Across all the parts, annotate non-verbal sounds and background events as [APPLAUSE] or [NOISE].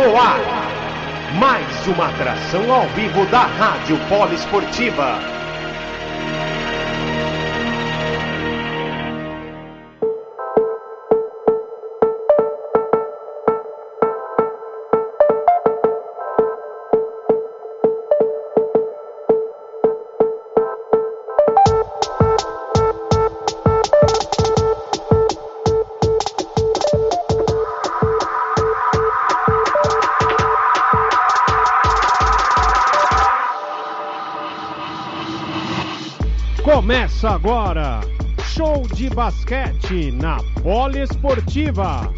no ar. Mais uma atração ao vivo da Rádio Poliesportiva. Começa basquete na Poliesportiva.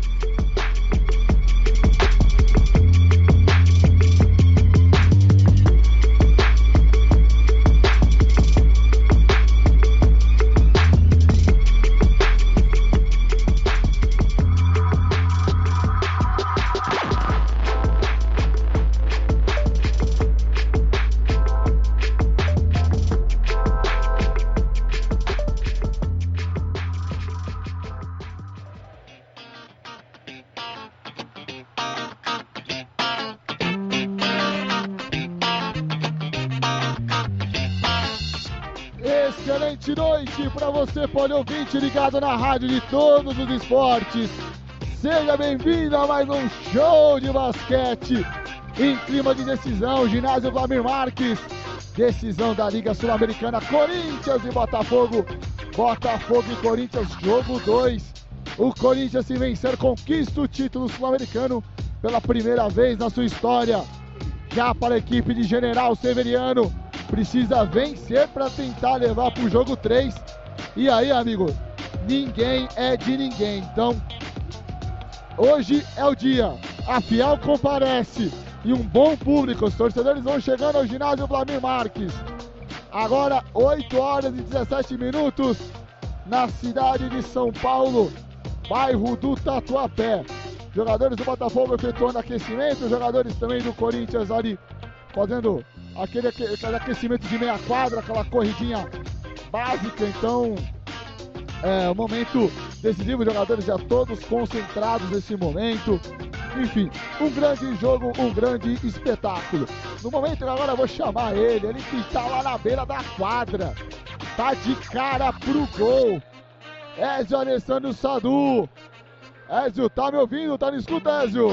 Poliouvinte, ligado na rádio de todos os esportes. Seja bem-vindo a mais um show de basquete em clima de decisão, ginásio Vlamir Marques. Decisão da Liga Sul-Americana, Corinthians e Botafogo. Botafogo e Corinthians, jogo 2. O Corinthians, se vencer, conquista o título sul-americano pela primeira vez na sua história. Já para a equipe de General Severiano, precisa vencer para tentar levar para o jogo 3. E aí, amigo, ninguém é de ninguém. Então, hoje é o dia. A Fiel comparece e um bom público. Os torcedores vão chegando ao ginásio Vlamir Marques. Agora, 8 horas e 17 minutos, na cidade de São Paulo, bairro do Tatuapé. Jogadores do Botafogo efetuando aquecimento, jogadores também do Corinthians ali fazendo aquele, aquele aquecimento de meia quadra, aquela corridinha básica. Então, é um momento decisivo, jogadores já todos concentrados nesse momento. Enfim, um grande jogo, um grande espetáculo. No momento agora eu vou chamar ele, ele que está lá na beira da quadra. Tá de cara pro gol. Ézio Alessandro Sadu. Ézio, tá me ouvindo? Tá no escuta, Ézio?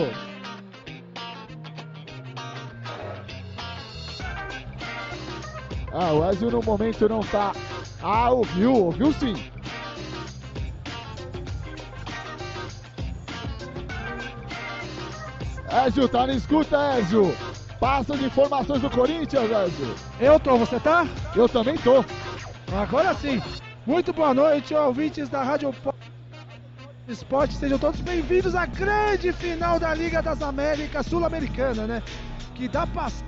Ah, o Ézio no momento não tá. Ah, ouviu, ouviu sim. Ézio, tá na escuta, Ézio. Passa de informações do Corinthians, Ézio. Eu tô, você tá? Eu também tô. Agora sim. Muito boa noite, ouvintes da Rádio Esporte. Sejam todos bem-vindos à grande final da Liga das Américas Sul-Americana, né? Que dá passo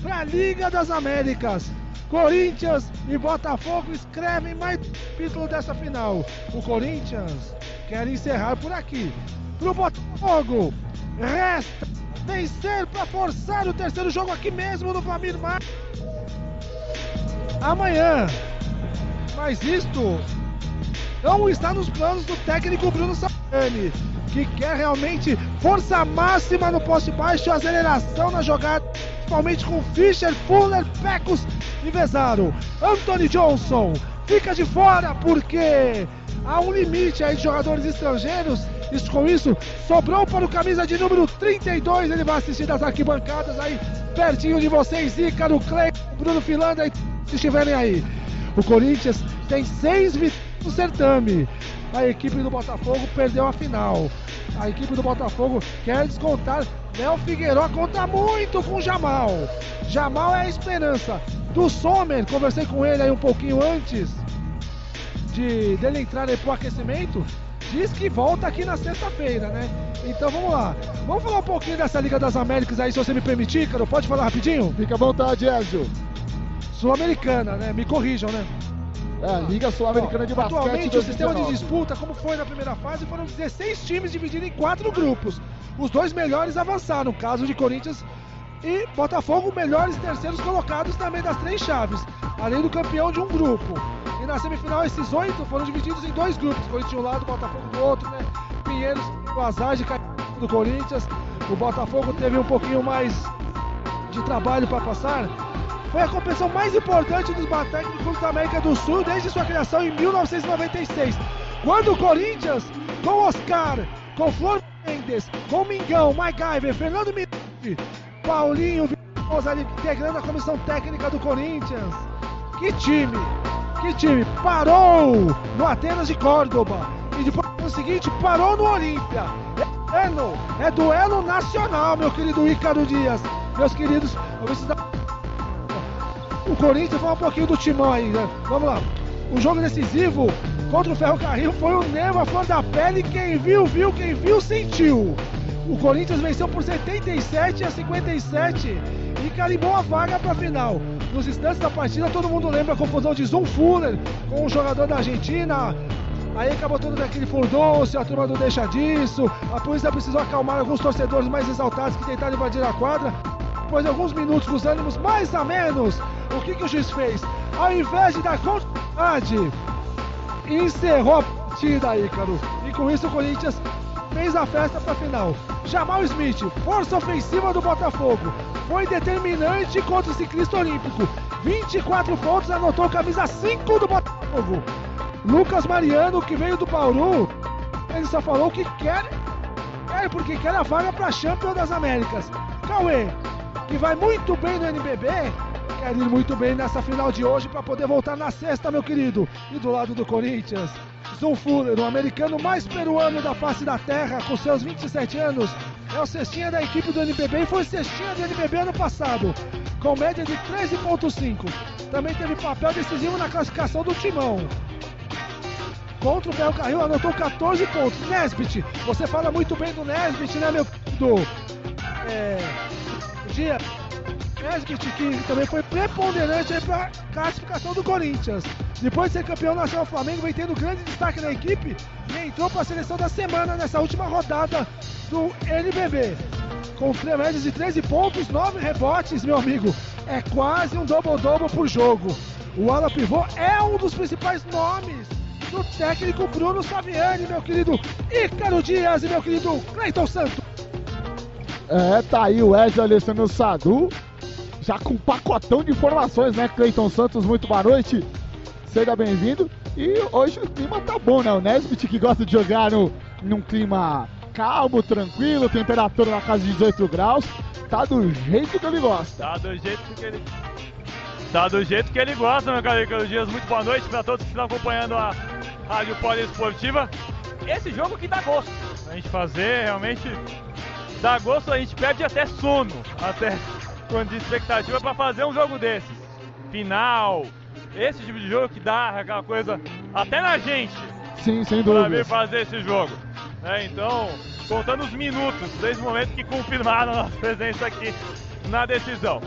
pra Liga das Américas. Corinthians e Botafogo escrevem mais título dessa final. O Corinthians quer encerrar por aqui. Pro Botafogo, resta vencer para forçar o terceiro jogo aqui mesmo no Flamengo Mar. Amanhã. Mas isto não está nos planos do técnico Bruno Santani, que quer realmente força máxima no poste baixo, aceleração na jogada, principalmente com Fischer, Fuller, Pecos e Vezaro. Anthony Johnson fica de fora porque há um limite aí de jogadores estrangeiros. E com isso, sobrou para o camisa de número 32. Ele vai assistir das arquibancadas aí, pertinho de vocês, Ícaro, Clay, Bruno Filanda, se estiverem aí. O Corinthians tem seis vitórias no certame. A equipe do Botafogo perdeu a final. A equipe do Botafogo quer descontar. Léo Figueiró conta muito com Jamal. Jamal é a esperança. Do Sommer, conversei com ele aí um pouquinho antes de dele entrar aí pro aquecimento. Diz que volta aqui na sexta-feira, né? Então vamos lá. Vamos falar um pouquinho dessa Liga das Américas aí, se você me permitir, cara. Pode falar rapidinho? Fica à vontade, Ezio. Sul-Americana, né? Me corrijam, né? É, Liga Sul-Americana de Basquete. Atualmente, o sistema de 2019. disputa, como foi na primeira fase, foram 16 times divididos em quatro grupos. Os dois melhores avançaram, no caso de Corinthians e Botafogo, melhores terceiros colocados também das três chaves, além do campeão de um grupo. E na semifinal, esses oito foram divididos em dois grupos: Corinthians de um lado, Botafogo do outro, né? Pinheiros, de do Corinthians, o Botafogo teve um pouquinho mais de trabalho para passar. Foi a competição mais importante dos técnicos da América do Sul desde sua criação em 1996. Quando o Corinthians, com Oscar, com Flor Mendes, com Mingão, MacGyver, Fernando Miranda, Paulinho ali integrando a comissão técnica do Corinthians. Que time! Que time! Parou no Atenas de Córdoba e depois no seguinte parou no Olímpia. É, duelo, é duelo nacional, meu querido Ícaro Dias. Meus queridos, o Corinthians foi um pouquinho do timão aí, né? Vamos lá. O jogo decisivo contra o Ferrocarril foi o Neva flor da pele. Quem viu, viu. Quem viu, sentiu. O Corinthians venceu por 77 a 57 e carimbou a vaga para a final. Nos instantes da partida, todo mundo lembra a confusão de Zoom Fuller com um jogador da Argentina. Aí acabou todo aquele furdunço, a turma não deixa disso. A polícia precisou acalmar alguns torcedores mais exaltados que tentaram invadir a quadra. Depois de alguns minutos com os ânimos mais a menos, o que, que o juiz fez? Ao invés de dar continuidade, encerrou a partida, Ícaro. E com isso o Corinthians fez a festa para a final. Jamal Smith, força ofensiva do Botafogo, foi determinante contra o ciclista olímpico. 24 pontos, anotou camisa 5 do Botafogo. Lucas Mariano, que veio do Bauru, ele só falou que quer, quer porque quer a vaga para Champions das Américas. Cauê, que vai muito bem no NBB, quer ir muito bem nessa final de hoje para poder voltar na sexta, meu querido. E do lado do Corinthians, Zoom Fuller, o americano mais peruano da face da terra, com seus 27 anos, é o cestinha da equipe do NBB e foi cestinha do NBB ano passado, com média de 13,5. Também teve papel decisivo na classificação do Timão. Contra o Bel Carril anotou 14 pontos. Nesbit, você fala muito bem do Nesbit, né, meu do é, dia. Nesbit, que também foi preponderante para a classificação do Corinthians. Depois de ser campeão nacional, o Flamengo vem tendo grande destaque na equipe e entrou para a seleção da semana nessa última rodada do NBB. Com médias de 13 pontos, 9 rebotes, meu amigo. É quase um double-double por jogo. O ala pivô é um dos principais nomes do técnico Bruno Saviani, meu querido Ícaro Dias e meu querido Cleiton Santos. É, tá aí o Wesley Alessandro Sadu, já com um pacotão de informações, né, Cleiton Santos? Muito boa noite, seja bem-vindo. E hoje o clima tá bom, né? O Nesbit que gosta de jogar no, num clima calmo, tranquilo, temperatura na casa de 18 graus, tá do jeito que ele gosta. Tá do jeito que ele Tá do jeito que ele gosta, meu caro Ricardo Dias. Muito boa noite para todos que estão acompanhando a Rádio Poliesportiva. Esse jogo que dá gosto a gente fazer, realmente dá gosto, a gente perde até sono, até quando de expectativa para fazer um jogo desses. Final, esse tipo de jogo que dá aquela coisa até na gente. Sim, sem dúvida. Para vir fazer esse jogo. É, então, contando os minutos desde o momento que confirmaram a nossa presença aqui na decisão.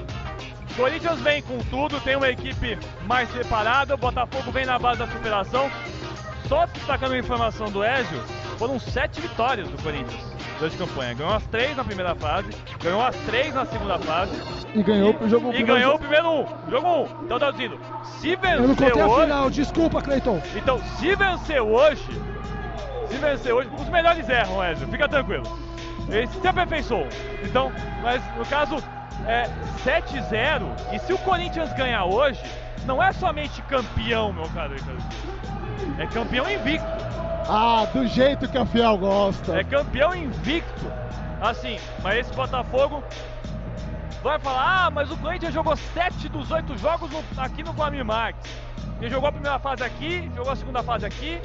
Corinthians vem com tudo, tem uma equipe mais preparada, o Botafogo vem na base da superação. Só destacando a informação do Ezio, foram sete vitórias do Corinthians durante a campanha. Ganhou as três na primeira fase, ganhou as três na segunda fase. E ganhou o jogo E ganhou o primeiro um. Jogo um. Então traduzindo, se vencer Eu não contei hoje... a final, desculpa, Cleiton. Então, se vencer hoje, se vencer hoje, os melhores erram, Ezio, fica tranquilo. Ele se aperfeiçoou. Então, mas no caso, é 7-0. E se o Corinthians ganhar hoje, não é somente campeão, meu caro É campeão invicto. Ah, do jeito que a Fiel gosta. É campeão invicto. Assim, mas esse Botafogo vai falar: ah, mas o Corinthians jogou 7 dos 8 jogos no, aqui no Flamengo Max. Ele jogou a primeira fase aqui, jogou a segunda fase aqui,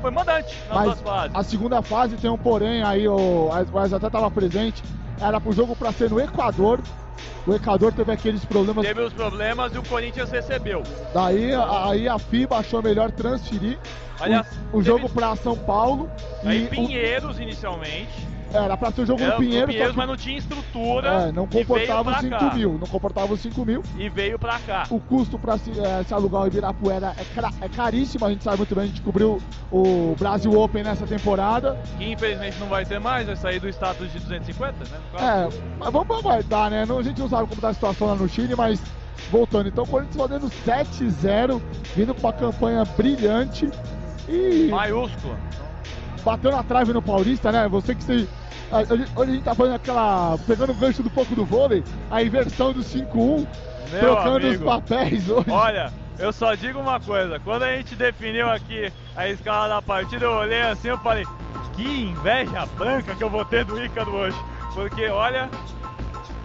foi mandante nas mas duas fases. A segunda fase tem um porém aí, o Wes até estava presente, era pro jogo para ser no Equador, o Equador teve aqueles problemas. Teve os problemas e o Corinthians recebeu. Daí aí a FIBA achou melhor transferir Aliás, o, o jogo para São Paulo. Aí e Pinheiros o... inicialmente. Era pra ser o jogo no Pinheiro. Pinheiros, que... mas não tinha estrutura. É, não comportava os 5 mil. Não comportava os 5 mil. E veio pra cá. O custo pra se, é, se alugar o Ibirapuera é, é, caríssimo. A gente sabe muito bem. A gente cobriu o Brasil Open nessa temporada. Que infelizmente não vai ter mais. Vai sair do status de 250, né? É, mas vamos aguardar, né? a gente não sabe como tá a situação lá no Chile, mas voltando. Então o Corinthians fazendo 7-0, vindo com uma campanha brilhante. E. Maiúscula. Bateu na trave no Paulista, né? Você que se Hoje, a gente tá fazendo aquela. pegando o gancho do pouco do vôlei, a inversão do 5-1, trocando amigo. os papéis hoje. Olha, eu só digo uma coisa, quando a gente definiu aqui a escala da partida, eu olhei assim e falei, que inveja branca que eu vou ter do Ícaro hoje. Porque olha,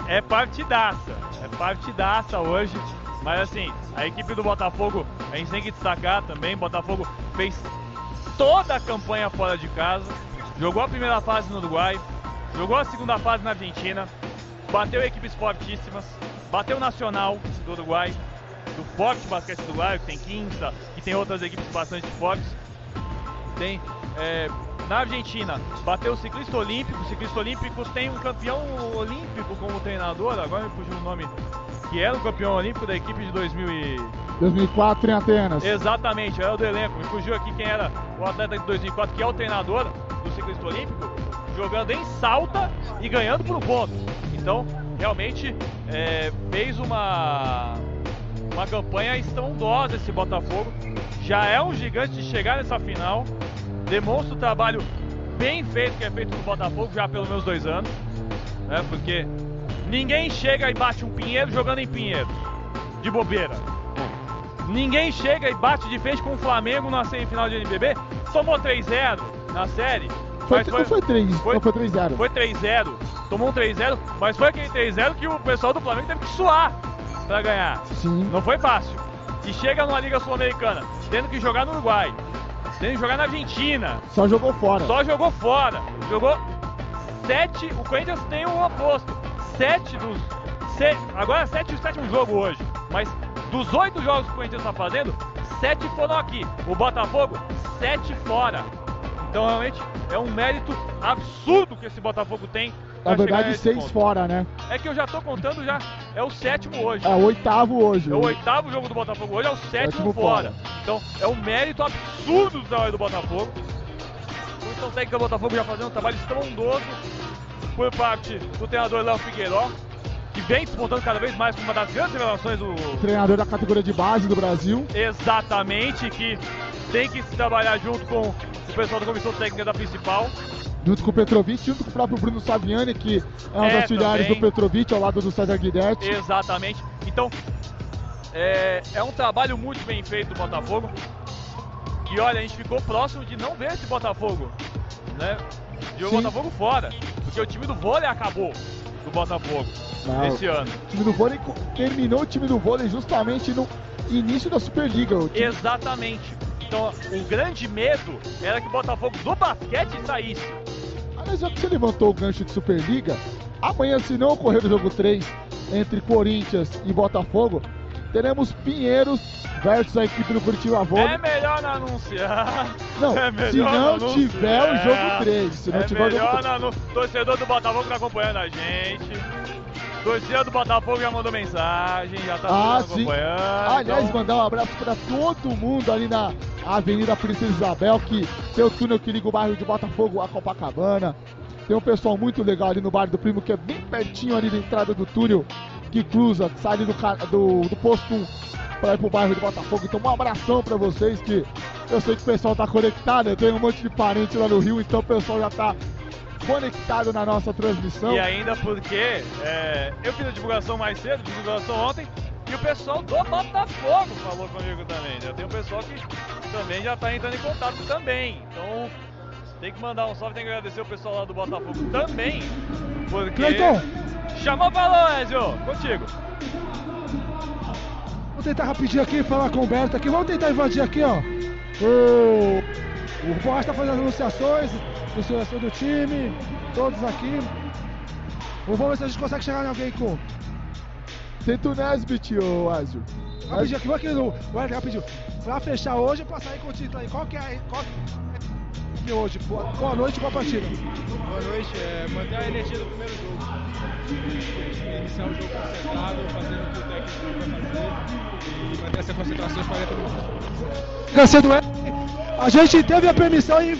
é partidaça, é partidaça hoje. Mas assim, a equipe do Botafogo, a gente tem que destacar também, Botafogo fez toda a campanha fora de casa, jogou a primeira fase no Uruguai, jogou a segunda fase na Argentina, bateu equipes fortíssimas, bateu o Nacional do Uruguai, do forte basquete do Uruguai, que tem Quinta, que tem outras equipes bastante fortes. Tem é, na Argentina, bateu o ciclista olímpico. O ciclista olímpico tem um campeão olímpico como treinador, agora me fugiu o nome, que era o campeão olímpico da equipe de 2000 e... 2004 em Atenas. Exatamente, era o do elenco. Me fugiu aqui quem era o atleta de 2004, que é o treinador do ciclista olímpico, jogando em salta e ganhando por um ponto. Então, realmente, é, fez uma, uma campanha estrondosa esse Botafogo. Já é um gigante de chegar nessa final. Demonstra o trabalho bem feito que é feito no Botafogo já pelo menos dois anos. Né, porque ninguém chega e bate um Pinheiro jogando em Pinheiro. De bobeira. Ninguém chega e bate de frente com o Flamengo na semifinal de NBB. Tomou 3-0 na série. Foi, mas foi, foi 3, foi- não foi 3-0. Foi 3-0. Tomou um 3-0, mas foi aquele 3-0 que o pessoal do Flamengo teve que suar pra ganhar. Sim. Não foi fácil. E chega numa Liga Sul-Americana, tendo que jogar no Uruguai, que jogar na Argentina, Só jogou fora. só jogou fora. Jogou sete. O Corinthians tem um oposto. Sete dos. se- agora é sete o sétimo jogo hoje. Mas dos oito jogos que o Corinthians está fazendo, sete foram aqui. O Botafogo, sete fora. Então realmente é um mérito absurdo que esse Botafogo tem. Na verdade, 6 ponto. fora, né? É que eu já tô contando já. É o sétimo hoje. É o oitavo hoje. É o oitavo jogo do Botafogo hoje, é o sétimo Sétimo fora. fora. Então é um mérito absurdo do trabalho do Botafogo. O Comissão técnica do Botafogo já fazendo um trabalho estrondoso por parte do treinador Léo Figueiró, que vem despontando cada vez mais como uma das grandes revelações do. Treinador da categoria de base do Brasil. Exatamente, que tem que se trabalhar junto com o pessoal da comissão técnica da principal. Junto com o Petrovic, junto com o próprio Bruno Saviani, que é um dos É, auxiliares também. do Petrovic, ao lado do César Guidetti. Exatamente. Então, é, é um trabalho muito bem feito do Botafogo. E olha, a gente ficou próximo de não ver esse Botafogo, né? De o Sim. Botafogo fora. Porque o time do vôlei acabou do Botafogo Não. esse ano. O time do vôlei terminou o time do vôlei justamente no início da Superliga. Time- Exatamente. Então, o grande medo era que o Botafogo do basquete saísse. Aliás, já que você levantou o gancho de Superliga, amanhã, se não ocorrer o jogo 3 entre Corinthians e Botafogo, teremos Pinheiros versus a equipe do Curitiba Vôlei. É melhor não anunciar. Não, é melhor se não anunciar. tiver o jogo 3, se não é tiver o jogo melhor 3. não Torcedor do Botafogo tá acompanhando a gente. Torcedor do Botafogo já mandou mensagem, já tá Ah, sim. acompanhando. Aliás, então- mandar um abraço para todo mundo ali na Avenida Princesa Isabel, que tem o túnel que liga o bairro de Botafogo a Copacabana. Tem um pessoal muito legal ali no bairro do Primo, que é bem pertinho ali da entrada do túnel, que cruza, sai do, do, do posto 1 para ir pro bairro de Botafogo. Então, um abração para vocês, que eu sei que o pessoal tá conectado, eu tenho um monte de parente lá no Rio, então o pessoal já tá conectado na nossa transmissão. E ainda porque é, eu fiz a divulgação mais cedo, fiz a divulgação ontem, e o pessoal do Botafogo falou comigo também. Já tem um pessoal que também já tá entrando em contato também. Então tem que mandar um salve, tem que agradecer o pessoal lá do Botafogo também. Porque. Cleiton! Chamou pra Ezio! Contigo! Vou tentar rapidinho aqui falar com o Humberto aqui. Vamos tentar invadir aqui, ó. O, o Borracha tá fazendo as anunciações, anunciação do time, todos aqui. Vamos ver se a gente consegue chegar em alguém com. Tenta o Nesbit, ô Azio. Rapidinho aqui, vou aqui no. Ué, rapidinho. Pra fechar hoje ou pra sair com o título aí? Qual que é. Qual é hoje? Boa, boa noite, boa partida. Boa noite, é, manter a energia do primeiro jogo. Iniciar o jogo concentrado, fazendo o que o técnico vai fazer e manter essa concentração e mundo. Cancelo é. A gente teve a permissão e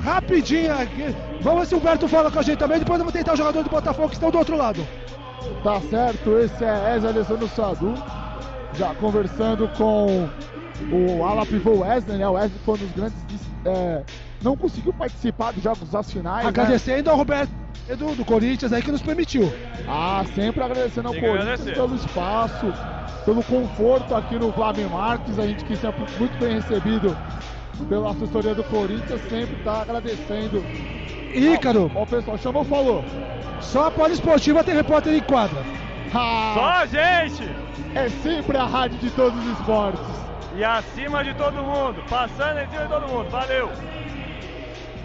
rapidinho aqui. Vamos ver se o Humberto fala com a gente também. Depois vamos tentar o jogador do Botafogo que estão do outro lado. Tá certo, esse é Wesley Alessandro Sadu, já conversando com o ala pivô Wesley, né? O Wesley foi um dos grandes. é, não conseguiu participar dos jogos das finais. né? Agradecendo ao Roberto do, do Corinthians aí que nos permitiu. Ah, sempre agradecendo ao Tem Corinthians agradecer. pelo espaço, pelo conforto aqui no Flávio Marques. A gente que sempre muito bem recebido pela assessoria do Corinthians, sempre está agradecendo. Ícaro, Ó, o pessoal chamou, falou. só a Poliesportiva tem repórter em quadra. Ah, Só a gente! é sempre a rádio de todos os esportes. E acima de todo mundo, passando em cima de todo mundo, valeu!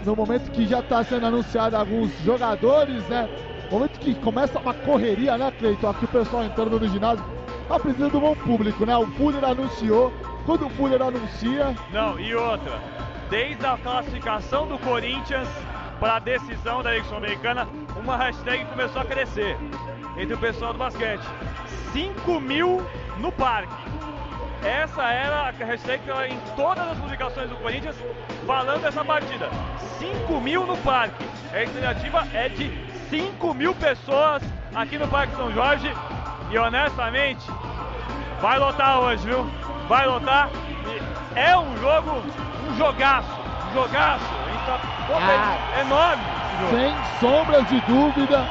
No momento que já está sendo anunciado alguns jogadores, né? No momento que começa uma correria, né, Cleiton? Aqui o pessoal entrando no ginásio. Tá precisando de um bom público, né? O Fuller anunciou. Quando o Fuller anuncia, Não, e outra, desde a classificação do Corinthians para a decisão da Liga Sul-Americana, uma hashtag começou a crescer entre o pessoal do basquete. 5 mil no parque. Essa era a hashtag em todas as publicações do Corinthians falando dessa partida. 5 mil no parque. A expectativa é de 5 mil pessoas aqui no Parque São Jorge. E honestamente, vai lotar hoje, viu? Vai lotar. E é um jogo, um jogaço. Um jogaço. A gente tá pô, Ah. é enorme sem sombras de dúvida,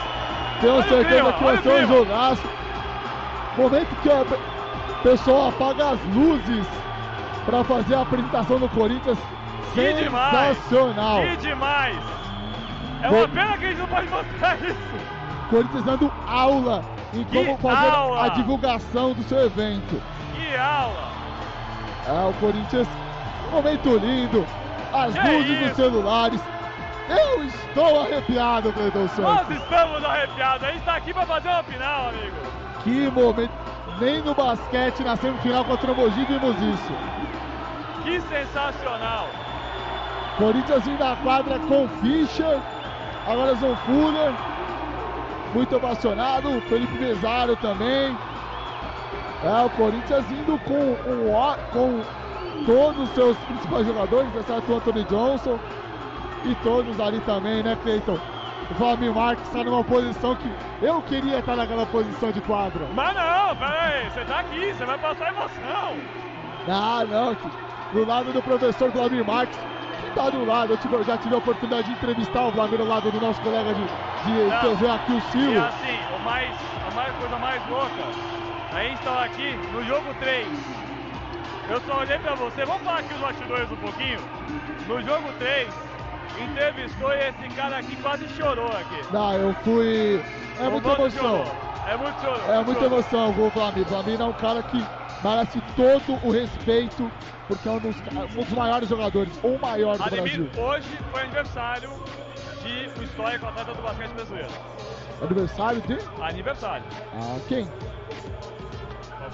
tenho Olha certeza clima, que vai ser um jogaço. Momento que o pessoal apaga as luzes para fazer a apresentação do Corinthians. Que demais! Sensacional! Que demais! É uma pena que a gente não pode mostrar isso. Corinthians dando aula em Que como fazer aula! a divulgação do seu evento. Que aula! É, o Corinthians, um momento lindo, as Que luzes dos isso? celulares. Eu estou arrepiado, Cleiton Nós Santos. estamos arrepiados. A gente tá aqui pra fazer uma final, amigo. Que momento. Nem no basquete, na semifinal contra o Mogi, vimos isso. Que sensacional. Corinthians indo à quadra com Fischer, agora Zon Fuller, muito emocionado, Felipe Mesaro também. É, o Corinthians indo com, um, com todos os seus principais jogadores, exceto o Anthony Johnson e todos ali também, né, Cleiton? Flamengo Marques está numa posição que eu queria estar naquela posição de quadra. Mas não, pera aí. Você tá aqui, você vai passar emoção. Ah, não, do lado do professor Vladimir Marques, que tá do lado. Eu, tive- eu já tive a oportunidade de entrevistar o Vladimir ao lado do nosso colega de, de Não. TV aqui, o E Silvio. assim, o mais, a mais, coisa mais louca, a gente tava aqui no jogo 3. Eu só olhei pra você, vamos falar aqui os bastidores um pouquinho? No jogo 3, entrevistou e esse cara aqui quase chorou aqui. Não, eu fui. É O muita emoção. chorou. É muito chorou. É muita emoção o Vladimir. Vladimir é um cara que merece todo o respeito, porque é um dos, um dos maiores jogadores, ou o maior do Ademir, Brasil. hoje foi aniversário de o histórico atleta do basquete brasileiro. Aniversário de. Aniversário. Ah, quem?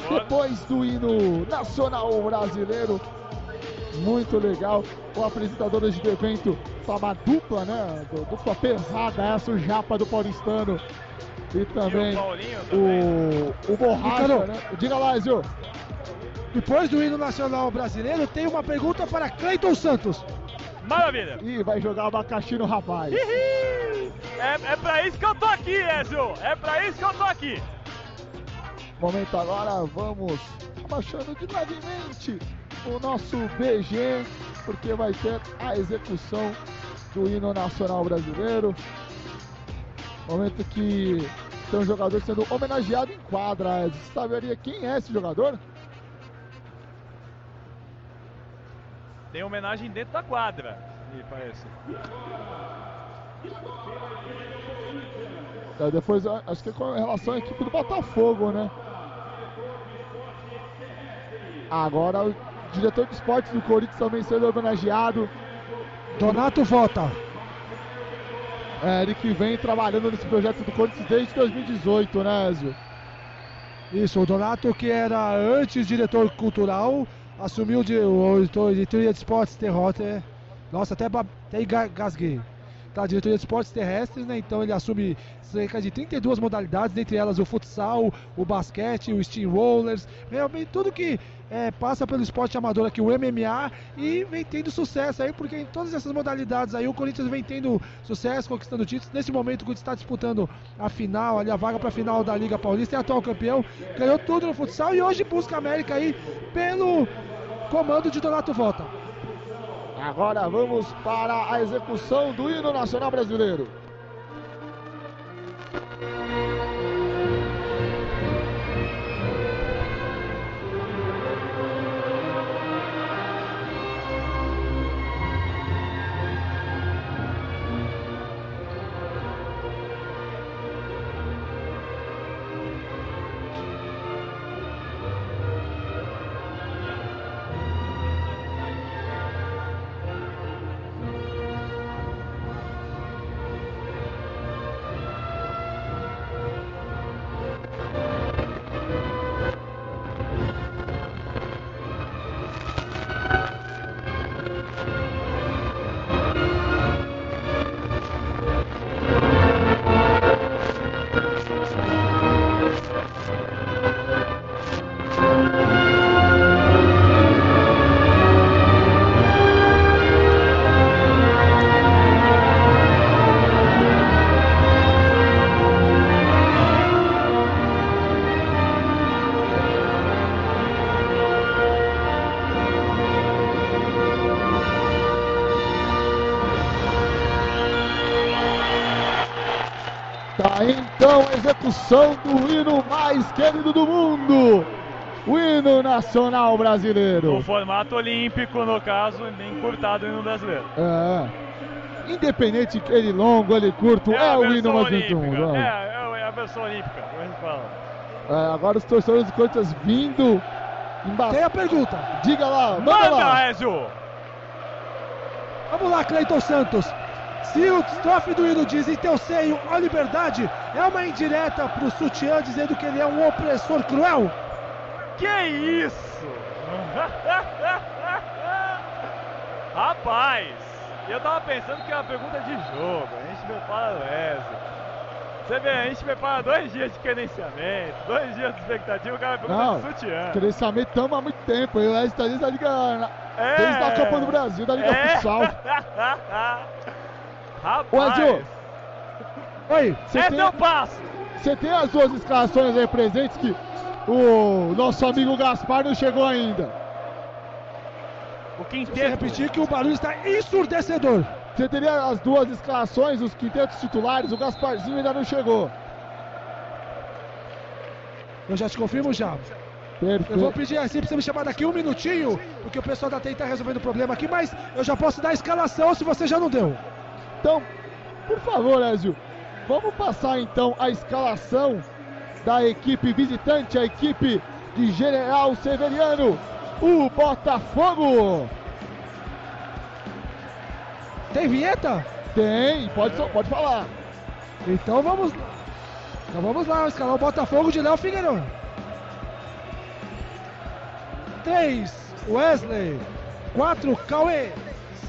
Depois do hino nacional brasileiro, muito legal. O apresentador hoje do evento tá uma dupla, né? Du- Dupla pesada, essa o Japa do Paulistano e também E o Paulinho também. o, o Borracha, né? Diga lá, Zio. Depois do hino nacional brasileiro, tem uma pergunta para Cleiton Santos. Maravilha. Ih, vai jogar abacaxi no rapaz. É, é pra isso que eu tô aqui, Ezio. É pra isso que eu tô aqui. Momento agora, vamos abaixando de levemente o nosso BG, porque vai ter a execução do hino nacional brasileiro. Momento que tem um jogador sendo homenageado em quadra. Você saberia quem é esse jogador? Tem homenagem dentro da quadra, me parece. É, depois, acho que é com relação à equipe do Botafogo, né? Agora diretor de esportes do Corinthians também sendo homenageado. Donato Vota. É, ele que vem trabalhando nesse projeto do Corinthians desde 2018, né, Ezio? Isso, o Donato que era antes diretor cultural, assumiu de, o diretoria de esportes terrestres. Nossa, até, até gasguei. Tá, diretoria de esportes terrestres, né? Então ele assume cerca de 32 modalidades, dentre elas o futsal, o basquete, o steam rollers, realmente tudo que é, passa pelo esporte amador aqui, o MMA, e vem tendo sucesso aí, porque em todas essas modalidades aí o Corinthians vem tendo sucesso, conquistando títulos. Nesse momento o Corinthians está disputando a final, ali a vaga para a final da Liga Paulista, é atual campeão, ganhou tudo no futsal e hoje busca a América aí pelo comando de Donato Vota. Agora vamos para a execução do hino nacional brasileiro. A execução do hino mais querido do mundo. O hino nacional brasileiro. O formato olímpico, no caso, encurtado o hino brasileiro. É. Independente que ele longo, ele curto, é, a o hino mais bonito do mundo. É, é, é a versão olímpica, como a gente fala. É, agora os torcedores do Corinthians vindo embaixo. Tem a pergunta. Diga lá, manda, Manda, lá. Ezio! Vamos lá, Cleiton Santos. Se o estrofe do hino diz em teu seio a liberdade, é uma indireta pro sutiã dizendo que ele é um opressor cruel? Que isso? [LAUGHS] Rapaz, eu tava pensando que era uma pergunta de jogo. A gente prepara o Ezio. Você vê, a gente prepara dois dias de credenciamento, dois dias de expectativa, o cara pergunta Não, de sutiã. Credenciamento há muito tempo. Eu e está desde a Liga. É. Desde a Copa do Brasil, da Liga É. Futsal. [LAUGHS] Rapaz, Ô, Oi, você é tem, teu passo. você tem as duas escalações aí presentes que o nosso amigo Gaspar não chegou ainda. O você quinteto. repetir que o barulho está ensurdecedor. Você teria as duas escalações, os quintetos titulares, o Gasparzinho ainda não chegou. Eu já te confirmo já. Eu vou Perfeito. pedir assim pra você me chamar daqui um minutinho, porque o pessoal da TI tá resolvendo o problema aqui, mas eu já posso dar a escalação se você já não deu. Então, por favor, Ezio, vamos passar então a escalação da equipe visitante, a equipe de General Severiano, o Botafogo. Tem vinheta? Tem, pode, pode falar. Então vamos. Então vamos lá, escalar o Botafogo de Léo Figueiredo. 3, Wesley. 4, Cauê.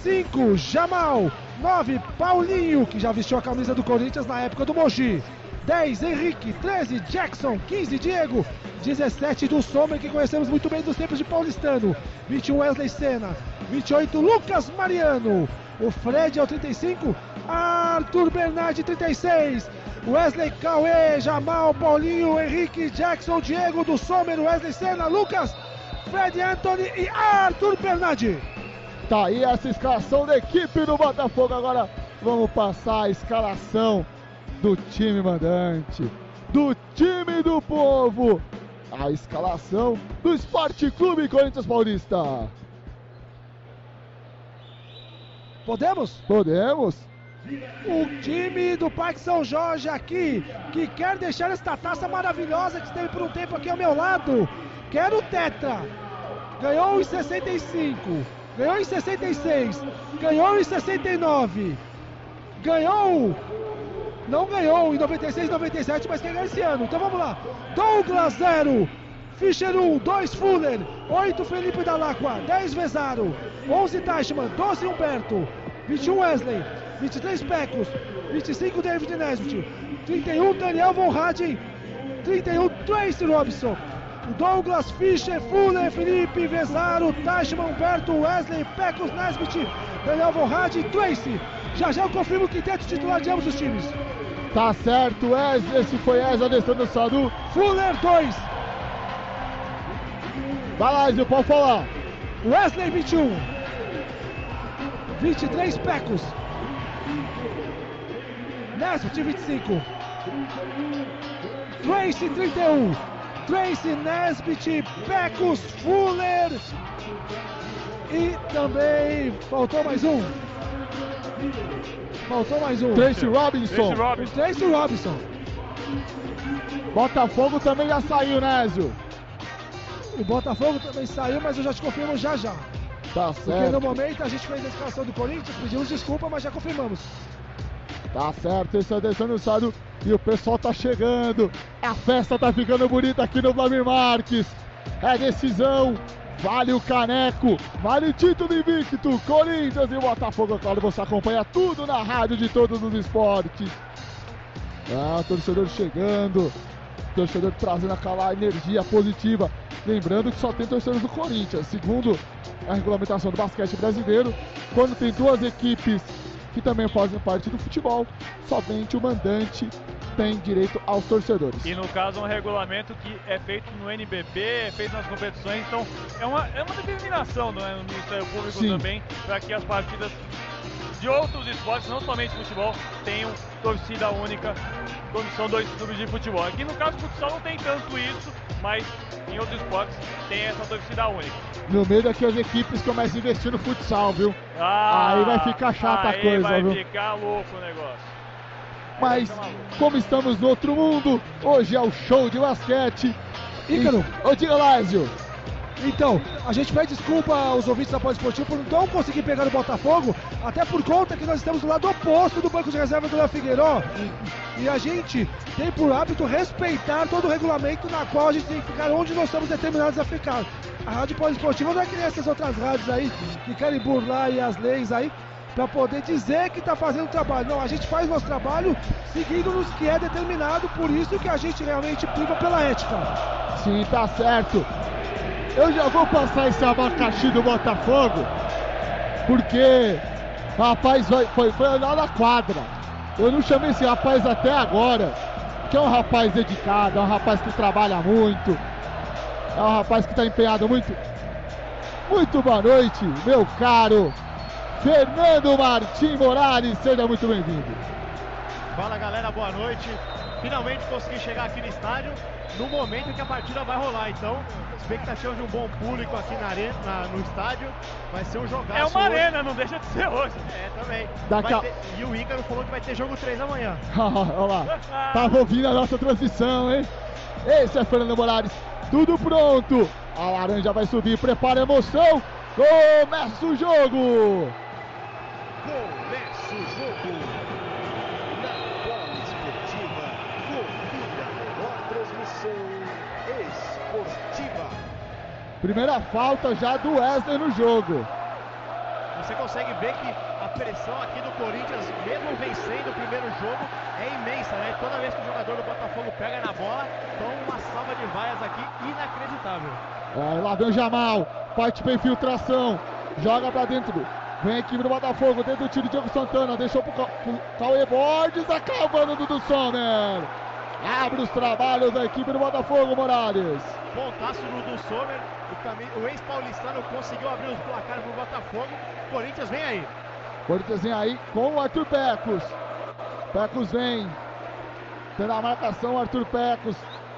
5, Jamal. 9, Paulinho, que já vestiu a camisa do Corinthians na época do Mogi. 10, Henrique. 13, Jackson. 15, Diego. 17, do Sommer, que conhecemos muito bem dos tempos de Paulistano. 21, Wesley Senna. 28, Lucas Mariano. O Fred é o 35, Arthur Bernardi 36, Wesley Cauê, Jamal, Paulinho, Henrique, Jackson, Diego do Sommer, Wesley Senna, Lucas, Fred Anthony e Arthur Bernardi. Tá aí essa escalação da equipe do Botafogo. Agora vamos passar a escalação do time mandante, do time do povo. A escalação do Esporte Clube Corinthians Paulista. Podemos? Podemos? O time do Parque São Jorge aqui, que quer deixar esta taça maravilhosa que esteve por um tempo aqui ao meu lado. Quero o Tetra. Ganhou em 65, ganhou em 66, ganhou em 69, ganhou. Não ganhou em 96 97, mas quer ganhar esse ano. Então vamos lá. Douglas 0, Fischer 1, 2 Fuller, 8 Felipe Dalacqua, 10 Vezaro, 11 Teichmann, 12 Humberto, 21 Wesley, 23 Pecos, 25 David Nesbitt, 31 Daniel Von Hagen, 31 Tracy Robson, Douglas Fischer, Fuller, Felipe Vezaro, Teichmann, Humberto, Wesley, Pecos, Nesbitt, Daniel Von Hagen, Tracy. Já já eu confirmo o quinteto titular de ambos os times. Tá certo, Wesley. Esse foi Wesley adestrando o Sadu. Fuller 2, Vai lá, Ezio, pode falar. Wesley 21. 23 Pecos. Nesbitt 25. Tracy 31. Tracy Nesbitt, Pecos, Fuller. E também faltou mais um. Faltou mais um. Tracy Robinson. Tracy Robinson. Tracy Robinson. Botafogo também já saiu, né, Ezio? O Botafogo também saiu, mas eu já te confirmo já já. Tá Porque certo. no momento a gente fez a escalação do Corinthians, pedimos desculpa, mas já confirmamos. Tá certo, esse é o Alessandro Sado e o pessoal tá chegando. A festa tá ficando bonita aqui no Vladimir Marques. É decisão, vale o caneco, vale o título invicto. Corinthians e Botafogo, claro, você acompanha tudo na rádio de todos os esportes. Ah, torcedor chegando, torcedor trazendo aquela energia positiva. Lembrando que só tem torcedores do Corinthians. Segundo a regulamentação do basquete brasileiro, quando tem duas equipes que também fazem parte do futebol, somente o mandante tem direito aos torcedores. E no caso, um regulamento que é feito no NBB, é feito nas competições, então é uma, é uma determinação é, no Ministério Público Sim. também para que as partidas de outros esportes, não somente futebol, tenham torcida única quando são dois clubes de futebol. Aqui no caso, futsal não tem tanto isso, mas em outros esportes tem essa torcida única. No meio daqui as equipes começam a investir no futsal, viu? Ah, aí vai ficar chata a coisa, vai viu? Vai ficar louco o negócio. Mas, como estamos no outro mundo, hoje é o show de basquete. Ícaro, ô diga Lázio, então, a gente pede desculpa aos ouvintes da Pós Esportivo por não conseguir pegar o Botafogo, até por conta que nós estamos do lado oposto do banco de reserva do Léo Figueiró. E a gente tem por hábito respeitar todo o regulamento na qual a gente tem que ficar onde nós estamos determinados a ficar. A Rádio Pós não é que nem essas outras rádios aí que querem burlar aí as leis aí para poder dizer que está fazendo trabalho. Não, a gente faz nosso trabalho seguindo nos que é determinado, por isso que a gente realmente priva pela ética. Sim, tá certo. Eu já vou passar esse abacaxi do Botafogo, porque o rapaz foi, foi, olhar na quadra. Eu não chamei esse rapaz até agora, que é um rapaz dedicado, é um rapaz que trabalha muito, é um rapaz que está empenhado muito. Muito boa noite, meu caro Fernando Martim Morales, seja muito bem-vindo. Fala galera, boa noite. Finalmente consegui chegar aqui no estádio no momento em que a partida vai rolar. Então, expectativa de um bom público aqui na arena, na, no estádio. Vai ser um jogaço. É uma hoje. arena, não deixa de ser hoje. É, também. Daqui a... ter... E o Ícaro falou que vai ter jogo 3 amanhã. [LAUGHS] Olha lá. Tava ouvindo a nossa transmissão, hein? Esse é Fernando Morales. Tudo pronto. A laranja vai subir, prepara a emoção. Começa o jogo. Começa Primeira falta já do Wesley no jogo. Você consegue ver que a pressão aqui do Corinthians, mesmo vencendo o primeiro jogo, é imensa, né? Toda vez que o jogador do Botafogo pega na bola, toma uma salva de vaias aqui inacreditável. É, lá vem o Jamal, parte para infiltração, joga para dentro Vem a equipe do Botafogo, dentro do tiro, Diego Santana, deixou pro, pro Cauê Borges, acabando do Dudu Sommer. Abre os trabalhos da equipe do Botafogo, Morales. Pontaço do Dudu Sommer, o, o ex-paulistano conseguiu abrir os placares pro Botafogo. Corinthians vem aí. Corinthians vem aí com o Arthur Pecos. Pecos vem. Tendo a marcação, Arthur Pecos.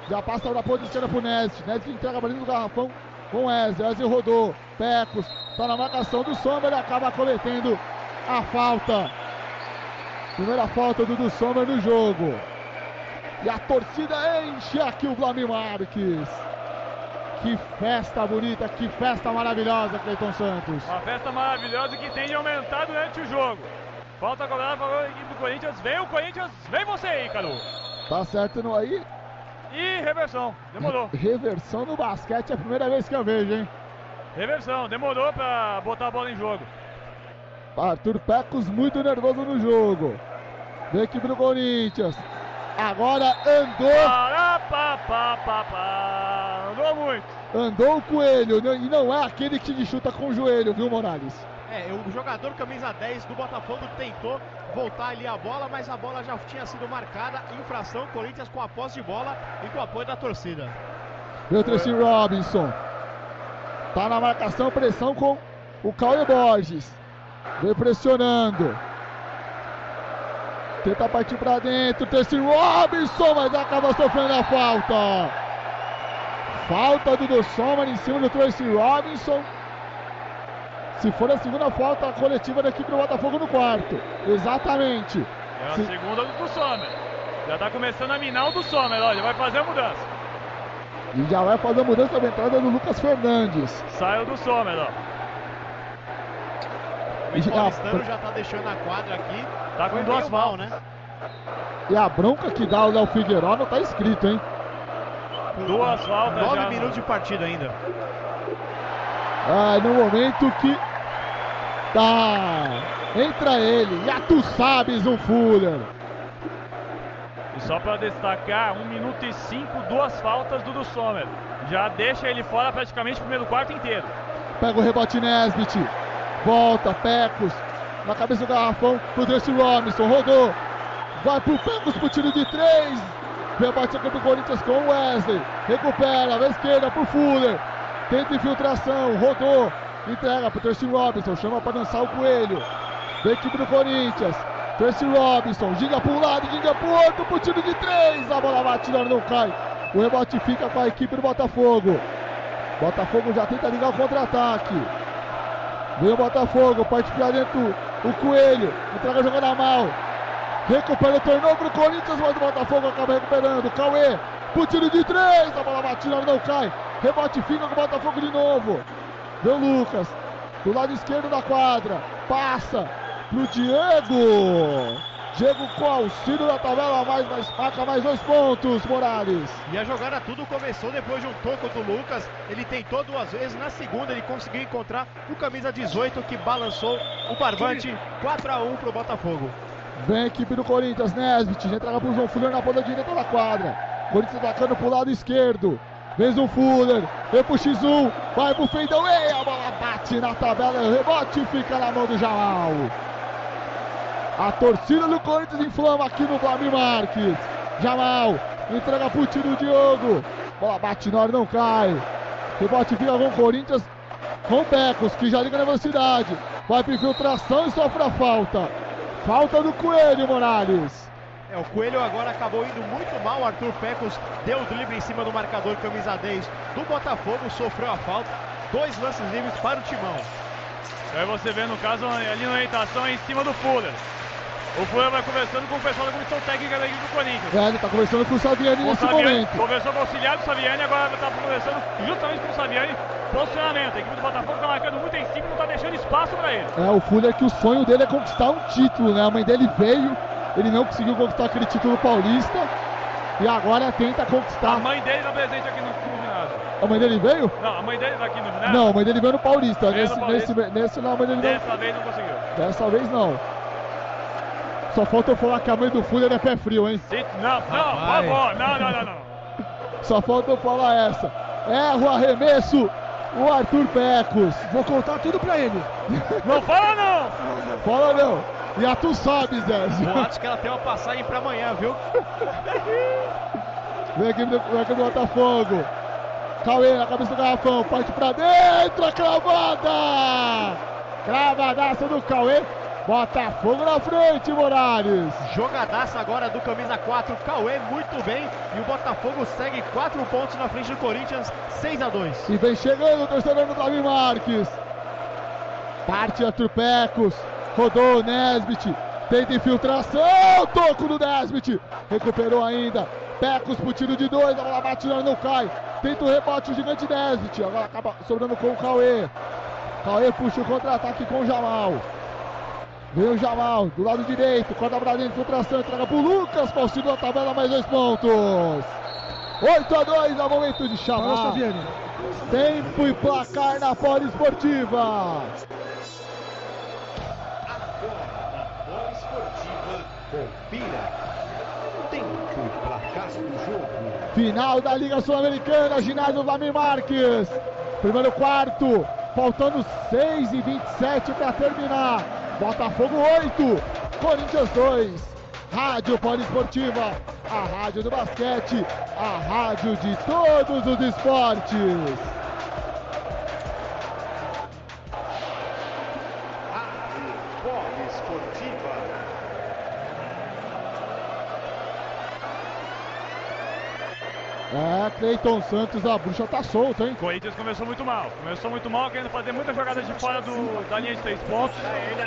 Já passa da ponta esquerda pro Nézio. Nézio entrega a bolinha do garrafão com Wesley. Wesley rodou. Pecos está na marcação do Sommer. Acaba cometendo a falta. Primeira falta do, do Sommer no jogo. E a torcida enche aqui o Vlamir Marques. Que festa bonita, que festa maravilhosa, Cleiton Santos. Uma festa maravilhosa que tem de aumentar durante o jogo. Falta cobrada para a equipe do Corinthians. Vem o Corinthians, vem você aí, Cadu. Tá certo no aí? E reversão, demorou. Reversão no basquete é a primeira vez que eu vejo, hein? Reversão, demorou para botar a bola em jogo. Arthur Pecos muito nervoso no jogo. Vem aqui pro Corinthians. Agora andou. Para, pá, pá, pá, pá. Andou muito. Andou o coelho. E não é aquele que chuta com o joelho, viu, Morales? É, o jogador camisa 10 do Botafogo tentou voltar ali a bola, mas a bola já tinha sido marcada. Infração, Corinthians com a posse de bola e com o apoio da torcida. Tracy Robinson. Tá na marcação, pressão com o Cauê Borges. Vem pressionando. Tenta partir para dentro. Tracy Robinson, mas acaba sofrendo a falta. Falta do Sommer em cima do Tracy Robinson. Se for a segunda falta coletiva da equipe do Botafogo no quarto. Exatamente. É a Se... segunda do Sommer. Já tá começando a minar o do Sommer, olha, vai fazer a mudança. E já vai fazer a mudança da entrada do Lucas Fernandes. Saiu do Sommer, ó. O Paulistano já tá deixando a quadra aqui. Tá com duas mal, né? E a bronca que dá o Léo Figueiró não tá escrito, hein? Duas faltas. Nove já, minutos de partida ainda. Ah, no momento que tá. Entra ele, já tu sabes o Fuller. E só para destacar, 1 minuto e 5, duas faltas do do Sommer. Já deixa ele fora praticamente o primeiro quarto inteiro. Pega o rebote Nesbit. Volta, Pecos. Na cabeça do garrafão pro Desse Robinson. Rodou. Vai pro Pecos pro tiro de três. Rebote aqui do Corinthians com o Wesley. Recupera, na esquerda pro Fuller. Tenta infiltração, rodou. Entrega pro Tracy Robinson. Chama para dançar o Coelho. Da equipe do Corinthians. Tracy Robinson. Giga para um lado, giga pro outro. Pro tiro de três. A bola bate, não cai. O rebote fica com a equipe do Botafogo. Botafogo já tenta ligar o contra-ataque. Vem o Botafogo, parte pra dentro o Coelho. Entrega a jogada mal. Recupera turnover pro Corinthians, mas o Botafogo acaba recuperando. Cauê, pro tiro de três. A bola batida, não cai. Rebote fica com o Botafogo de novo. Vem o Lucas. Do lado esquerdo da quadra. Passa pro Diego. Diego com auxílio da tabela, mais, mais, marca mais dois pontos, Morales. E a jogada tudo começou depois de um toco do Lucas. Ele tentou duas vezes, na segunda ele conseguiu encontrar o camisa 18 que balançou o barbante 4 a 1 pro Botafogo. Vem a equipe do Corinthians, Nesbit, já entrega pro João Fuller na ponta direita da quadra. Corinthians atacando pro lado esquerdo. Vem o Fuller, vem pro X1, vai pro fadeaway, a bola bate na tabela, o rebote fica na mão do Jamal. A torcida do Corinthians inflama aqui no Flamengo Marques. Jamal entrega pro tiro Diogo. Bola bate na hora, não cai. Rebote fica com o Corinthians com Becos, que já liga na velocidade. Vai pra infiltração e sofre a falta. Falta do Coelho, Morales. É, o Coelho agora acabou indo muito mal. Arthur Pecos deu o drible em cima do marcador camisa 10 do Botafogo, sofreu a falta. Dois lances livres para o Timão. Aí você vê, no caso, ali na orientação é em cima do Fuller. O Fuller vai conversando com o pessoal da comissão técnica da equipe do Corinthians. É, ele tá conversando com o Saviani O nesse Saviani momento. conversou com o auxiliar do Saviani, agora está conversando justamente com o Saviani. Posicionamento. A equipe do Botafogo está marcando muito em cima não está deixando espaço para ele. É, o Fuller que o sonho dele é conquistar um título, né? A mãe dele veio, ele não conseguiu conquistar aquele título paulista e agora tenta A conquistar. mãe dele está presente aqui no, no ginásio. A mãe dele veio? Não, a mãe dele está aqui no ginásio. Não, a mãe dele veio no Paulista. Veio no Nesse, Paulista. nesse, nesse não, a mãe dele. Dessa vez não conseguiu. Dessa vez não. Só falta eu falar que a mãe do Fuller é pé frio, hein? Não, não, por favor. Não, não, não, não. Só falta eu falar essa. Erra o arremesso, o Arthur Pecos. Vou contar tudo pra ele. Não fala não. Fala não. E a tu sabe, Zé. Boatos que ela tem uma passagem para amanhã, viu? Vem aqui do, vem aqui do Botafogo. Cauê na cabeça do garrafão, parte pra dentro, a cravada! Cravadaça do Cauê. Botafogo na frente, Morales. Jogadaça agora do camisa 4, Cauê, muito bem. E o Botafogo segue 4 pontos na frente do Corinthians, 6 a 2 E vem chegando o torcedor do Davi Marques. Parte Arthur Pecos. Rodou o Nesbit. Tenta infiltração. Toco do Nesbit. Recuperou ainda. Pecos pro tiro de dois. A bola bate não cai. Tenta o rebote o gigante Nesbit. Agora acaba sobrando com o Cauê. Cauê puxa o contra-ataque com o Jamal. Vem o Jamal do lado direito. Corta pra dentro. Infiltração. Entrega pro Lucas. Faustino na tabela. Mais dois pontos. 8 a 2 é momento de. Saviani. Tempo e placar na Poliesportiva. Confira. Tempo e placar do jogo. Final da Liga Sul-Americana, ginásio Vlamir Marques. Primeiro quarto, faltando 6 e 27 para terminar. Botafogo 8, Corinthians 2. Rádio Poliesportiva, a rádio do basquete, a rádio de todos os esportes. É, Cleiton Santos, a bruxa tá solta, hein? Corinthians começou muito mal. Começou muito mal, querendo fazer muitas jogadas de fora do- da linha de três pontos.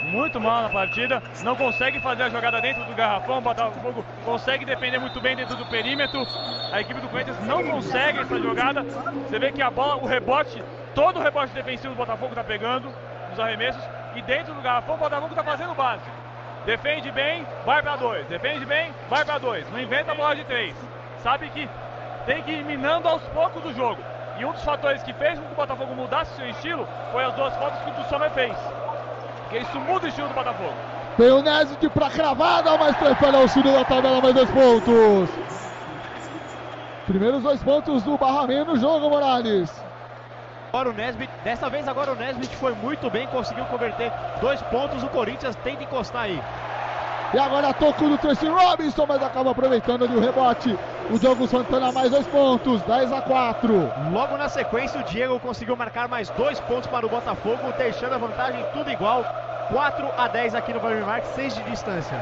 Muito mal na partida. Não consegue fazer a jogada dentro do garrafão. O Botafogo consegue defender muito bem dentro do perímetro. A equipe do Corinthians não consegue essa jogada. Você vê que a bola, o rebote, todo o rebote defensivo do Botafogo tá pegando nos arremessos. E dentro do garrafão, o Botafogo tá fazendo o básico. Defende bem, vai pra dois. Defende bem, vai pra dois. Não inventa bola de três. Sabe que tem que ir minando aos poucos o jogo. E um dos fatores que fez com que o Botafogo mudasse seu estilo foi as duas faltas que o Sommer fez. Porque isso muda o estilo do Botafogo. Tem o Nesbit pra cravada, mas prefere auxílio da tabela, mais dois pontos. Primeiros dois pontos do Barramen no jogo, Morales. Agora o Nesbit, dessa vez agora o Nesbit foi muito bem, conseguiu converter dois pontos. O Corinthians tenta encostar aí. E agora toco do Tracy Robinson, mas acaba aproveitando ali o rebote. O Diogo Santana mais dois pontos, 10 a 4. Logo na sequência, o Diego conseguiu marcar mais dois pontos para o Botafogo, deixando a vantagem tudo igual. 4 a 10 aqui no Vladimir Marques, 6 de distância.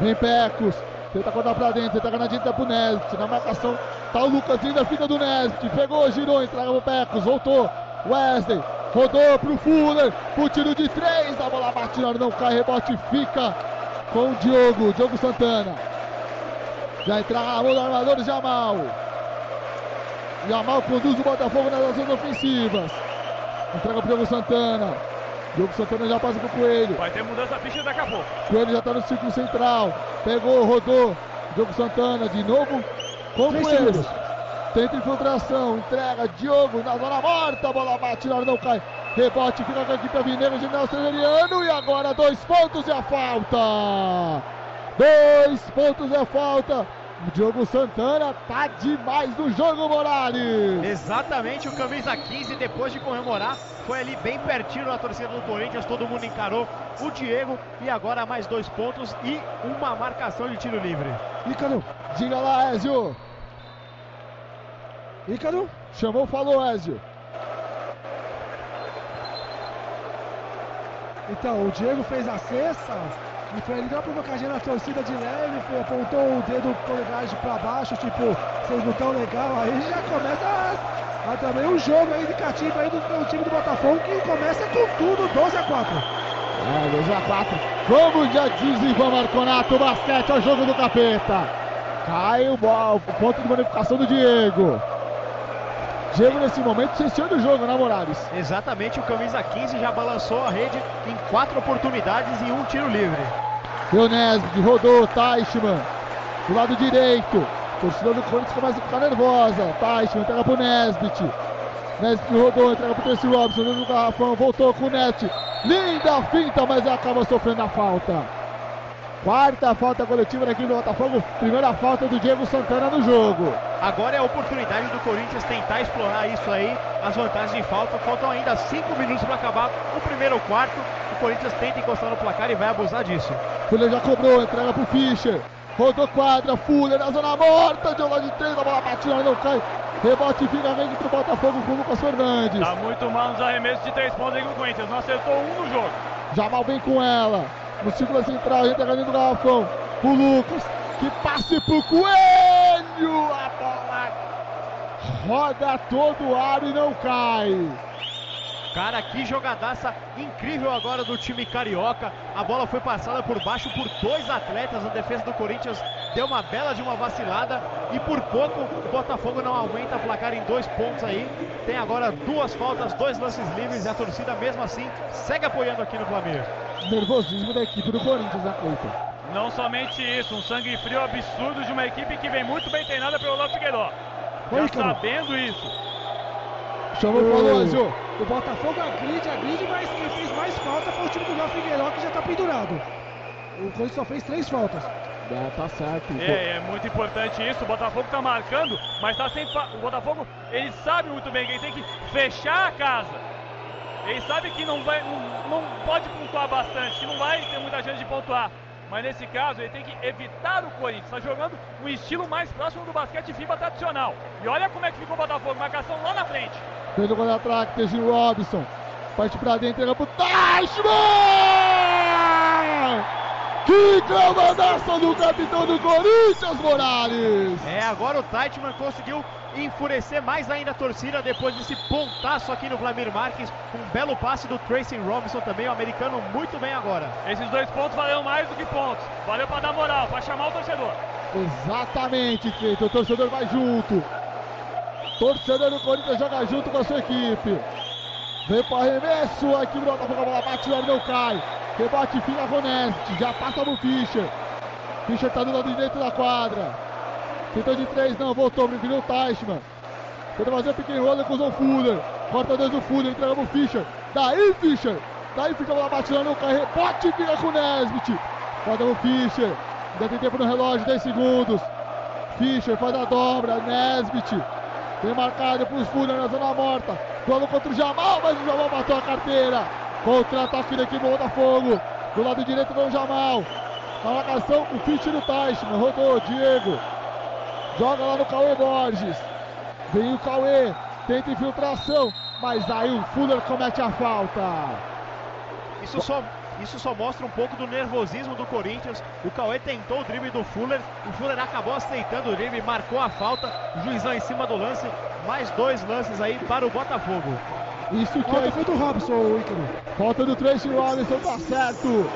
Vem Pecos, tenta cortar pra dentro, tenta ganhar direita pro Nesbit. Na marcação tá o Lucas ainda fica do Nesbit. Pegou, girou, entrega pro Pecos, voltou. Wesley, rodou pro Fuller, pro tiro de três. A bola bate na não cai, rebote fica com o Diogo, Diogo Santana. Já entra a mão do armador Jamal. Jamal conduz o Botafogo nas ações ofensivas. Entrega pro Diogo Santana. Diogo Santana já passa pro Coelho. Vai ter mudança na ficha daqui a pouco. Coelho já tá no círculo central. Pegou, rodou. Diogo Santana de novo com o Três Coelho. segundos. Tenta infiltração, entrega, Diogo na zona morta, a bola bate na hora, não cai. Rebote, fica com a equipe Mineiro de Nelson Severiano e agora dois pontos e a falta. Dois pontos a falta. O Diogo Santana tá demais no jogo, Morales. Exatamente, o camisa 15, depois de comemorar, foi ali bem pertinho da torcida do Corinthians, todo mundo encarou o Diego e agora mais dois pontos e uma marcação de tiro livre. Ícaro, Diga lá, Ezio. Ícaro, Chamou, falou, Ezio. Então, o Diego fez a cesta e foi ali dar uma provocadinha na torcida de leve, foi, apontou o dedo polegar pra baixo, tipo, vocês não tão legal, aí já começa a, a também um jogo aí indicativo aí do, do time do Botafogo que começa com tudo, 12 a 4. É, 2 a 4. Como já diz Ivan Marconato, o basquete é o jogo do capeta. Cai o, bo- o ponto de bonificação do Diego. Diego, nesse momento, sentiu o jogo, né, Morales? Exatamente, o camisa 15 já balançou a rede em quatro oportunidades e um tiro livre. Deu Nesbitt, rodou, Teichmann. Do lado direito. Torcida do Corinthians começa a ficar nervosa. Teichmann entrega pro Nesbitt. Nesbitt rodou, entrega pro Tracy Robinson. Dentro do garrafão, voltou com o Net. Linda finta, mas acaba sofrendo a falta. Quarta falta coletiva da equipe do Botafogo. Primeira falta do Diego Santana no jogo. Agora é a oportunidade do Corinthians tentar explorar isso aí, as vantagens de falta. Faltam ainda cinco minutos para acabar o primeiro quarto. O Corinthians tenta encostar no placar e vai abusar disso. Fuller já cobrou, entrega pro Fischer. Rodou quadra, Fuller na zona morta. De um lado de três, a bola bate, não cai. Rebote fica rende pro Botafogo com o Lucas Fernandes. Tá muito mal nos arremessos de três pontos aí com o Corinthians. Não acertou um no jogo. Jamal vem com ela. No círculo central, entregando do garrafão. Pro Lucas. Que passe pro Coelho. A bola roda todo o ar e não cai. Cara, que jogadaça incrível agora do time carioca. A bola foi passada por baixo por dois atletas. A defesa do Corinthians deu uma bela de uma vacilada. E por pouco o Botafogo não aumenta a placar em dois pontos aí. Tem agora duas faltas, dois lances livres. E a torcida, mesmo assim, segue apoiando aqui no Flamengo. Nervosismo da equipe do Corinthians, né, Cleiton? Não somente isso, um sangue frio absurdo de uma equipe que vem muito bem treinada pelo Léo Figueiró. Já sabendo isso. Chamou, falou, Ezio. O Botafogo agride, agride, mas quem fez mais falta foi o time do Léo Figueiró que já tá pendurado. O Corinthians só fez três faltas. É, tá certo. É, é muito importante isso. O Botafogo tá marcando, mas tá sem. fa- O Botafogo, ele sabe muito bem que ele tem que fechar a casa. Ele sabe que não vai, não, não pode pontuar bastante, que não vai ter muita chance de pontuar. Mas nesse caso, ele tem que evitar o Corinthians. Está jogando um estilo mais próximo do basquete FIBA tradicional. E olha como é que ficou o Botafogo, marcação lá na frente. Fez o contra-ataque, Teji Robinson. Parte pra dentro, entrega pro Teichmann! Que clamadaça do capitão do Corinthians, Morales! É, agora o Teichmann conseguiu enfurecer mais ainda a torcida depois desse pontaço aqui no Vladimir Marques. Um belo passe do Tracy Robinson também, o americano muito bem agora. Esses dois pontos valeram mais do que pontos. Valeu para dar moral, para chamar o torcedor. Exatamente, Cleiton. O torcedor vai junto. Torcedor do Corinthians joga junto com a sua equipe. Vem para arremesso. A equipe do Botafogo, a bola bate, o não cai. Rebate, fica com. Já passa no Fischer. Fischer tá do lado direito da quadra. Tentou de três, não, voltou, preferiu o Teichmann. Tenta fazer o pequeno roller com o Fuller. Corta dois do Fuller, entrega pro Fischer. Daí, Fischer. Daí fica a bola batida, não cai. Rebote, fica com o Nesbit. Corta o Fischer. Ainda tem tempo no relógio, 10 segundos. Fischer faz a dobra, Nesbit. Tem marcado pro Fuller na zona morta. Duelo contra o Jamal, mas o Jamal matou a carteira. Contra-ataque da equipe Botafogo. Do lado direito do Jamal. Na marcação, o Fischer do Teichmann. Rodou, Diego. Joga lá no Cauê Borges. Vem o Cauê. Tenta infiltração. Mas aí o Fuller comete a falta. Isso só, isso só mostra um pouco do nervosismo do Corinthians. O Cauê tentou o drible do Fuller. O Fuller acabou aceitando o drible, marcou a falta. O juizão em cima do lance. Mais dois lances aí para o Botafogo. Isso que Falta é foi do Robson, o Ícaro. falta do Tracy Robinson, tá certo.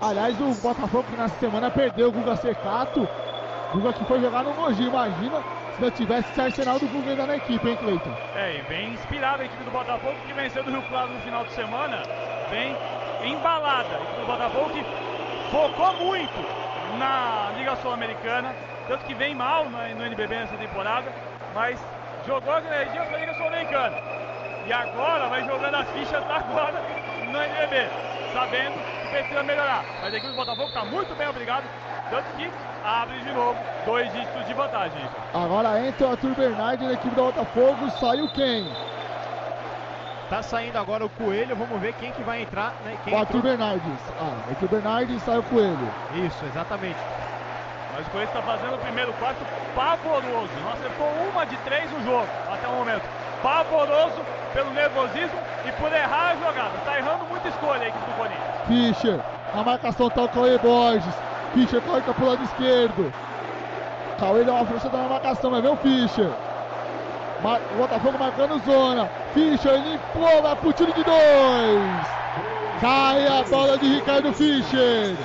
Aliás, o Botafogo que nessa semana perdeu o Guga Secato. Guga que foi jogar no Mogi, imagina se não tivesse esse arsenal do Guga ainda na equipe, hein, Cleiton? É, e vem inspirada a equipe do Botafogo que venceu do Rio Claro no final de semana. Vem embalada. Equipe do Botafogo que focou muito na Liga Sul-Americana. Tanto que vem mal no, NBB nessa temporada. Mas jogou as energias para a Liga Sul-Americana. E agora vai jogando as fichas agora no NBB. Sabendo que precisa melhorar. Mas a equipe do Botafogo está muito bem obrigado. Tanto que abre de novo dois dígitos de vantagem. Agora entra o Arthur Bernardi na equipe do Botafogo. Saiu quem? Tá saindo agora o Coelho. Vamos ver quem que vai entrar. Né? Quem O Arthur entrou. Bernardes. Ah, Arthur Bernardes saiu com ele. Isso, exatamente. Mas o Corinthians está fazendo o primeiro quarto pavoroso. Não acertou uma de três no jogo até o momento. Pavoroso pelo nervosismo e por errar a jogada. Está errando muita escolha a equipe do Corinthians. Fischer. Na marcação tá o Cauê Borges. Fischer corta pro lado esquerdo. Cauê dá uma forçada na marcação, mas vem o Fischer. Mar- O Botafogo marcando zona. Fischer limpou, vai pro tiro de dois. Cai a bola de Ricardo Fischer.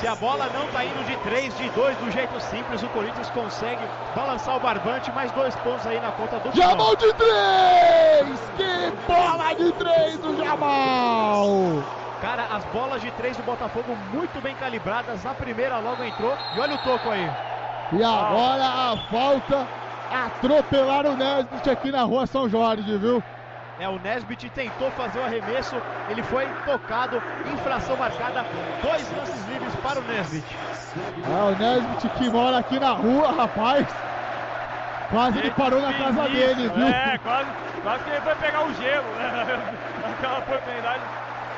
Se a bola não tá indo de 3, de 2 do jeito simples, o Corinthians consegue balançar o barbante, mais dois pontos aí na conta do. Jamal de três! Que bola de três do Jamal! Cara, as bolas de 3 do Botafogo muito bem calibradas. A primeira logo entrou. E olha o toco aí. E agora a falta. Atropelaram o Nesbitt aqui na rua São Jorge, viu? É, o Nesbitt tentou fazer o arremesso, ele foi tocado, infração marcada, dois lances livres para o Nesbitt. É o Nesbitt que mora aqui na rua, rapaz. Quase ele parou na casa Sinistro, dele, viu? É, quase, quase que ele foi pegar o gelo, né? [LAUGHS] Naquela oportunidade.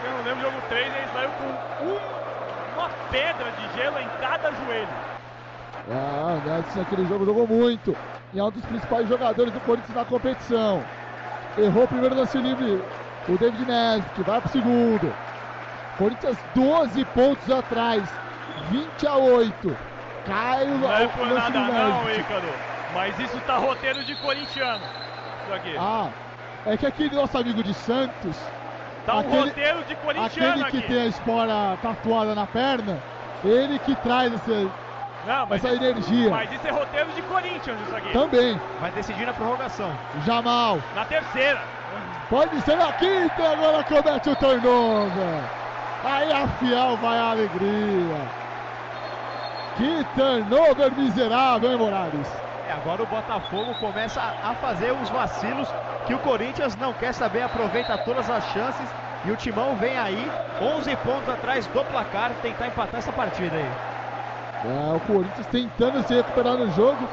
Eu não lembro jogo 3, ele saiu com um- uma pedra de gelo em cada joelho. Ah, o Nesbitt naquele jogo jogou muito. E é um dos principais jogadores do Corinthians na competição. Errou o primeiro lance livre. O David Nesbitt vai pro segundo. Corinthians 12 pontos atrás. 20 a 8. Cai o, Não é o por nada não. Ícaro. Mas isso tá roteiro de corintiano. Isso aqui. Ah, é que aquele nosso amigo de Santos, tá um aquele- roteiro de corintiano aquele que aqui. tem a espora tatuada na perna, ele que traz essa, Não, mas, essa energia. mas isso é roteiro de Corinthians, isso aqui. Também, Vai decidir na prorrogação. Jamal. Na terceira. Pode ser na quinta, agora comete o turnover. Aí a Fiel vai à alegria. Que turnover miserável, hein, Morales? É, agora o Botafogo começa a a fazer os vacilos que o Corinthians não quer saber, aproveita todas as chances e o Timão vem aí, 11 pontos atrás do placar, tentar empatar essa partida aí. É, o Corinthians tentando se recuperar no jogo.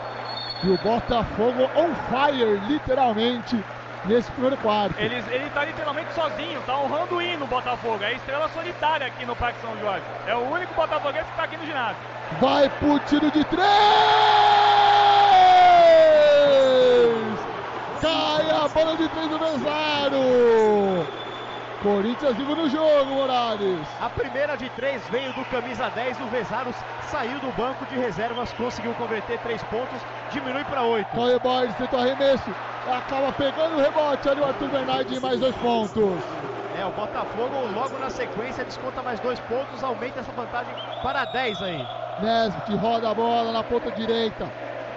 E o Botafogo on fire, literalmente, nesse primeiro quarto. Ele, ele tá literalmente sozinho, tá honrando o hino Botafogo. É a estrela solitária aqui no Parque São Jorge. É o único botafoguense que tá aqui no ginásio. Vai pro tiro de três! Cai a bola de três do Vezaro! Corinthians vivo no jogo, Morales. A primeira de três veio do camisa 10, o Vezaros saiu do banco de reservas, conseguiu converter três pontos, diminui para oito. Caio Borges tenta arremesso. Acaba pegando o rebote ali o Arthur Bernardi mais dois pontos. É, o Botafogo logo na sequência desconta mais dois pontos, aumenta essa vantagem para 10 aí. Nesbitt roda a bola na ponta direita.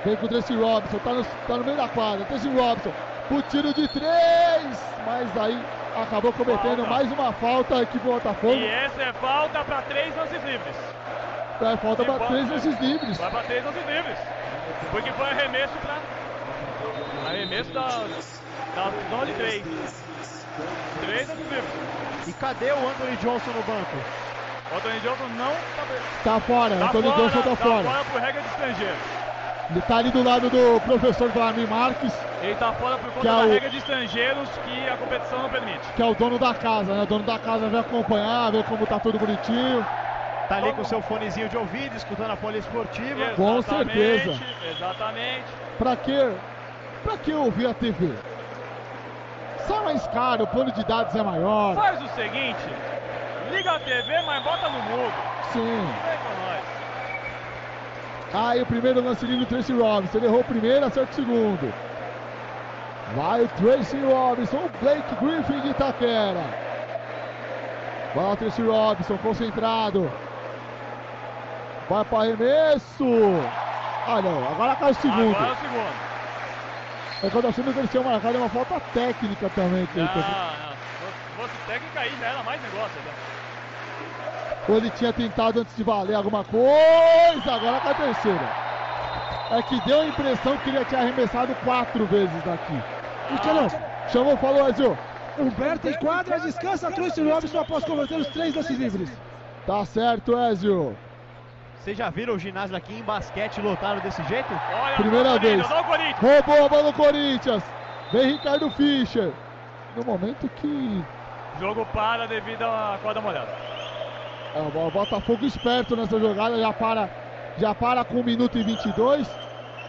Vem com o Tracy Robinson, tá no, tá no meio da quadra. Tracy Robinson, o tiro de três. Mas aí acabou cometendo Falta. mais uma falta a equipe do Botafogo. E essa é falta para três lances livres. É, falta para três lances livres. Vai para três lances livres. Porque foi arremesso para. Arremesso da, da zona de três. Três lances livres. E cadê o Anthony Johnson no banco? O Anthony Johnson não tá, Tá fora, tá Antônio fora, Johnson tá fora. fora por regra de estrangeiro. Ele tá ali do lado do professor Vladimir Marques, Ele tá fora por conta é da o- regra de estrangeiros que a competição não permite. que é o dono da casa, né? O dono da casa vem acompanhar, ver como tá tudo bonitinho. Tá ali com seu fonezinho de ouvido, escutando a poliesportiva. Com Exatamente, certeza. Exatamente. Pra que, pra que ouvir a TV? Sai mais caro, o plano de dados é maior. Faz o seguinte, liga a TV, mas bota no mudo. Sim. Aí o primeiro lance ali do Tracy Robinson. Ele errou o primeiro, acerta o segundo. Vai o Tracy Robinson, o Blake Griffin de Itaquera. Vai o Tracy Robinson, concentrado. Vai para arremesso. Ah não, agora cai o segundo. Agora é o segundo. É quando eu achando que eles tinham marcado é uma falta técnica também. Que Não, ele não. Se fosse técnica aí, já era mais negócio. Né? Ou ele tinha tentado antes de valer alguma coisa, agora cai a terceira. É que deu a impressão que ele tinha arremessado quatro vezes daqui. Cristiano, Chamou, falou, Ezio. Humberto em quadra, descansa Tracy Robinson após converter os três lances livres. Tá certo, Ezio. Vocês já viram o ginásio aqui em basquete lotado desse jeito? Olha Primeira o vez. o. Roubou a bola do Corinthians. Vem Ricardo Fischer. No momento que O jogo para devido à quadra molhada. É, o Botafogo esperto nessa jogada, já para, já para com 1 minuto e 22.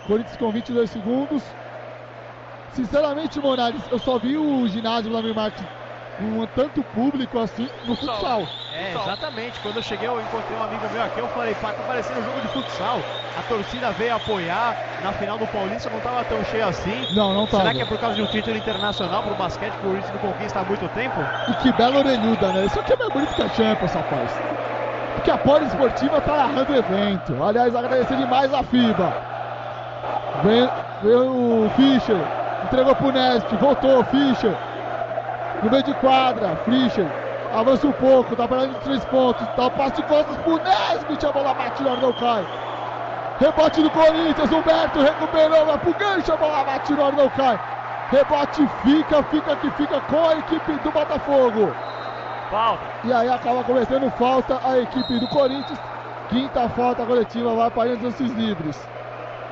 Corinthians com 22 segundos. Sinceramente, Moraes, eu só vi o ginásio Vladimir Martins com tanto público assim no futsal. É, exatamente. Quando eu cheguei, eu encontrei um amigo meu aqui, eu falei, pá, tá parecendo um jogo de futsal. A torcida veio apoiar na final do Paulista, não tava tão cheio assim. Não, não Será tava. que é por causa de um título internacional pro basquete que o Corinthians não conquista há muito tempo? E que bela orelhuda, né? Isso aqui é mais bonito que a Champions, rapaz. Porque a Poli Esportiva tá narrando o evento. Aliás, agradecer demais a FIBA. Vem, vem o Fischer, entregou pro Nesp, voltou o Fischer. No meio de quadra, Fischer. Avança um pouco, tá parando de três pontos. Dá o passe de costas pro Nesp, a bola bate, na não cai. Rebote do Corinthians, Humberto recuperou, vai pro gancho, a bola bate, na não cai. Rebote fica, fica que fica com a equipe do Botafogo. Falta. E aí acaba cometendo falta a equipe do Corinthians. Quinta falta coletiva vai para os lances livres.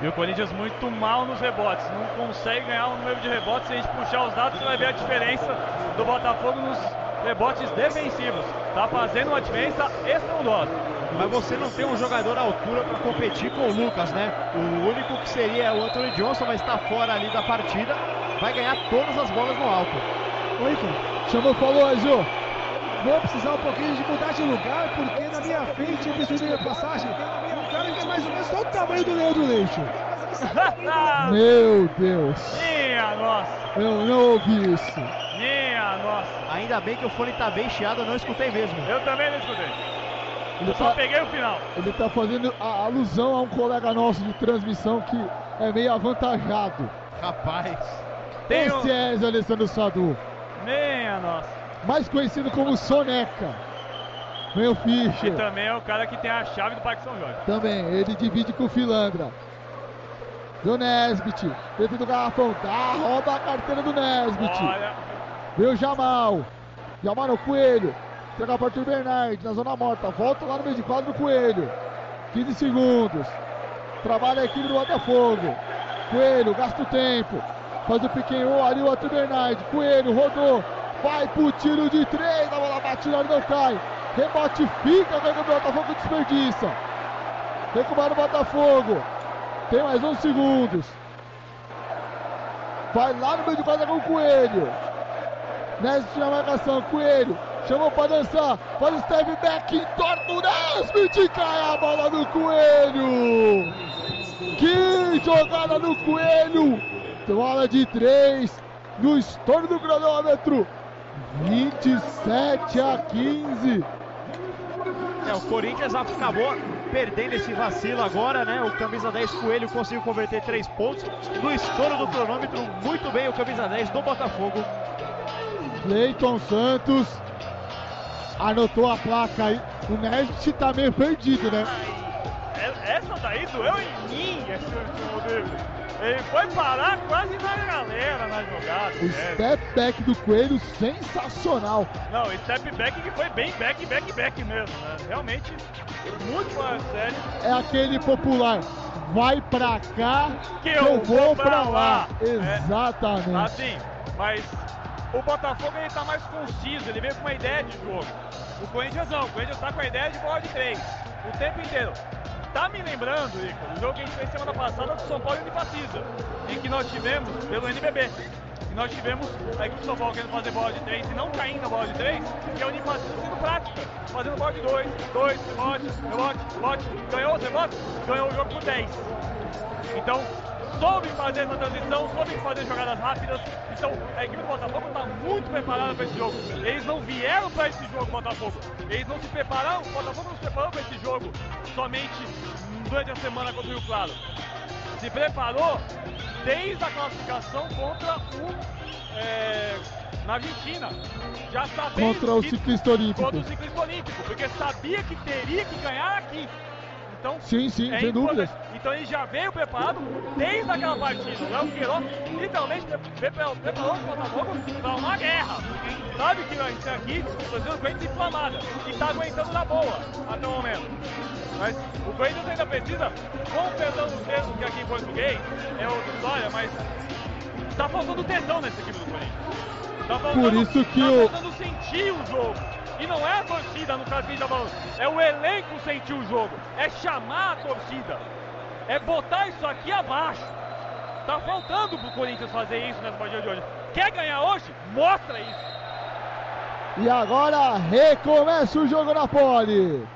E o Corinthians muito mal nos rebotes. Não consegue ganhar o número de rebotes. Se a gente puxar os dados, você vai ver a diferença do Botafogo nos rebotes defensivos. Tá fazendo uma diferença estrondosa. Mas você não tem um jogador à altura para competir com o Lucas, né? O único que seria o Anthony Johnson, mas está fora ali da partida. Vai ganhar todas as bolas no alto. Oi, Ken. Chamou, falou, Ezio. Vou precisar um pouquinho de mudar de lugar, porque na minha frente, eu preciso de passagem, um é mais ou menos só o tamanho do Leandro Leixo. [LAUGHS] Meu Deus. Minha nossa, Eu não ouvi isso. minha nossa. Ainda bem que o fone tá bem chiado, eu não escutei mesmo. Eu também não escutei. Ele Eu só tá, peguei o final. ele tá fazendo a alusão a um colega nosso de transmissão que é meio avantajado. Rapaz. Tem Esse um- é Alessandro Sadu, Minha nossa. mais conhecido como Soneca. Vem o E Fischer. também é o cara que tem a chave do Parque São Jorge. Também, ele divide com o Filandra. Do Nesbit, dentro do garrafão, dá, rouba a carteira do Nesbit. Olha, Veio o Jamal. Jamal no Coelho. Entrega para o Bernard na zona morta. Volta lá no meio de quadro do Coelho. 15 segundos. Trabalha a equipe do Botafogo. Coelho, gasta o tempo. Faz o pequeno ali o Arthur Bernard. Coelho rodou. Vai pro tiro de três. A bola bate na não cai. Rebote fica. Vem o Botafogo desperdiça. Recupera o Botafogo. Tem mais 11 segundos. Vai lá no meio de quadra com o Coelho. Nesbit na marcação, Coelho. Chamou pra dançar. Faz o step back, entorta o Nesbit. Cai a bola do Coelho. Que jogada do Coelho. Bola de três. No estouro do cronômetro. 27 a 15. É, o Corinthians acabou perdendo esse vacilo agora, né? O camisa 10 Coelho conseguiu converter três pontos. No estouro do cronômetro, muito bem o camisa 10 do Botafogo. Cleiton Santos anotou a placa aí. O Nesbit tá meio perdido, né? é- essa daí doeu em mim, esse último drible. Ele foi parar quase na galera na jogada. O né? step back do Coelho sensacional. Não, o step back que foi bem back, back, back mesmo, né? Realmente, muito mais sério. É aquele popular. Vai pra cá Que eu eu vou pra lá. lá. É. Exatamente. Assim, mas o Botafogo ele tá mais conciso, ele veio com uma ideia de jogo. O Corinthians não, o Corinthians tá com a ideia de bola de três. O tempo inteiro. Tá me lembrando, Rico, do jogo que a gente fez semana passada do São Paulo e Unifacisa, em que nós tivemos, pelo NBB, e nós tivemos a equipe do São Paulo querendo fazer bola de três e não caindo na bola de três, e a Unifacisa sendo prática, fazendo bola de dois, dois, rebote, rebote, rebote, ganhou os rebotes, ganhou o jogo por 10. Então, soube fazer essa transição, soube fazer jogadas rápidas. Então, a equipe do Botafogo está muito preparada para esse jogo. Eles não vieram para esse jogo, Botafogo. Eles não se prepararam, o Botafogo não se preparou para esse jogo somente durante a semana contra o Rio Claro. Se preparou desde a classificação contra o. É, na Argentina. Já sabendo Contra o que- ciclista olímpico. Contra o ciclista olímpico, porque sabia que teria que ganhar aqui. Então, Sim, sim, é sem dúvidas. Então ele já veio preparado desde aquela partida. O Léo Queiroz literalmente pre- preparou, preparou o Botafogo para uma guerra. Sabe que a gente tem aqui torcendo o Corinthians inflamada e está aguentando na boa até o momento. Mas o Corinthians ainda precisa, com o perdão do termo que aqui em português é outra história, mas tá faltando tesão nessa equipe do Corinthians. Tá faltando, Por isso que tá o- faltando sentir o jogo. E não é a torcida no caso tá falando, é o elenco sentir o jogo, é chamar a torcida, é botar isso aqui abaixo. Tá faltando pro Corinthians fazer isso nessa partida de hoje. Quer ganhar hoje? Mostra isso. E agora recomeça o jogo na pole.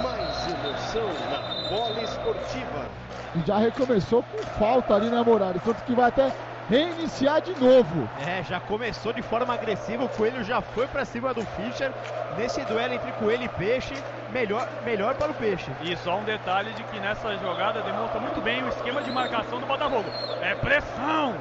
Mais emoção na bola esportiva. E já recomeçou com falta ali, né, Morales? Tanto que vai até reiniciar de novo. É, já começou de forma agressiva, o Coelho já foi pra cima do Fischer. Nesse duelo entre Coelho e Peixe, melhor, melhor para o Peixe. E só um detalhe de que nessa jogada demonstra muito bem o esquema de marcação do Botafogo. É pressão!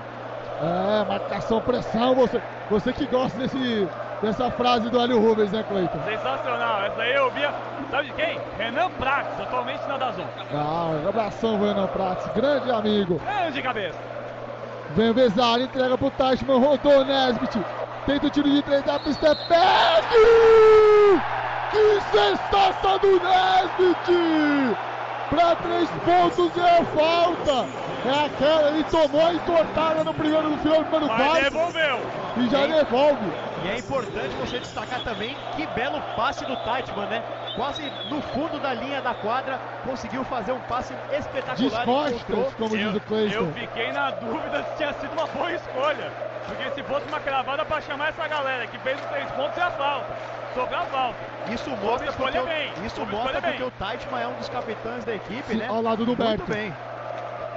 É, marcação, pressão. Você, você que gosta desse, dessa frase do Hélio Rubens, né, Cleiton? Sensacional, essa aí eu via, sabe de quem? Renan Prates, atualmente na Dazon. Ah, um abração, Renan Prates, grande amigo. É de cabeça. Vem o Vezari, entrega pro Teichmann, rodou o Nesbit. Tenta o tiro de três da pista, é pede! Que cestaça do Nesbit! Pra três pontos é falta! É aquela, ele tomou a entortada no primeiro, no final do primeiro Mas quarto devolveu. e já devolve. E é importante você destacar também que belo passe do Taitman, né? Quase no fundo da linha da quadra, conseguiu fazer um passe espetacular. Descostas, como diz Eu, o Cleiton. eu fiquei na dúvida se tinha sido uma boa escolha. Porque se fosse uma cravada pra chamar essa galera que fez os três pontos, é a falta. Sobre a falta. Isso mostra porque, o- bem, isso mostra porque o Taitman é um dos capitães da equipe, Sim, né? ao lado do Berto. Muito bem.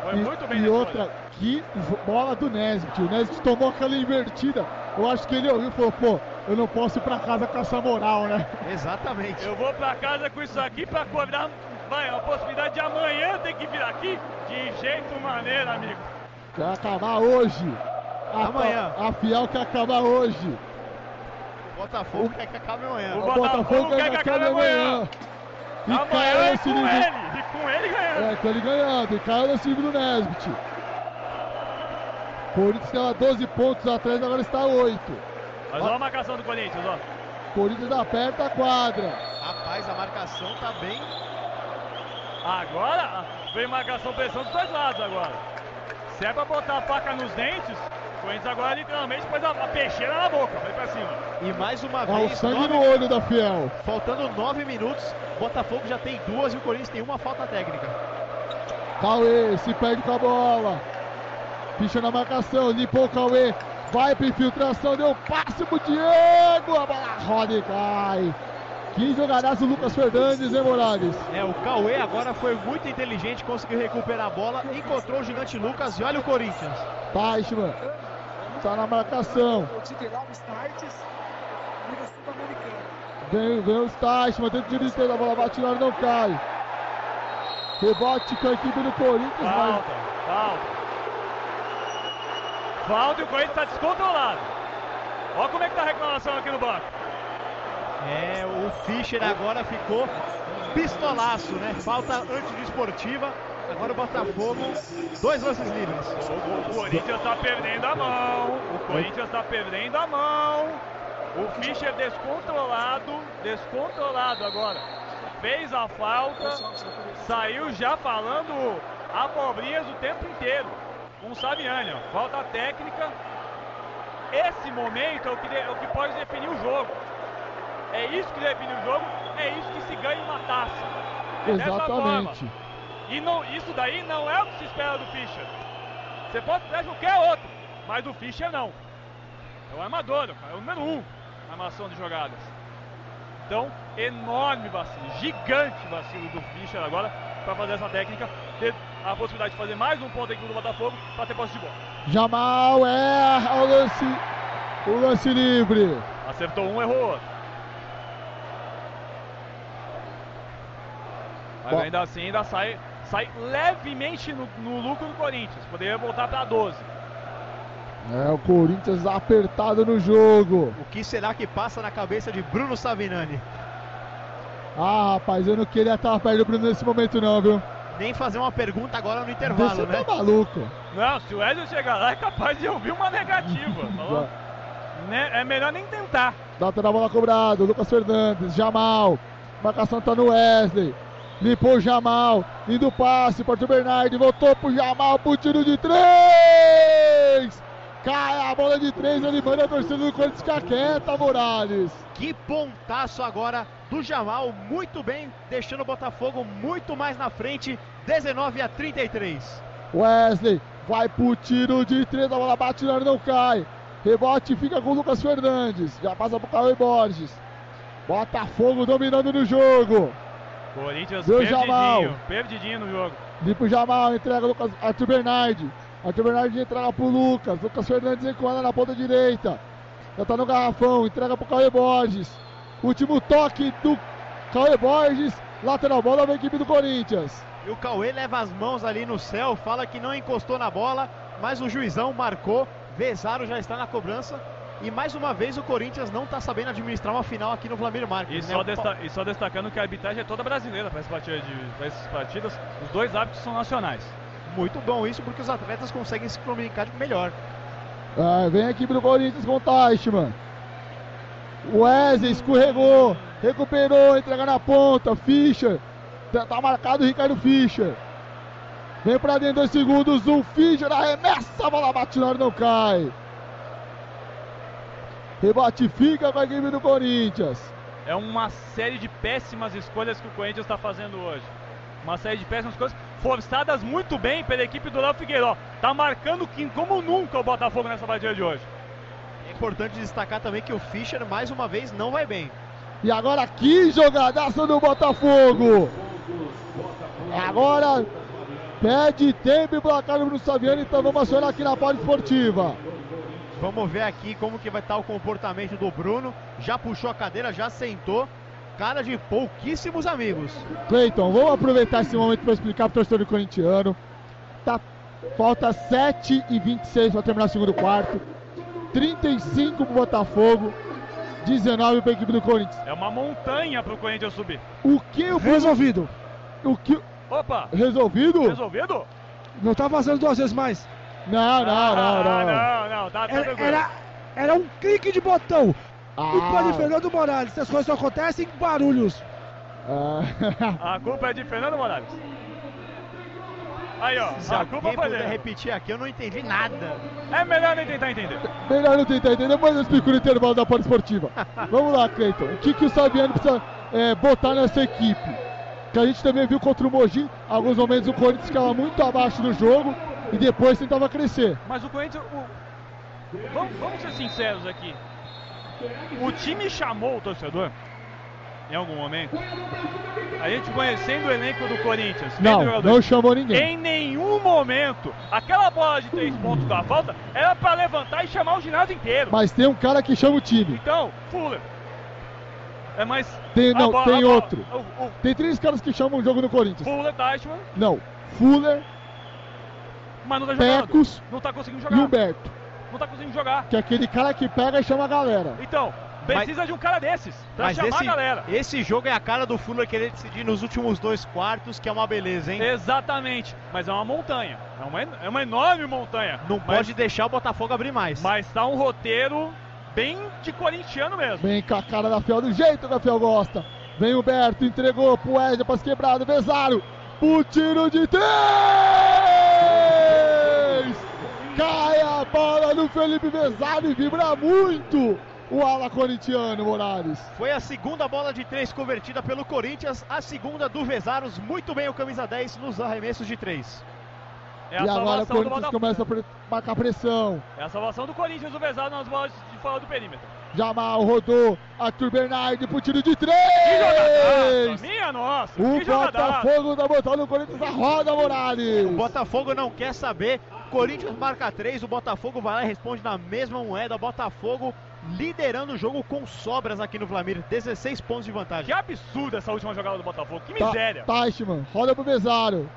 Foi E, muito bem e outra, escolha. que bola do Nesbit. O Nesbit tomou aquela invertida. Eu acho que ele ouviu e falou, pô, eu não posso ir pra casa com essa moral, né? Exatamente. Eu vou pra casa com isso aqui pra acordar. Vai, a possibilidade de amanhã ter que vir aqui? De jeito maneiro, amigo. Quer acabar hoje. A, Amanhã. A, Fiel quer acabar hoje. O Botafogo quer que acabe amanhã. O O Botafogo quer que acabe amanhã. E Amanhã caiu é com nível. ele. E com ele ganhando. É, com ele ganhando. E caiu nesse nível do Nesbit. Corinthians estava 12 pontos atrás, agora está 8. Mas olha a marcação do Corinthians, ó. Corinthians aperta a quadra. Rapaz, a marcação tá bem. Agora vem marcação pressão dos dois lados agora. Se é pra botar a faca nos dentes, Corinthians agora literalmente pôs a, a peixeira na boca, vai pra cima. E mais uma É o vez, sangue nove- no olho da Fiel. faltando nove minutos, Botafogo já tem duas e o Corinthians tem uma falta técnica. Cauê se perde com a bola. Ficha na marcação, limpou o Cauê. Vai pra infiltração, deu passe pro Diego. A bola roda e cai. Que jogadaço o Lucas Fernandes, hein, Morales? É, o Cauê agora foi muito inteligente, conseguiu recuperar a bola, encontrou o gigante Lucas e olha o Corinthians. Teichmann tá na marcação. Vem, vem o Teichmann, dentro de direita, a bola bate na hora não cai. Rebote com a equipe do Corinthians, mas Falta, falta. Falta e o Corinthians tá descontrolado. Olha como é que tá a reclamação aqui no banco. É, o Fischer agora ficou pistolaço, né? Falta antidesportiva. Agora o Botafogo, dois lances livres. O, Corinthians tá perdendo a mão. O Corinthians tá perdendo a mão. O Fischer descontrolado, descontrolado agora. Fez a falta, saiu já falando abobrinhas o tempo inteiro. Com o Saviani, ó. Falta técnica. esse momento é o que, de- é o que pode definir o jogo. É isso que define o jogo, é isso que se ganha uma taça. É dessa Exatamente. E não, isso daí não é o que se espera do Fischer. Você pode esperar qualquer outro, mas do Fischer não. É o armador, é o número um na armação de jogadas. Então, enorme vacilo, gigante vacilo do Fischer agora para fazer essa técnica, ter a possibilidade de fazer mais um ponto aqui do Botafogo para ter posse de bola. Jamal erra o lance, o lance livre. Acertou um, errou outro. Mas Bom. ainda assim, ainda sai, sai levemente no, no lucro do Corinthians. Poderia voltar para 12. É, o Corinthians apertado no jogo. O que será que passa na cabeça de Bruno Savinani? Ah, rapaz, eu não queria estar perto do Bruno nesse momento não, viu? Nem fazer uma pergunta agora no intervalo, Você né? tá maluco. Não, se o Edson chegar lá, é capaz de ouvir uma negativa. [LAUGHS] Falou? Né, É melhor nem tentar. Data da bola cobrada, Lucas Fernandes, Jamal. Marcação tá no Wesley. Limpou o Jamal, indo o passe para o Bernardi, voltou pro Jamal pro tiro de três! Cai a bola de três, ele manda a torcida do Corinthians ficar quieta, Morales. Que pontaço agora do Jamal, muito bem, deixando o Botafogo muito mais na frente, 19 a 33. Wesley vai pro tiro de três, a bola bate na não cai. Rebote fica com o Lucas Fernandes, já passa pro Cauê Borges. Botafogo dominando no jogo. Corinthians Deu perdidinho, Jamal. perdidinho no jogo. Limpa o Jamal, entrega Lucas, Arthur Bernardi. Arthur Bernardi entrega pro Lucas. Lucas Fernandes encosta na ponta direita. Já tá no garrafão, entrega pro Cauê Borges. Último toque do Cauê Borges. Lateral bola da equipe do Corinthians. E o Cauê leva as mãos ali no céu, fala que não encostou na bola, mas o juizão marcou. Vezaro já está na cobrança. E mais uma vez o Corinthians não está sabendo administrar uma final aqui no Vladimir Marques. E né? só, O desta- e só destacando que a arbitragem é toda brasileira para essas partidas. Os dois árbitros são nacionais. Muito bom isso, porque os atletas conseguem se comunicar melhor. Ah, vem a equipe do Corinthians com o Teichmann. Wesley escorregou, recuperou, entrega na ponta. Fischer, tá, tá marcado o Ricardo Fischer. Vem pra dentro, dois segundos. O Fischer arremessa, a bola bate na hora, não cai. Rebate fica com a equipe do Corinthians. É uma série de péssimas escolhas que o Corinthians está fazendo hoje. Uma série de péssimas escolhas, forçadas muito bem pela equipe do Léo Figueiró. Tá marcando como nunca o Botafogo nessa partida de hoje. É importante destacar também que o Fischer, mais uma vez, não vai bem. E agora que jogadaça do Botafogo. Agora pede tempo e placar do Bruno Saviani, então vamos acionar aqui na Poli Esportiva. Vamos ver aqui como que vai estar o comportamento do Bruno. Já puxou a cadeira, já sentou. Cara de pouquíssimos amigos. Cleiton, vamos aproveitar esse momento para explicar para o torcedor corintiano. Tá, falta 7 e 26 para terminar o segundo quarto. 35 para o Botafogo, 19 para a equipe do Corinthians. É uma montanha pro Corinthians subir. O que o Bruno, Resolvido. o que Opa! resolvido? Resolvido? Não tá vazando duas vezes mais. Não, não, ah, não, não. não, não, tá Era, era, era um clique de botão. Culpa de Ah, Fernando Morales. Essas coisas só acontecem com barulhos. ah, A culpa é de Fernando Morales. Aí, ó, Se a culpa foi dele. repetir aqui, eu não entendi nada. É melhor nem tentar entender. melhor não tentar entender, depois eu explico no intervalo da Poli Esportiva. [LAUGHS] Vamos lá, Cleiton. O que, que o Saviano precisa é, botar nessa equipe? Que a gente também viu contra o Mogi, alguns momentos o Corinthians ficava muito abaixo do jogo e depois tentava crescer. Mas o Corinthians. o- Vamos, vamos ser sinceros aqui. O time chamou o torcedor em algum momento. A gente conhecendo o elenco do Corinthians, Não, não chamou ninguém. Em nenhum momento, aquela bola de três pontos da falta era para levantar e chamar o ginásio inteiro. Mas tem um cara que chama o time. Então, Fuller. É mais. Tem, não, bola- tem bola- outro. O, o Tem três caras que chamam o jogo no Corinthians. Fuller, Deichmann, Não, Fuller, mas não tá jogando. Pecos Não tá conseguindo jogar. Humberto. Não tá conseguindo jogar. Que é aquele cara que pega e chama a galera. Então, precisa de um cara desses pra Mas chamar esse, a galera. esse jogo é a cara do Fuller querer decidir nos últimos dois quartos, que é uma beleza, hein? Exatamente, mas é uma montanha. É uma, é uma enorme montanha. Não mas, pode deixar o Botafogo abrir mais. Mas tá um roteiro bem de corintiano mesmo. Vem com a cara da Fiel, do jeito que a Fiel gosta. Vem o Berto, entregou pro Wesley, passe quebrado, Vezaro, pro tiro de três! Cai a bola no do Felipe Vezado e vibra muito o ala corintiano, Morales. Foi a segunda bola de três convertida pelo Corinthians, a segunda do Vezaros, muito bem o camisa 10 nos arremessos de três. É e agora o Corinthians começa a marcar pressão. É a salvação do Corinthians, o Vezado nas bolas de fora do perímetro. Jamal rodou, Arthur Bernardi pro tiro de Que jogadaça! três! Minha nossa! O que! Botafogo tá botando o Corinthians na roda, Morales. O Botafogo não quer saber. Corinthians marca 3, o Botafogo vai lá e responde na mesma moeda. Botafogo liderando o jogo com sobras aqui no Vlamir. 16 pontos de Que vantagem. absurda essa última jogada do Botafogo. Que Ta- miséria! Teichmann, roda pro Bezaro.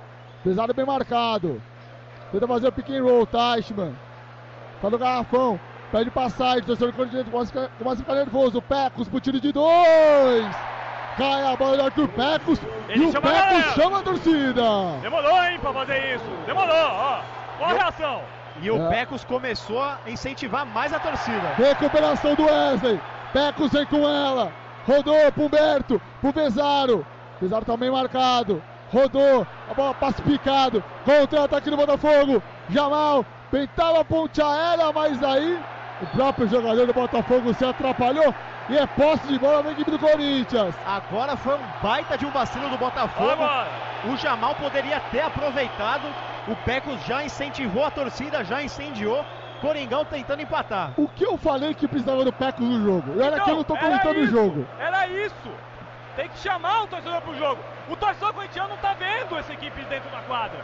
Bezaro bem marcado. Tenta fazer o pick and roll, Teichmann. Tá no garrafão. Pede passagem, torcedor do Corinthians começa começa a ficar nervoso. Pecos pro tiro de dois. Cai a bola do Arthur Pecos. Ele e o Pecos galera. chama a torcida. Demorou, hein, pra fazer isso. Demorou, ó. Qual a reação? E o É. Pecos começou a incentivar mais a torcida. Recuperação do Wesley. Pecos vem com ela. Rodou pro Humberto, pro Bezaro. Bezaro também marcado. Rodou, a bola passe picado. Contra-ataque do Botafogo. Jamal tentava a ponte aérea, mas aí o próprio jogador do Botafogo se atrapalhou. E é posse de bola na equipe do Corinthians. Agora foi um baita de um vacilo do Botafogo. Agora. O Jamal poderia ter aproveitado. O Pecos já incentivou a torcida, já incendiou. Coringão tentando empatar. O que eu falei que precisava do Pecos no jogo? E olha que eu não tô Então, comentando era o jogo. Era isso. Tem que chamar o torcedor pro jogo. O torcedor corintiano não tá vendo essa equipe dentro da quadra.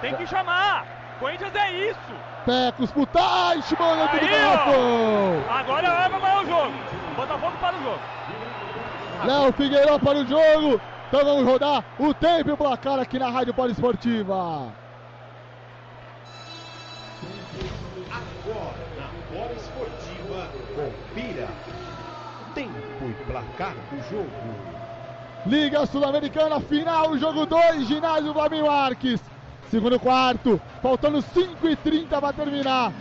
Tem que chamar. Corinthians é isso. Pecos pro Teichmann dentro do garrafão. Agora é pra parar o jogo. Botafogo para o jogo. Léo Figueiredo para o jogo. Então vamos rodar o tempo e o placar aqui na Rádio Poliesportiva. Agora na Bola Esportiva, confira. Tempo e placar do jogo. Liga Sul-Americana, final, jogo 2, ginásio Vlamir Marques. Segundo quarto, faltando 5 e 30 para terminar.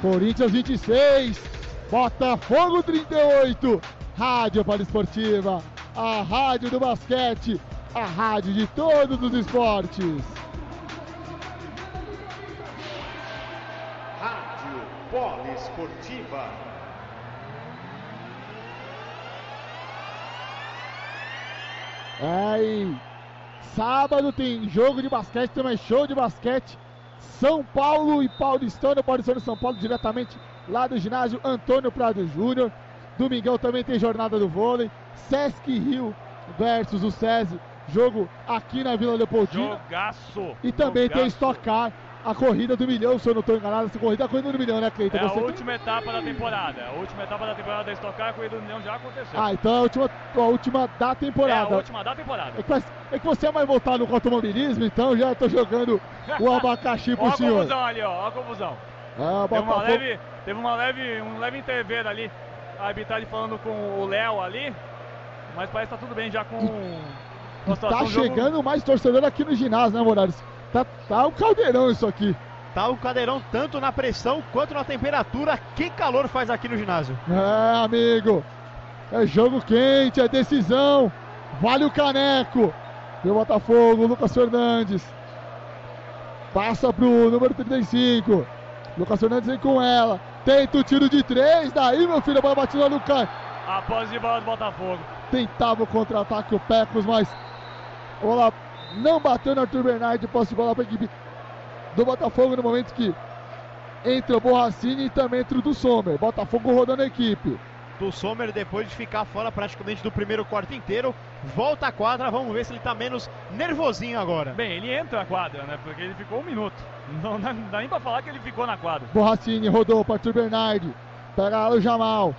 Corinthians 26, Botafogo 38. Rádio Poliesportiva, a rádio do basquete, a rádio de todos os esportes. Rádio Poliesportiva. Aí, sábado tem jogo de basquete, tem mais show de basquete. São Paulo e Paulistano, Paulistano e São Paulo diretamente lá do ginásio Antônio Prado Júnior. Domingão também tem jornada do vôlei. Sesc Rio versus o SESI, jogo aqui na Vila Leopoldina. Jogaço. E também tem Jogaço. Stock Car, a corrida do milhão, se eu não estou enganado. Essa corrida é a corrida do milhão, né, Cleiton? É a Você tem- última etapa da temporada. A última etapa da temporada da Stock Car, a corrida do União já aconteceu. Ah, então é a última, a última da é a temporada. última da temporada. É que, é que você é mais voltado com automobilismo, então já tô jogando o abacaxi [LAUGHS] Ó pro a senhor. confusão ali, ó. Ó a confusão. Ah, Teve uma leve, teve uma leve, um leve intervero ali. A arbitragem falando com o Léo ali. Mas parece que tá tudo bem já com. a situação tá do jogo. chegando mais torcedor aqui no ginásio, né, Morales? Tá, tá um caldeirão isso aqui. Tá o cadeirão tanto na pressão quanto na temperatura. Que calor faz aqui no ginásio. É, amigo. É jogo quente, é decisão. Vale o caneco. E o Botafogo, Lucas Fernandes. Passa pro número 35. Lucas Fernandes vem com ela. Tenta o tiro de três. Daí, meu filho, a bola batida no cai. A posse de bola do Botafogo. Tentava o contra-ataque o Pecos, mas bola não bateu no Arthur Bernardi. Posse de bola para a equipe do Botafogo no momento que entra o Borracini e também entra o do Sommer. Botafogo rodando a equipe. Do Sommer, depois de ficar fora praticamente do primeiro quarto inteiro, volta à quadra. Vamos ver se ele tá menos nervosinho agora. Bem, ele entra na quadra, né? Porque ele ficou um minuto. Não dá, não dá nem pra falar que ele ficou na quadra. Borracini rodou para Arthur Bernardi. Pega ela o Jamal.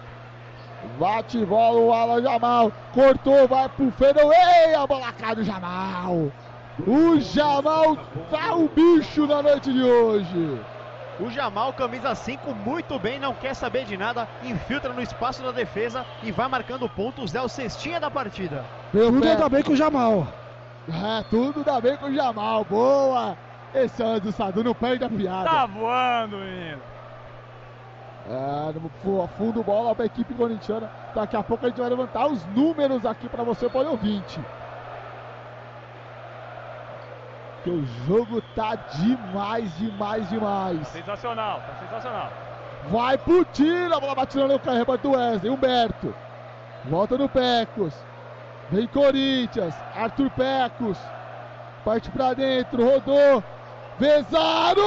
Bate bola o Alan Jamal. Cortou, vai pro Fenway. A bola cai do Jamal. O Jamal tá o bicho da noite de hoje. O Jamal, camisa 5, muito bem, não quer saber de nada, infiltra no espaço da defesa e vai marcando pontos. É o cestinha da partida. Meu Tudo pé- ainda bem com o Jamal. É, tudo dá bem com o Jamal. Boa. Esse ano do Sadu não perde a piada. Tá voando, menino. É, fundo bola para a equipe corintiana. Daqui a pouco a gente vai levantar os números aqui para você, pode ouvinte. Que o jogo tá demais, demais, demais. Sensacional, tá sensacional. Vai pro tiro, a bola bate no carro, rebate do Wesley, Humberto. Volta no Pecos. Vem Corinthians, Arthur Pecos. Parte pra dentro, rodou. Vezaro!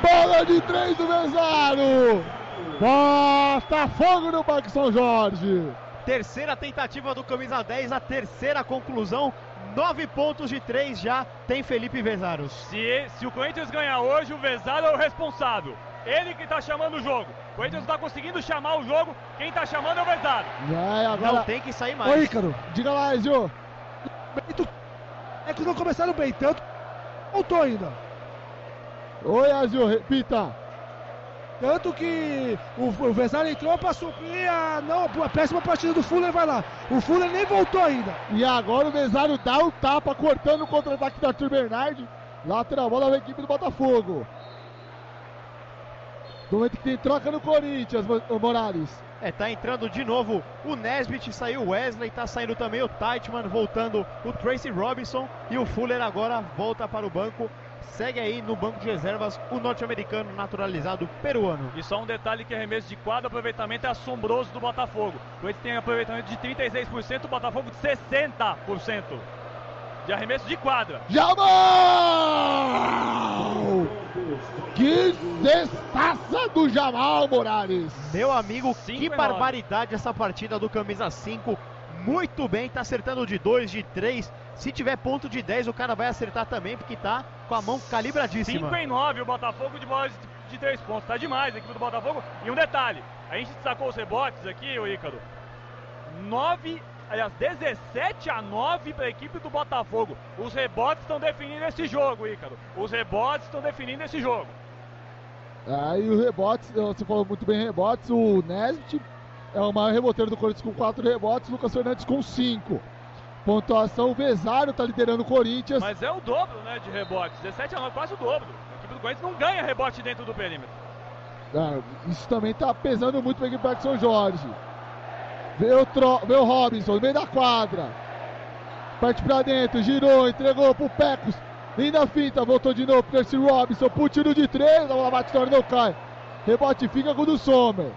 Bola de três do Vezaro! Botafogo no Parque São Jorge. Terceira tentativa do camisa 10, a terceira conclusão. Nove pontos de três já tem Felipe Vezaro. Se, se o Corinthians ganhar hoje, o Vezaro é o responsável. Ele que tá chamando o jogo. O Corinthians não tá conseguindo chamar o jogo, quem tá chamando é o Vezaro. É, agora... Não tem que sair mais. Ô Ícaro, Diga lá, Ezio. É que não começaram bem tanto, voltou ainda. Oi, Ezio, repita. Tanto que o, o Vezar entrou para suprir a, não, a péssima partida do Fuller, vai lá. O Fuller nem voltou ainda. E agora o Mesário dá o tapa, cortando o contra-ataque do Arthur Bernardi. Lateral bola da equipe do Botafogo. No momento que tem troca no Corinthians, Morales. É, tá entrando de novo o Nesbitt, saiu o Wesley, tá saindo também o Teichmann, voltando o Tracy Robinson e o Fuller agora volta para o banco. Segue aí no banco de reservas o norte-americano naturalizado peruano. E só um detalhe que arremesso de quadro, aproveitamento é assombroso do Botafogo. O Corinthians tem aproveitamento de 36%, o Botafogo de 60% de arremesso de quadra. Jamal! Que cestaça do Jamal Morales! Meu amigo, Cinco que nove. barbaridade essa partida do camisa 5. Muito bem, tá acertando de 2, de 3. Se tiver ponto de 10, o cara vai acertar também, porque tá com a mão calibradíssima. 5 em 9, o Botafogo de bola de, de 3 pontos. Tá demais a equipe do Botafogo. E um detalhe, a gente destacou os rebotes aqui, o Ícaro. 9, aliás, 17 a 9 para a equipe do Botafogo. Os rebotes estão definindo esse jogo, Ícaro. Os rebotes estão definindo esse jogo. Aí o rebotes, você falou muito bem rebotes, o Nesbit é o maior reboteiro do Corinthians com 4 rebotes, Lucas Fernandes com 5. Pontuação, o Vesário tá liderando o Corinthians. Mas é o dobro, né, de rebotes. 17 a 9, quase o dobro. A equipe do Corinthians não ganha rebote dentro do perímetro. Ah, isso também tá pesando muito para a equipe do São Jorge. Vê o, Tro... Vê o Robinson no meio da quadra. Parte pra dentro, girou, entregou pro Pecos. Linda finta, voltou de novo pro Percy Robinson. Pro tiro de três, a bola bate na hora, não cai. Rebote fica com o do Sommer.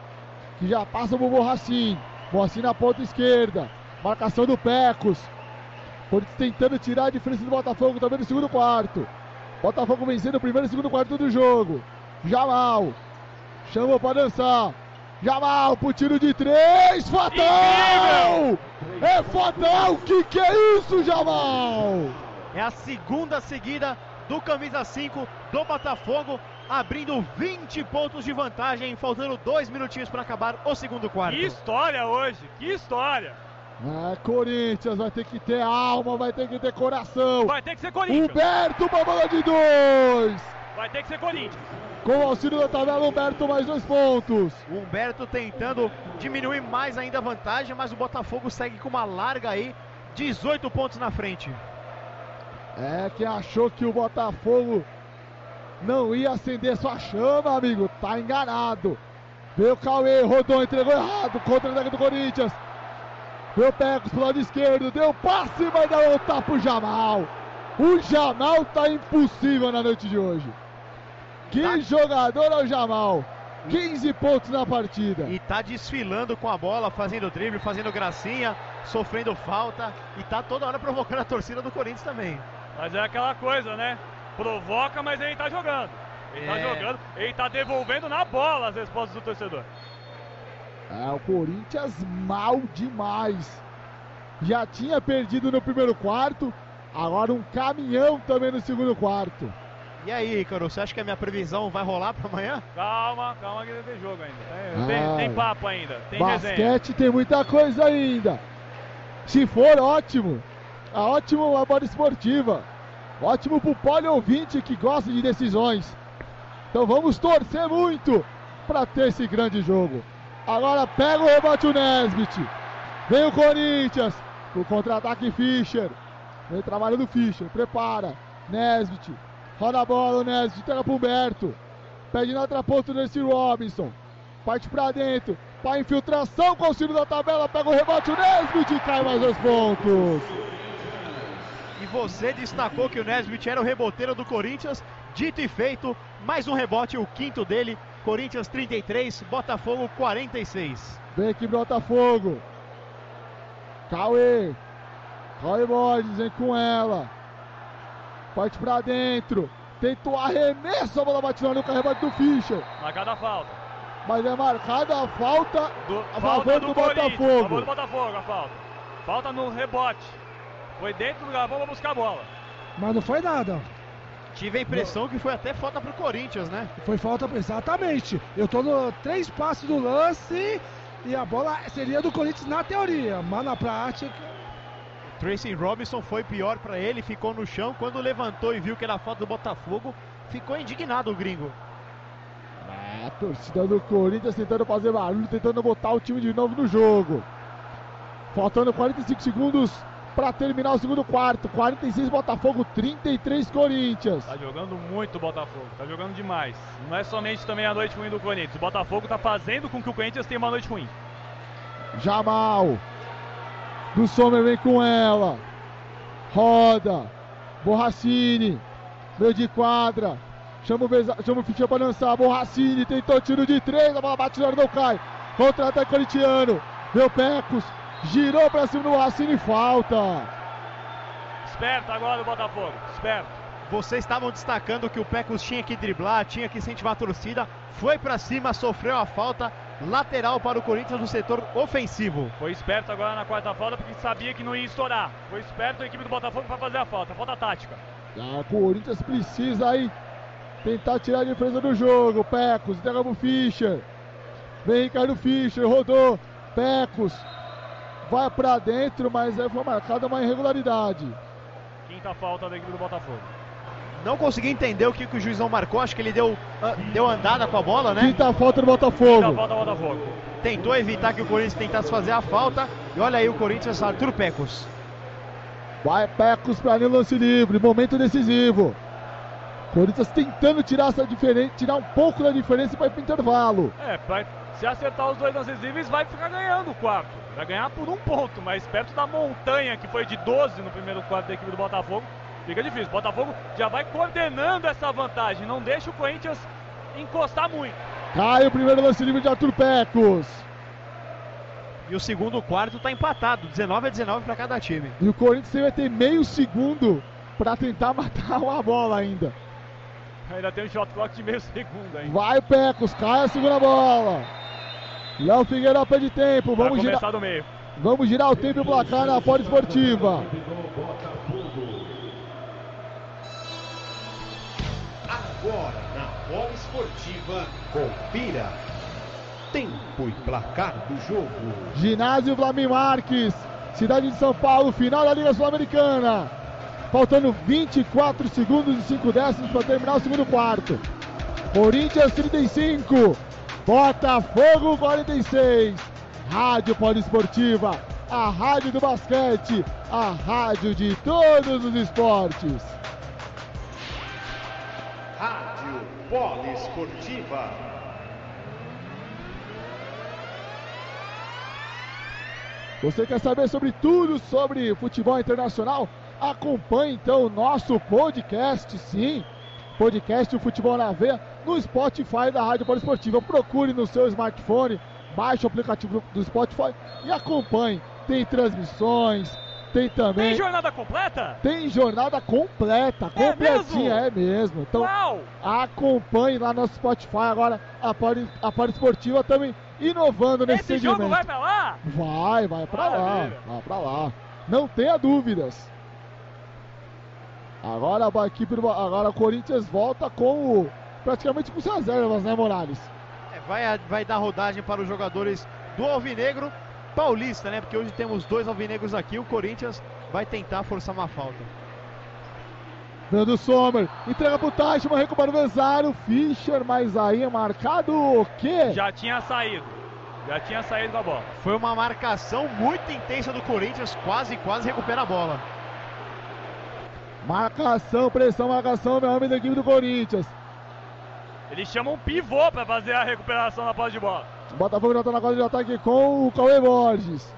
Que já passa pro Borracim. Borracim na ponta esquerda. Marcação do Pecos. Corinthians tentando tirar a diferença do Botafogo também no segundo quarto. Botafogo vencendo o primeiro e segundo quarto do jogo. Jamal. Chamou pra dançar. Jamal pro tiro de três. Fatal! É fatal! Que que é isso, Jamal? É a segunda seguida do camisa 5 do Botafogo, abrindo 20 pontos de vantagem, faltando dois minutinhos para acabar o segundo quarto. Que história hoje, que história. É, Corinthians vai ter que ter alma, vai ter que ter coração. Vai ter que ser Corinthians. Humberto pra bola de dois. Vai ter que ser Corinthians. Com o auxílio da tabela, Humberto mais dois pontos. O Humberto tentando diminuir mais ainda a vantagem, mas o Botafogo segue com uma larga aí, 18 pontos na frente. É, quem achou que o Botafogo não ia acender sua chama, amigo, tá enganado. Veio o Cauê, rodou, entregou errado, contra-ataque do Corinthians. Veio o Pecos pro lado esquerdo, deu passe, mas dá voltar pro Jamal. O Jamal tá impossível na noite de hoje. Que Tá. jogador é o Jamal. 15 pontos na partida. E tá desfilando com a bola, fazendo drible, fazendo gracinha, sofrendo falta e tá toda hora provocando a torcida do Corinthians também. Mas é aquela coisa, né? Provoca, mas ele tá jogando. Ele tá É. jogando, ele tá devolvendo na bola as respostas do torcedor. É, o Corinthians mal demais. Já tinha perdido no primeiro quarto, agora um caminhão também no segundo quarto. E aí, Ícaro, você acha que a minha previsão vai rolar para amanhã? Calma, calma que tem jogo ainda. Tem, Ah. tem, tem papo ainda, tem resenha. Basquete tem muita coisa ainda. Se for ótimo, é ótimo a bola esportiva. Ótimo pro pole ouvinte que gosta de decisões. Então vamos torcer muito para ter esse grande jogo. Agora pega o rebote o Nesbit. Vem o Corinthians. O contra-ataque Fischer. Vem trabalhando Fischer. Prepara. Nesbit. Roda a bola o Nesbit. Entrega pro Humberto. Pede na outra ponta o Robinson. Parte pra dentro. Pra infiltração com o auxílio da tabela. Pega o rebote o Nesbit e cai mais dois pontos. E você destacou que o Nesbitt era o reboteiro do Corinthians. Dito e feito, mais um rebote, o quinto dele. Corinthians 33, Botafogo 46. Vem aqui Botafogo. Cauê. Cauê Borges vem com ela. Parte pra dentro. Tentou arremesso, a bola bate no nuca, rebate do Fischer. Marcada a falta. Mas é marcada a falta Do, a falta favor do, do, Botafogo. A favor do Botafogo, a falta. Falta no rebote. Foi dentro do garrafão pra buscar a bola. Mas não foi nada. Tive a impressão que foi até falta pro Corinthians, né? Foi falta, exatamente. Eu tô no três passos do lance e a bola seria do Corinthians na teoria, mas na prática. Tracy Robinson foi pior pra ele, ficou no chão. Quando levantou e viu que era falta do Botafogo, ficou indignado o gringo. É, a torcida do Corinthians tentando fazer barulho, tentando botar o time de novo no jogo. Faltando 45 segundos para terminar o segundo quarto. 46 Botafogo, 33 Corinthians. Tá jogando muito o Botafogo, tá jogando demais. Não é somente também a noite ruim do Corinthians. O Botafogo tá fazendo com que o Corinthians tenha uma noite ruim. Jamal. Do Sommer vem com ela. Roda. Borracini. Meio de quadra. Chama o, Beza, chama o Fischer para lançar. Borracini tentou tiro de três. A bola bate na não cai. Contra-ataque corintiano. Meu Pecos. Girou para cima do Borracini. Falta. Esperto agora o Botafogo, esperto. Vocês estavam destacando que o Pecos tinha que driblar, tinha que incentivar a torcida. Foi pra cima, sofreu a falta. Lateral para o Corinthians no setor ofensivo. Foi esperto agora na quarta falta porque sabia que não ia estourar. Foi esperto a equipe do Botafogo para fazer a falta, falta tática. O Corinthians precisa aí tentar tirar a diferença do jogo. Pecos, entrega pro Fischer. Vem Ricardo Fischer, rodou. Pecos vai pra dentro, mas aí foi marcada uma irregularidade. Quinta falta da equipe do Botafogo. Não consegui entender o que, que o juizão marcou. Acho que ele deu, ah, deu andada com a bola, né? Quinta falta do Quinta Botafogo. falta do Botafogo. Tentou evitar que o Corinthians tentasse fazer a falta. E olha aí o Corinthians, Arthur Pecos. Vai Pecos pra linha lance livre, momento decisivo. Corinthians tentando tirar essa diferença, tirar um pouco da diferença e vai pro intervalo. É, pra, se acertar os dois lances livres, vai ficar ganhando o quarto. Vai ganhar por um ponto, mas perto da montanha, que foi de 12 no primeiro quarto da equipe do Botafogo, fica difícil. O Botafogo já vai coordenando essa vantagem, não deixa o Corinthians encostar muito. Cai o primeiro lance livre de Arthur Pecos. E o segundo quarto tá empatado, 19 a 19 para cada time. E o Corinthians vai ter meio segundo para tentar [LAUGHS] matar uma bola ainda. Ainda tem um shot clock de meio segundo ainda. Vai Pecos, cai a segunda bola. Léo Figueiredo perde tempo. Vamos girar, do meio. vamos girar o tempo e o placar na Poli Esportiva. Agora na bola esportiva, confira. Tempo e placar do jogo. Ginásio Vlamir Marques, cidade de São Paulo, final da Liga Sul-Americana. Faltando 24 segundos e 5 décimos para terminar o segundo quarto. Corinthians 35, Botafogo 46. Rádio Poliesportiva, a rádio do basquete, a rádio de todos os esportes. Rádio Poliesportiva. Você quer saber sobre tudo sobre futebol internacional? Acompanhe então o nosso podcast, sim. Podcast O Futebol na Veia no Spotify da Rádio Poliesportiva. Procure no seu smartphone, baixe o aplicativo do Spotify e acompanhe. Tem transmissões, tem também. Tem jornada completa? Tem jornada completa, É completinha, mesmo? é mesmo. Então Uau! acompanhe lá no nosso Spotify agora a Poli, a Poli Esportiva também inovando nesse Esse segmento. jogo vai pra lá? Vai, vai pra lá, Maravilha. vai pra lá. Não tenha dúvidas. Agora a equipe agora o Corinthians volta com o, praticamente com suas reservas, né, Morales? É, vai, vai dar rodagem para os jogadores do Alvinegro Paulista, né? Porque hoje temos dois Alvinegros aqui. O Corinthians vai tentar forçar uma falta. Dando Sommer, entrega pro Teichmann, recupera o Vezaro, Fischer, mas aí é marcado o quê? Já tinha saído. Já tinha saído da bola. Foi uma marcação muito intensa do Corinthians, quase, quase recupera a bola. Marcação, pressão, marcação, meu homem da equipe do Corinthians. Eles chamam um pivô pra fazer a recuperação na posse de bola. O Botafogo já tá na quadra de ataque com o Cauê Borges.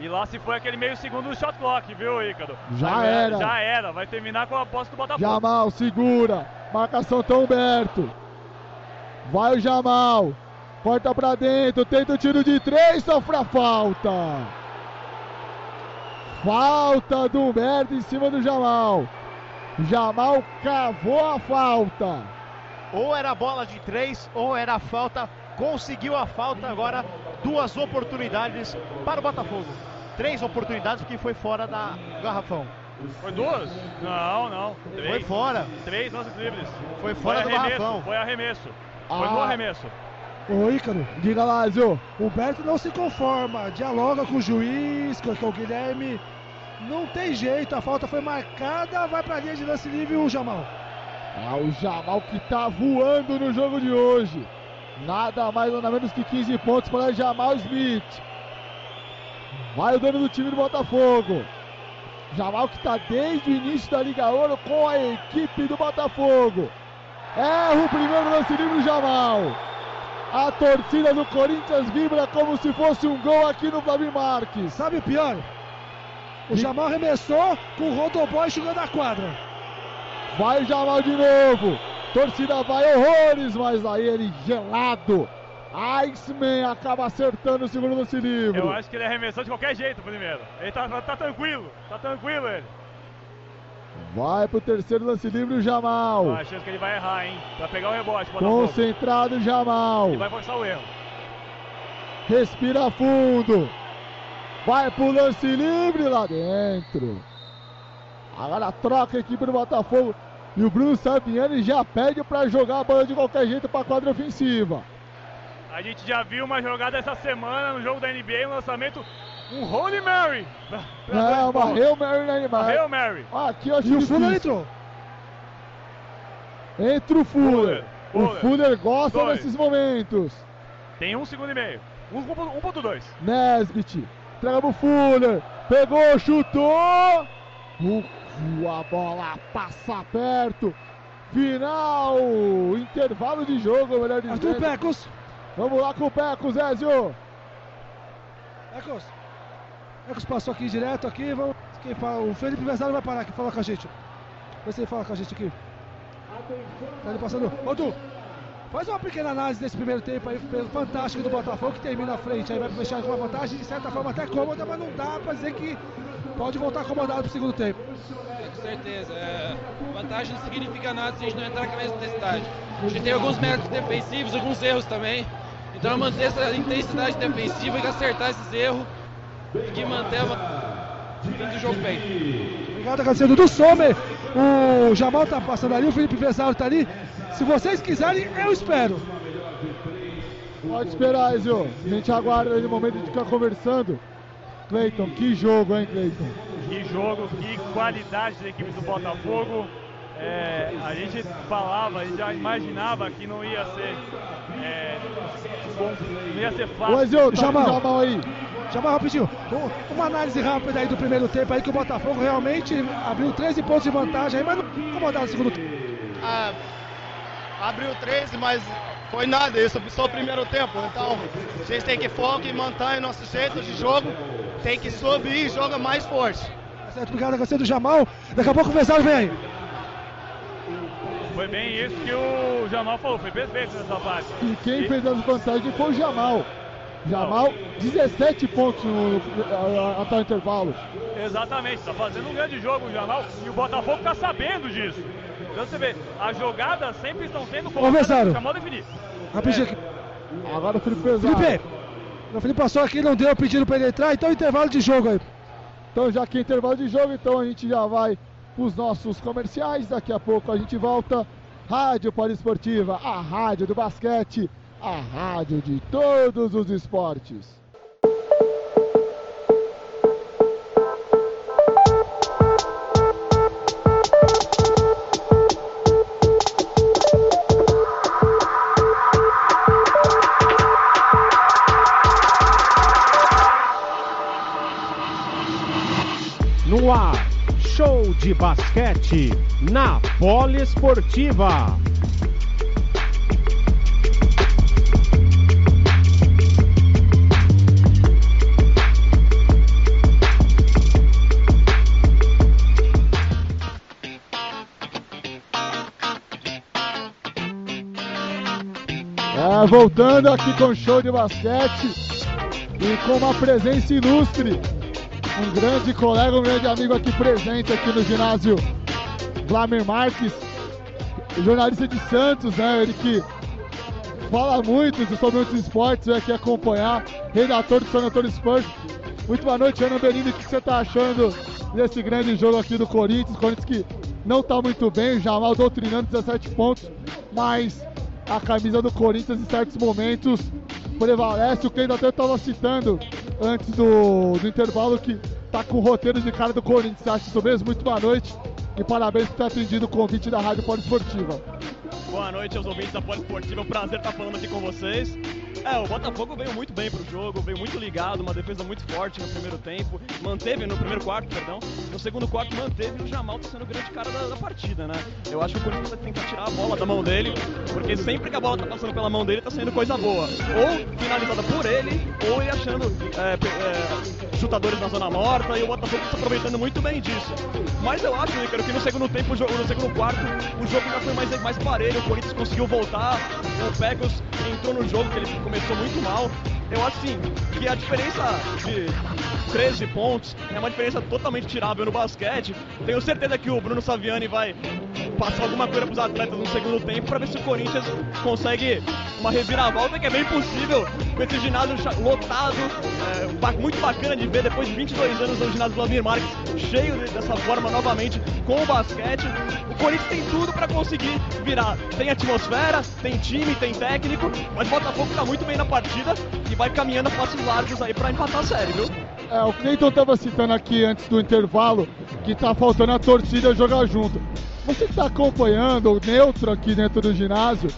E lá se foi aquele meio segundo do shot clock, viu, Ícaro? Já Vai- era. Já era. Vai terminar com a posse do Botafogo. Jamal segura, Marcação Tom Humberto. Vai o Jamal. Corta pra dentro. Tenta o tiro de três. Sofre a falta. Falta do Humberto em cima do Jamal. Jamal cavou a falta. Ou era bola de três, ou era falta. Conseguiu a falta agora. Duas oportunidades para o Botafogo. Três oportunidades porque foi fora da garrafão. Foi duas? Não, não. Três. Foi fora. Três lances livres. Foi fora foi do arremesso, garrafão. Foi arremesso. Foi Ah. no arremesso. Ô Ícaro, Diga lá, Zio. o Berto não se conforma, dialoga com o juiz, com, com o Guilherme. Não tem jeito, a falta foi marcada, vai pra linha de lance livre o Jamal. Ah, o Jamal que tá voando no jogo de hoje. Nada mais nada menos que 15 pontos para Jamal Smith. Vai o dono do time do Botafogo. Jamal que tá desde o início da Liga Ouro com a equipe do Botafogo. Erra o primeiro lance livre Jamal. A torcida do Corinthians vibra como se fosse um gol aqui no Flamir Marques. Sabe o pior? O Jamal arremessou com o Rodoboy jogando a quadra. Vai o Jamal de novo. Torcida vai horrores, mas aí ele gelado. Iceman acaba acertando o segundo lance livre. Eu acho que ele arremessou de qualquer jeito primeiro. Ele tá, tá, tá tranquilo. Tá tranquilo ele. Vai pro terceiro lance livre o Jamal. Eu acho que ele vai errar, hein? Pra pegar o rebote. Concentrado o Jamal. Ele vai forçar o erro. Respira fundo. Vai pro lance livre lá dentro. Agora troca a equipe do Botafogo. E o Bruno Saviani já pede para jogar a bola de qualquer jeito para quadra ofensiva. A gente já viu uma jogada essa semana no jogo da NBA, um lançamento, um Holy Mary. pra- pra Não, dois uma. Hail Mary na animal. Hail Mary. Aqui eu acho E o. Fuller entrou. Entra o Fuller. Fuller, O Fuller. Gosta Dois. desses momentos. Tem um segundo e meio. Um, um, ponto- um ponto dois. Nesbit. Entrega pro Fuller. Pegou, chutou. Uh, a bola passa perto. Final. Intervalo de jogo, melhor Arthur dizendo. Pecos. Vamos lá com o Pecos, Zézio. Pecos. Pecos passou aqui direto aqui. Vamos, quem fala, o Felipe Vezaro vai parar aqui, falar com a gente. Vê se ele fala com a gente aqui. Tá ele passando. Ô, Du, faz uma pequena análise desse primeiro tempo aí, pelo fantástico do Botafogo, que termina à frente. Aí vai fechar com uma vantagem, de certa forma até cômoda, mas não dá pra dizer que pode voltar acomodado pro segundo tempo. Com certeza. É, vantagem não significa nada se a gente não entrar com a mesma intensidade. A gente tem alguns méritos defensivos, alguns erros também. Então é manter essa intensidade defensiva e acertar esses erros e que manter a fim do jogo bem. Obrigado, agradecendo do Sommer. O Jamal tá passando ali, o Felipe Vezaro tá ali. Se vocês quiserem, eu espero. Pode esperar, Zio. A gente aguarda aí no momento de ficar conversando. Cleiton, que jogo, hein, Cleiton? Que jogo, que qualidade da equipe do Botafogo. É, a gente falava, a gente já imaginava que não ia ser é, bom, não ia ser fácil. Zio, tá Jamal. o Jamal aí. Jamal, rapidinho. Um- Uma análise rápida aí do primeiro tempo aí que o Botafogo realmente abriu 13 pontos de vantagem aí, mas não incomodado no segundo tempo. Ah, abriu 13, mas foi nada, isso só o primeiro tempo. Então, a gente tem que focar e manter nosso jeito de jogo, tem que subir e joga mais forte. Tá certo, obrigado, agradecendo do Jamal. Daqui a pouco o Vezaro vem aí. Foi bem isso que o Jamal falou, foi perfeito nessa parte. E quem fez as vantagens foi o Jamal. Jamal, 17 pontos no, até o intervalo. Exatamente, tá fazendo um grande jogo o Jamal e o Botafogo tá sabendo disso. Então você vê, as jogadas sempre estão sendo colocadas Jamal definir. Rapidinho É. aqui. Agora o Felipe Pesado. Felipe, o Felipe passou aqui, não deu pedindo pra ele entrar, então intervalo de jogo aí. Então, já que é intervalo de jogo, então a gente já vai para os nossos comerciais. Daqui a pouco a gente volta. Rádio Poliesportiva, a rádio do basquete, a rádio de todos os esportes. Show de basquete na Poliesportiva. Ah, voltando aqui com o show de basquete e com uma presença ilustre um grande colega, um grande amigo aqui presente aqui no ginásio Vlamir Marques, jornalista de Santos, né? Ele que fala muito sobre outros esportes, veio aqui acompanhar, redator do San Antonio Spurs. Muito boa noite, Ana Benini. O que você está achando desse grande jogo aqui do Corinthians? Corinthians que não está muito bem, Jamal doutrinando 17 pontos, mas a camisa do Corinthians em certos momentos prevalece. O Cleiton até estava citando antes do, do intervalo que está com o roteiro de cara do Corinthians. Acha isso mesmo? Muito boa noite e parabéns por ter atendido o convite da Rádio Poliesportiva. Boa noite aos ouvintes da Poliesportiva, é um prazer estar falando aqui com vocês. É, o Botafogo veio muito bem pro jogo, veio muito ligado, uma defesa muito forte no primeiro tempo, manteve no primeiro quarto, perdão, no segundo quarto manteve o Jamal tá sendo o grande cara da, da, partida, né? Eu acho que o Corinthians vai tentar tirar a bola da mão dele, porque sempre que a bola tá passando pela mão dele tá saindo coisa boa. Ou finalizada por ele, ou ele achando é, é, chutadores na zona morta, e o Botafogo está aproveitando muito bem disso. Mas eu acho, Ícaro, que no segundo tempo, no segundo quarto, o jogo já foi mais, mais o Corinthians conseguiu voltar, o Pecos entrou no jogo que ele começou muito mal. Eu acho sim que a diferença de 13 pontos é uma diferença totalmente tirável no basquete. Tenho certeza que o Bruno Saviani vai passar alguma coisa para os atletas no segundo tempo para ver se o Corinthians consegue uma reviravolta que é bem possível com esse ginásio lotado, é, muito bacana de ver depois de 22 anos no ginásio Vladimir Marques cheio dessa forma novamente com o basquete. O Corinthians tem tudo para conseguir virar. Tem atmosfera, tem time, tem técnico, mas o Botafogo está muito bem na partida e vai caminhando a passos largos aí para empatar a série, viu? É, o Cleiton estava citando aqui antes do intervalo que está faltando a torcida jogar junto. Você que está acompanhando o neutro aqui dentro do ginásio,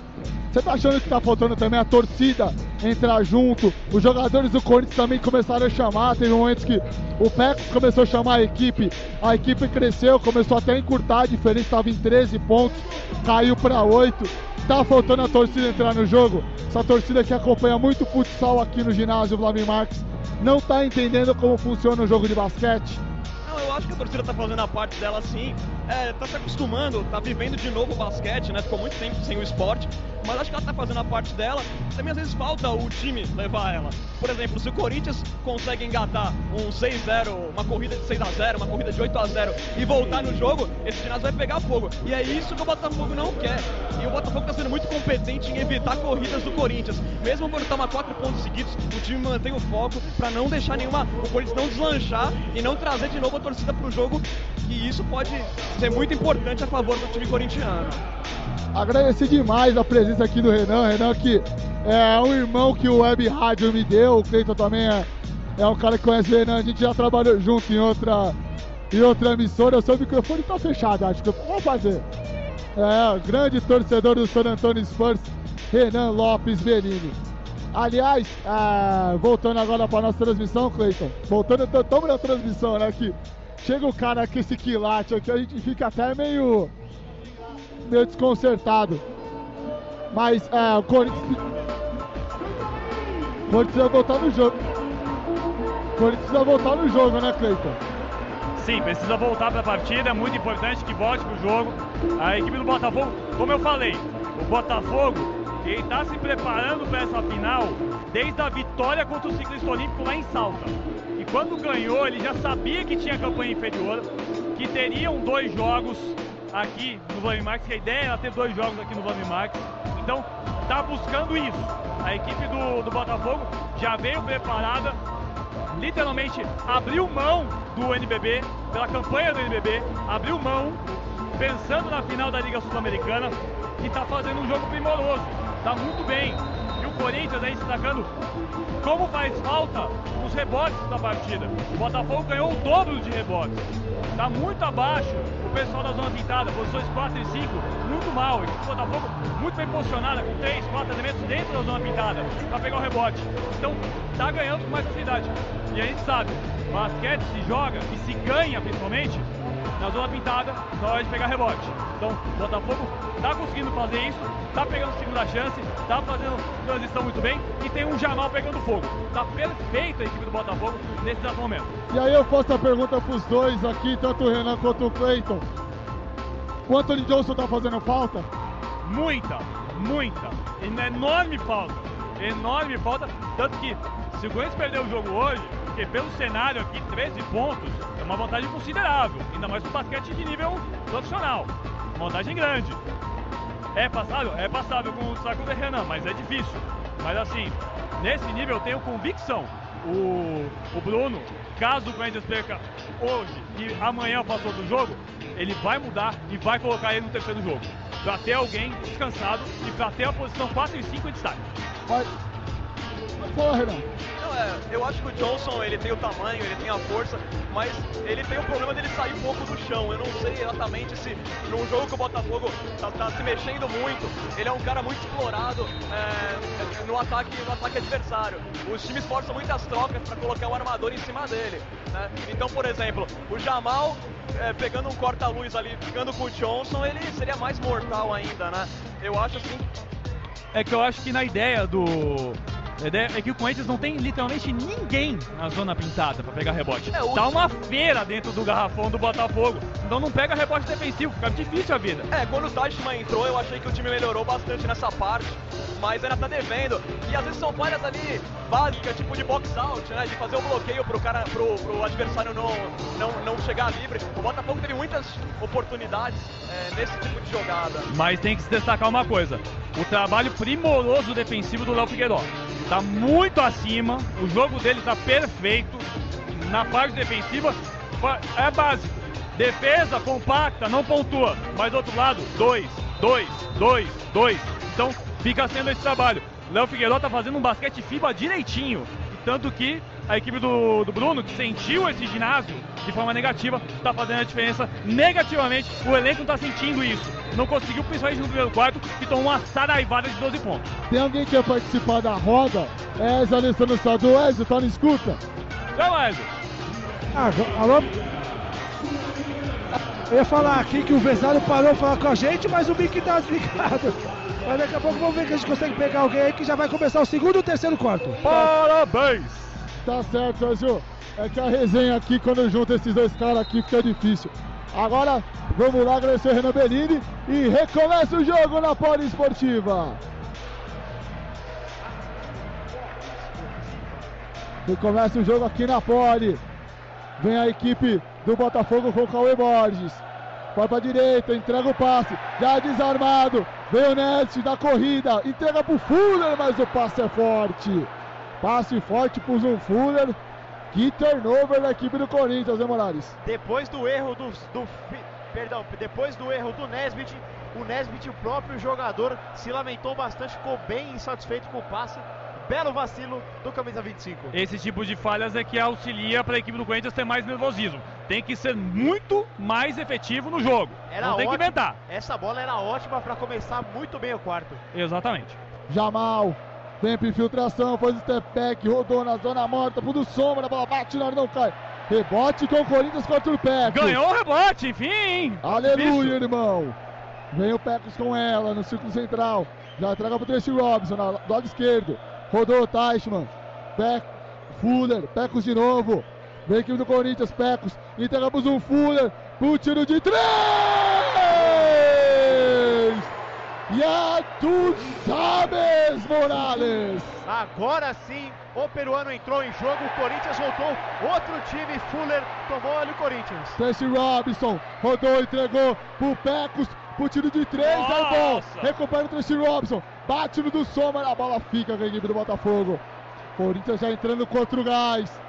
você está achando que está faltando também a torcida entrar junto? Os jogadores do Corinthians também começaram a chamar. Teve momentos que o Pecos começou a chamar a equipe, a equipe cresceu, começou até a encurtar a diferença, estava em 13 pontos, caiu para 8. Está faltando a torcida entrar no jogo? Essa torcida que acompanha muito futsal aqui no ginásio Vladimir Marques não está entendendo como funciona o jogo de basquete? Não, eu acho que a torcida tá fazendo a parte dela sim. É, tá se acostumando, tá vivendo de novo o basquete, né? Ficou muito tempo sem o esporte mas acho que ela tá fazendo a parte dela. Também às vezes falta o time levar ela. Por exemplo, se o Corinthians consegue engatar um 6-0, uma corrida de 6x0, uma corrida de 8x0 e voltar no jogo, esse ginásio vai pegar fogo. E é isso que o Botafogo não quer. E o Botafogo está sendo muito competente em evitar corridas do Corinthians. Mesmo quando toma quatro pontos seguidos, o time mantém o foco para não deixar nenhuma. o Corinthians não deslanchar e não trazer de novo torcida pro jogo. E isso pode ser muito importante a favor do time corintiano. Agradecer demais a presença aqui do Renan. Renan que é um irmão que o Web Rádio me deu. O Cleiton também é, é um cara que conhece o Renan. A gente já trabalhou junto em outra, em outra emissora. O seu microfone tá fechado, acho que eu vou fazer. É, grande torcedor do San Antonio Spurs, Renan Lopes Bellini. Aliás, é, voltando agora para nossa transmissão, Cleiton. Voltando, estamos na transmissão, né? Que chega o cara aqui, esse quilate aqui, a gente fica até meio meio desconcertado. Mas é, o Corinthians. O Corinthians vai voltar no jogo. O Corinthians vai voltar no jogo, né, Cleiton? Sim, precisa voltar para a partida, é muito importante que volte para o jogo. A equipe do Botafogo, como eu falei, o Botafogo ele está se preparando para essa final desde a vitória contra o ciclista olímpico lá em Salta. E quando ganhou, ele já sabia que tinha campanha inferior, que teriam dois jogos aqui no Vlamimax, que a ideia era ter dois jogos aqui no Vlamimax. Então, está buscando isso. A equipe do, do Botafogo já veio preparada, literalmente abriu mão do NBB, pela campanha do NBB, abriu mão, pensando na final da Liga Sul-Americana, e está fazendo um jogo primoroso. Está muito bem. E o Corinthians aí destacando como faz falta os rebotes da partida. O Botafogo ganhou o dobro de rebotes. Está muito abaixo pessoal da zona pintada, posições 4 e 5, muito mal. Equipe do Botafogo muito bem posicionada, com 3, 4 elementos dentro da zona pintada, para pegar o rebote. Então, tá ganhando com mais facilidade. E a gente sabe, basquete se joga e se ganha, principalmente, na zona pintada, na hora de pegar rebote. Então, o Botafogo tá conseguindo fazer isso, tá pegando segunda chance, tá fazendo transição muito bem e tem um Jamal pegando fogo. Tá perfeito a equipe do Botafogo nesse exato momento. E aí eu faço a pergunta pros dois aqui, tanto o Renan quanto o Cleiton. O Anthony Johnson tá fazendo falta? Muita, muita, enorme falta. Enorme falta, tanto que se o Corinthians perder o jogo hoje, porque pelo cenário aqui, 13 pontos, é uma vantagem considerável, ainda mais para basquete de nível profissional. Vantagem grande. É passável? É passável com o saco de Renan, mas é difícil. Mas assim, nesse nível eu tenho convicção. O, o Bruno, caso o Corinthians perca hoje e amanhã passou do jogo, ele vai mudar e vai colocar ele no terceiro jogo. Pra ter alguém descansado e pra ter a posição 4 e 5 em destaque. Vai. Não, é, eu acho que o Johnson ele tem o tamanho, ele tem a força, mas ele tem o problema dele sair um pouco do chão. Eu não sei exatamente se num jogo que o Botafogo tá, tá se mexendo muito, ele é um cara muito explorado é, no, ataque, no ataque adversário. Os times forçam muitas trocas para colocar o armador em cima dele. Né? Então, por exemplo, o Jamal é, pegando um corta-luz ali, ficando com o Johnson, ele seria mais mortal ainda, né? Eu acho assim. É que eu acho que na ideia do, a ideia é que o Corinthians não tem literalmente ninguém na zona pintada para pegar rebote. É, o... Tá uma feira dentro do garrafão do Botafogo. Então não pega rebote defensivo, fica difícil a vida. É, quando o Tashman entrou, eu achei que o time melhorou bastante nessa parte, mas ainda tá devendo. E às vezes são falhas ali básicas, tipo de box out, né? De fazer o um bloqueio pro cara, pro, pro adversário não, não, não chegar livre. O Botafogo teve muitas oportunidades é, nesse tipo de jogada. Mas tem que se destacar uma coisa: o trabalho primoroso defensivo do Léo Figueiredo está muito acima, o jogo dele está perfeito. Na parte defensiva é básico. Defesa compacta, não pontua. Mas do outro lado, dois, dois, dois, dois. Então fica sendo esse trabalho. Léo Figueiredo está fazendo um basquete FIBA direitinho. Tanto que a equipe do, do Bruno, que sentiu esse ginásio de forma negativa, está fazendo a diferença negativamente. O elenco está sentindo isso. Não conseguiu, principalmente no primeiro quarto, que tomou uma saraivada de 12 pontos. Tem alguém que quer participar da roda? É, Ezio Alessandro Sadu. Ezio, tá na escuta? Já, Ezio. Ah, alô? Eu ia falar aqui que o Vesário parou de falar com a gente, mas o Mickey tá desligado. Mas daqui a pouco vamos ver que a gente consegue pegar alguém aí que já vai começar o segundo e o terceiro quarto. Parabéns! Tá certo, Sérgio. É que a resenha aqui, quando junta esses dois caras aqui, fica difícil. Agora, vamos lá agradecer o Renan Bellini e recomeça o jogo na Poliesportiva. Recomeça o jogo aqui na Poli. Vem a equipe do Botafogo com o Cauê Borges. Vai pra direita, entrega o passe. Já desarmado. Vem o Nest da corrida. Entrega pro Fuller, mas o passe é forte. Passe forte pro Zum Fuller. Que turnover da equipe do Corinthians, né, Morales? Depois do erro do, do perdão, depois do erro do Nesbit, o Nesbit, o próprio jogador, se lamentou bastante, ficou bem insatisfeito com o passe. Belo vacilo do camisa 25. Esse tipo de falhas é que auxilia para a equipe do Corinthians ter mais nervosismo. Tem que ser muito mais efetivo no jogo. Era Não tem ótimo. que inventar. Essa bola era ótima para começar muito bem o quarto. Exatamente. Jamal Tempo infiltração, faz o step back, rodou na zona morta, pro do sombra, a bola bate na hora, não cai. Rebote com o Corinthians contra o Pecos. Ganhou o rebote, enfim. Aleluia, irmão. Vem o Pecos com ela no círculo central. Já entrega pro Tracy Robson, do lado esquerdo. Rodou o Teichmann. Peck, Fuller, Pecos de novo. Vem aqui do Corinthians, Pecos. Entregamos um Fuller pro tiro de três. Ya tu sabes, Morales! Agora sim, o peruano entrou em jogo, o Corinthians voltou, outro time, Fuller tomou ali o Corinthians. Tracy Robinson rodou, entregou pro Pecos, pro tiro de três, é bom. Recupera o Tracy Robinson, bate no do Soma, a bola fica com a equipe do Botafogo. Corinthians já entrando contra o gás.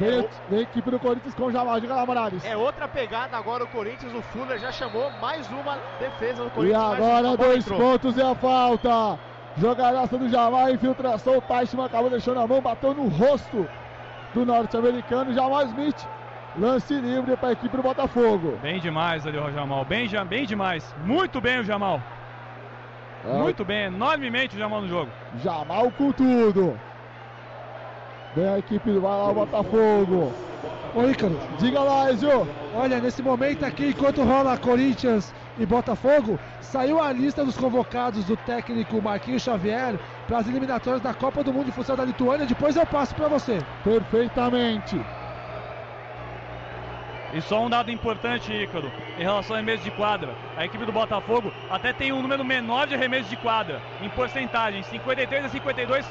Vem, vem a equipe do Corinthians com o Jamal, diga lá, Morales. É outra pegada agora o Corinthians, o Fuller já chamou mais uma defesa do Corinthians. E agora dois pontos e a falta. Jogadaça do Jamal, infiltração, o Teichmann acabou deixando a mão, bateu no rosto do norte-americano, Jamal Smith. Lance livre para a equipe do Botafogo. Bem demais ali o Jamal, bem, bem demais. Muito bem o Jamal. É. Muito bem, enormemente o Jamal no jogo. Jamal com tudo. Vem a equipe, vai lá o Botafogo. Ô Ícaro, diga lá, Ezio. Olha, nesse momento aqui, enquanto rola Corinthians e Botafogo, saiu a lista dos convocados do técnico Marquinhos Xavier para as eliminatórias da Copa do Mundo de Futsal da Lituânia. Depois eu passo para você. Perfeitamente. E só um dado importante, Ícaro, em relação ao arremesso de quadra. A equipe do Botafogo até tem um número menor de arremesso de quadra, em porcentagem, 53 a 52%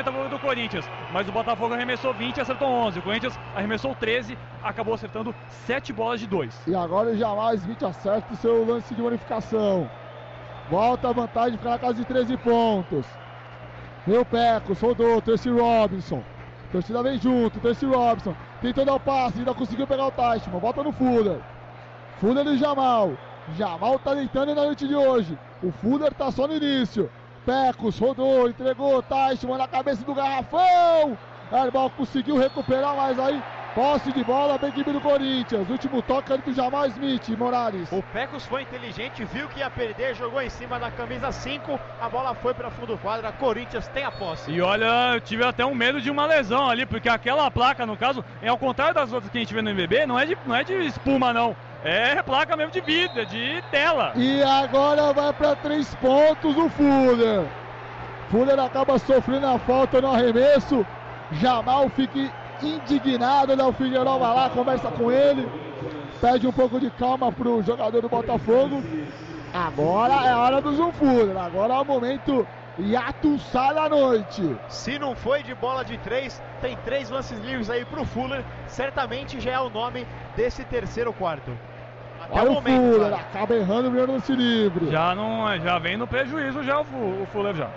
a favor do Corinthians. Mas o Botafogo arremessou 20 e acertou 11. O Corinthians arremessou 13, acabou acertando 7 bolas de 2. E agora o Jamal Smith acerta o seu lance de bonificação. Volta a vantagem, fica na casa de 13 pontos. Meu Pecos, rodou, Terce Robinson. Torcida vem junto, Terce Robinson. Tentou dar o passe, ainda conseguiu pegar o Teichmann. Volta no Fuller. Fuller e Jamal. Jamal tá deitando na noite de hoje. O Fuller tá só no início. Pecos rodou, entregou Teichmann na cabeça do garrafão. Herbal conseguiu recuperar, mas aí Posse de bola para a equipe do Corinthians. Último toque ali do Jamal Smith, Morales. O Pecos foi inteligente, viu que ia perder, jogou em cima da camisa 5. A bola foi para fundo do quadro. A Corinthians tem a posse. E olha, eu tive até um medo de uma lesão ali, porque aquela placa, no caso, é ao contrário das outras que a gente vê no MBB, não é de, não é de espuma, não. É placa mesmo de vida, de tela. E agora vai para três pontos o Fuller. Fuller acaba sofrendo a falta no arremesso. Jamal fica indignado, né? O Figueiredo vai lá, conversa com ele, pede um pouco de calma pro jogador do Botafogo. Agora é a hora do Zoom Fuller, agora é o momento Yato sai da noite. Se não foi de bola de três, tem três lances livres aí pro Fuller. Certamente já é o nome desse terceiro quarto. Até Olha o, momento, Fuller, cara. acaba errando o primeiro lance livre. Já não, já vem no prejuízo já o, o Fuller já.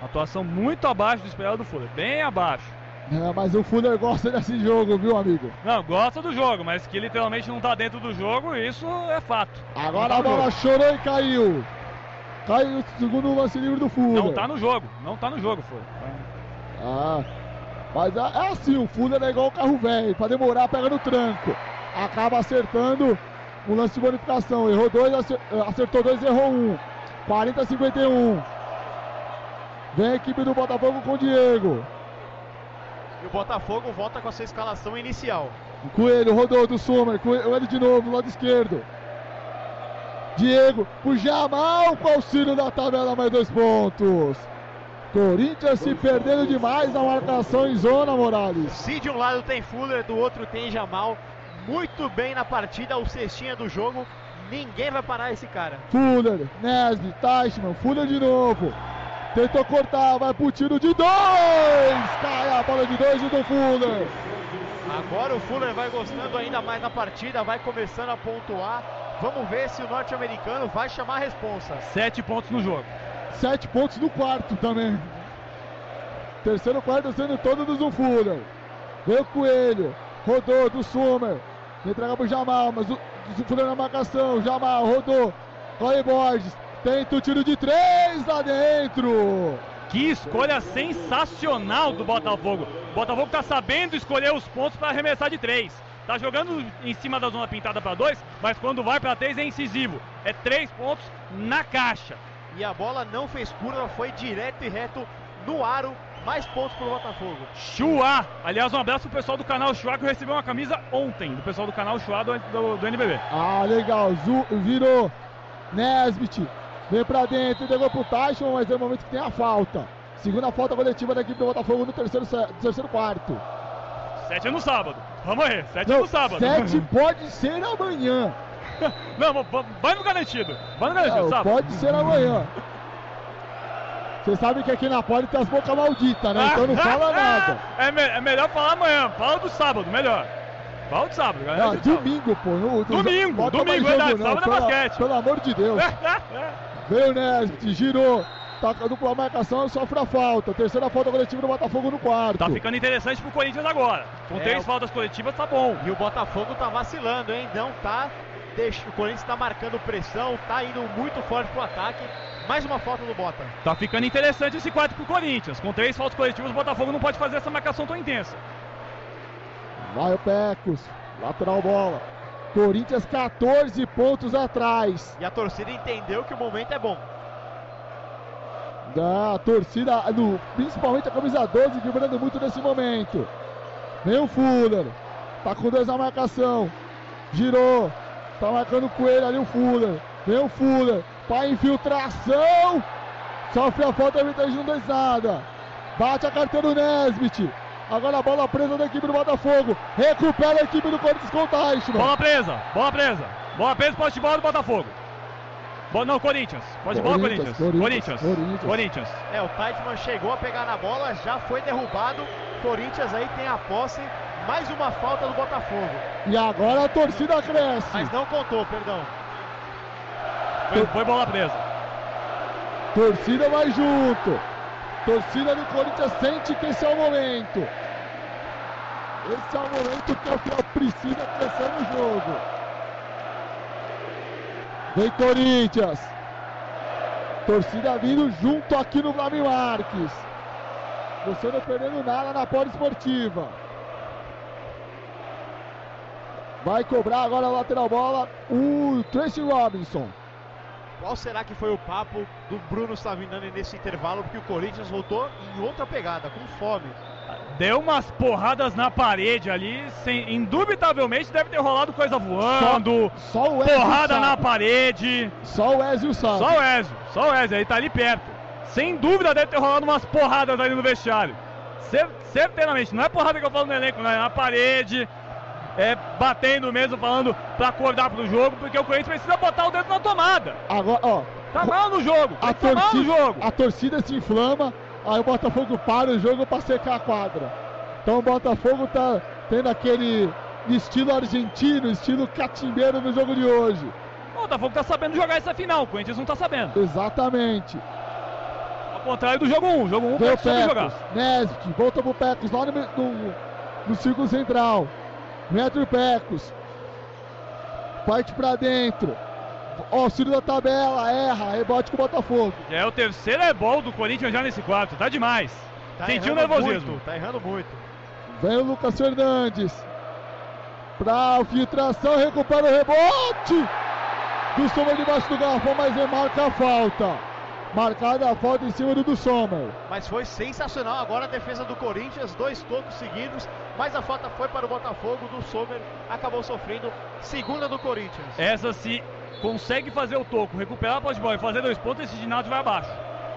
Atuação muito abaixo do esperado do Fuller, bem abaixo. É, mas o Fuller gosta desse jogo, viu, amigo? Não, gosta do jogo, mas que literalmente não tá dentro do jogo, isso é fato. Agora tá a bola chorou e caiu. Caiu o segundo lance livre do Fuller. Não tá no jogo, não tá no jogo, Fuller. Ah, mas é, é assim, o Fuller é igual o carro velho, pra demorar pega no tranco. Acaba acertando o lance de bonificação. Errou dois, acertou dois, errou um. 40 51. Vem a equipe do Botafogo com o Diego. E o Botafogo volta com a sua escalação inicial. Coelho rodou do Summer, Coelho de novo, lado esquerdo. Diego, o Jamal com auxílio da tabela, mais dois pontos. Corinthians se perdendo demais na marcação em zona, Morales. Se de um lado tem Fuller, do outro tem Jamal. Muito bem na partida, o cestinha do jogo. Ninguém vai parar esse cara. Fuller, Nesby, Teichmann, Fuller de novo. Tentou cortar, vai pro tiro de dois! Cai a bola de dois do Fuller. Agora o Fuller vai gostando ainda mais da partida, vai começando a pontuar. Vamos ver se o norte-americano vai chamar a responsa. Sete pontos no jogo. Sete pontos no quarto também. Terceiro quarto sendo todo do Fuller. Veio o Coelho, rodou do Summer. Entrega pro Jamal, mas o, o Fuller na marcação. Jamal rodou. Corre Borges. Tenta o tiro de três lá dentro. Que escolha sensacional do Botafogo. O Botafogo tá sabendo escolher os pontos para arremessar de três. Tá jogando em cima da zona pintada para dois, mas quando vai para três é incisivo. É três pontos na caixa. E a bola não fez curva, foi direto e reto no aro. Mais pontos pro Botafogo. Chua! Aliás, um abraço pro pessoal do canal Chua que recebeu uma camisa ontem, do pessoal do canal Chua do, do, do NBB. Ah, legal. Zu, virou Nesbit Vem pra dentro, entregou pro Tyson, mas é o momento que tem a falta. Segunda falta coletiva da equipe do Botafogo no terceiro, terceiro quarto. Sete é no sábado. Vamos aí, sete é Não, é no sábado. Sete [LAUGHS] pode ser amanhã. Não, vai no garantido. Vai no garantido, Não, sábado. Pode ser amanhã. Você sabe que aqui na Poli tem as bocas malditas, né? Então não fala nada. É, me é, melhor falar amanhã. Fala do sábado, melhor. Fala do sábado, galera. Não, domingo, pô. No, domingo, domingo, verdade. Sábado é basquete. Pelo amor de Deus. [LAUGHS] Veio o Nesbit, girou. Tá com a dupla marcação, sofre a falta. Terceira falta coletiva do Botafogo no quarto. Tá ficando interessante pro Corinthians agora. Com é, três faltas coletivas, tá bom. E o Botafogo tá vacilando, hein? Não tá. Deixa, o Corinthians tá marcando pressão, tá indo muito forte pro ataque. Mais uma falta do Bota. Tá ficando interessante esse quarto pro Corinthians. Com três faltas coletivas, o Botafogo não pode fazer essa marcação tão intensa. Vai o Pecos. Lateral bola. Corinthians 14 pontos atrás. E a torcida entendeu que o momento é bom. Da torcida, principalmente a camisa 12, vibrando muito nesse momento. Vem o Fuller. Tá com dois na marcação. Girou. Tá marcando com ele ali o Fuller. Vem o Fuller. Pra infiltração. Sofre a falta, a não dois nada. Bate a carteira do Nesbit. Agora a bola presa da equipe do Botafogo. Recupera a equipe do Corinthians com o Teichmann. Bola presa, bola presa. Bola presa, poste de bola do Botafogo. Bo- não, Corinthians. Pode de bola, Corinthians, Corinthians. Corinthians, Corinthians. É, o Teichmann chegou a pegar na bola, já foi derrubado. Corinthians aí tem a posse. Mais uma falta do Botafogo. E agora a torcida cresce. Mas não contou, perdão. Foi, foi bola presa. Torcida vai junto. Torcida do Corinthians sente que esse é o momento. Esse é o momento que a final precisa crescer no jogo. Vem Corinthians. Torcida vindo junto aqui no Flávio Marques. Você não perdendo nada na pole esportiva. Vai cobrar agora a lateral bola o Tracy Robinson. Qual será que foi o papo do Bruno Savinani nesse intervalo? Porque o Corinthians voltou em outra pegada, com fome. Deu umas porradas na parede ali, sem, indubitavelmente deve ter rolado coisa voando. Só, só o Ezio porrada sabe. na parede. Só o Ezio sabe. Só o Ezio, só o Ezio, ele tá ali perto. Sem dúvida deve ter rolado umas porradas ali no vestiário. Cer certeiramente, não é porrada que eu falo no elenco, não é na parede. É batendo mesmo, falando pra acordar pro jogo, porque o Corinthians precisa botar o dedo na tomada. Agora, ó. Tá mal no jogo, A tá mal no torcida, jogo. a torcida se inflama, aí o Botafogo para o jogo pra secar a quadra. Então o Botafogo tá tendo aquele estilo argentino, estilo catimbeiro no jogo de hoje. O Botafogo tá sabendo jogar essa final, o Corinthians não tá sabendo. Exatamente. Ao contrário do jogo 1, o jogo 1 o Vem o Corinthians soube jogar. Pecos, Nesbitt, volta pro Pecos, lá no, no, no círculo central. Metro Pecos. Parte pra dentro. Auxílio da tabela, erra, rebote com o Botafogo. É o terceiro ebol do Corinthians já nesse quarto, tá demais. Tá Sentiu errando nervosismo. muito, tá errando muito. Vem o Lucas Fernandes. Pra filtração, recupera o rebote. Do Sommer debaixo do garrafão, mas remarca a falta. Marcada a falta em cima do do Sommer. Mas foi sensacional agora a defesa do Corinthians, dois tocos seguidos, mas a falta foi para o Botafogo, do Sommer acabou sofrendo, segunda do Corinthians. Essa se consegue fazer o toco, recuperar a posse de bola e fazer dois pontos, esse ginásio vai abaixo.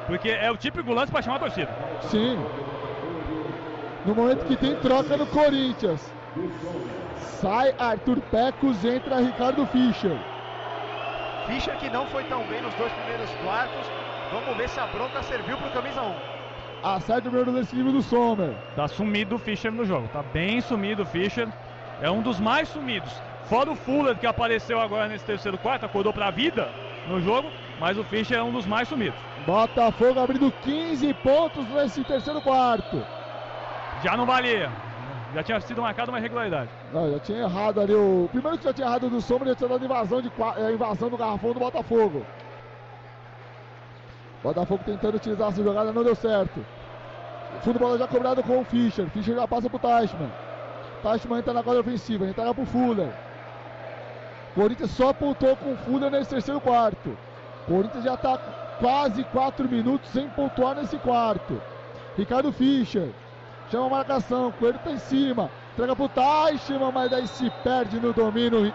Porque é o típico lance pra chamar a torcida. Sim. No momento que tem troca no Corinthians. Sai Arthur Pecos, entra Ricardo Fischer. Fischer que não foi tão bem nos dois primeiros quartos, vamos ver se a bronca serviu para o camisa 1. Acerta o primeiro livre do Sommer. Tá sumido o Fischer no jogo, tá bem sumido o Fischer. É um dos mais sumidos. Fora o Fuller que apareceu agora nesse terceiro quarto, acordou pra vida no jogo, mas o Fischer é um dos mais sumidos. Botafogo abrindo 15 pontos nesse terceiro quarto. Já não valia. Já tinha sido marcada uma irregularidade. Não, já tinha errado ali o. Primeiro que já tinha errado do Sombra, já tinha dado invasão, de... eh, invasão do garrafão do Botafogo. Botafogo tentando utilizar essa jogada, não deu certo. Fundo bola já cobrado com o Fischer. Fischer já passa pro Teichmann. Teichmann entra na quadra ofensiva, entrega pro Fuller. Corinthians só pontuou com o Fuller nesse terceiro quarto. Corinthians já tá quase 4 minutos sem pontuar nesse quarto. Ricardo Fischer. Chama a marcação, Coelho tá em cima. Entrega pro Teichmann, mas daí se perde no domínio.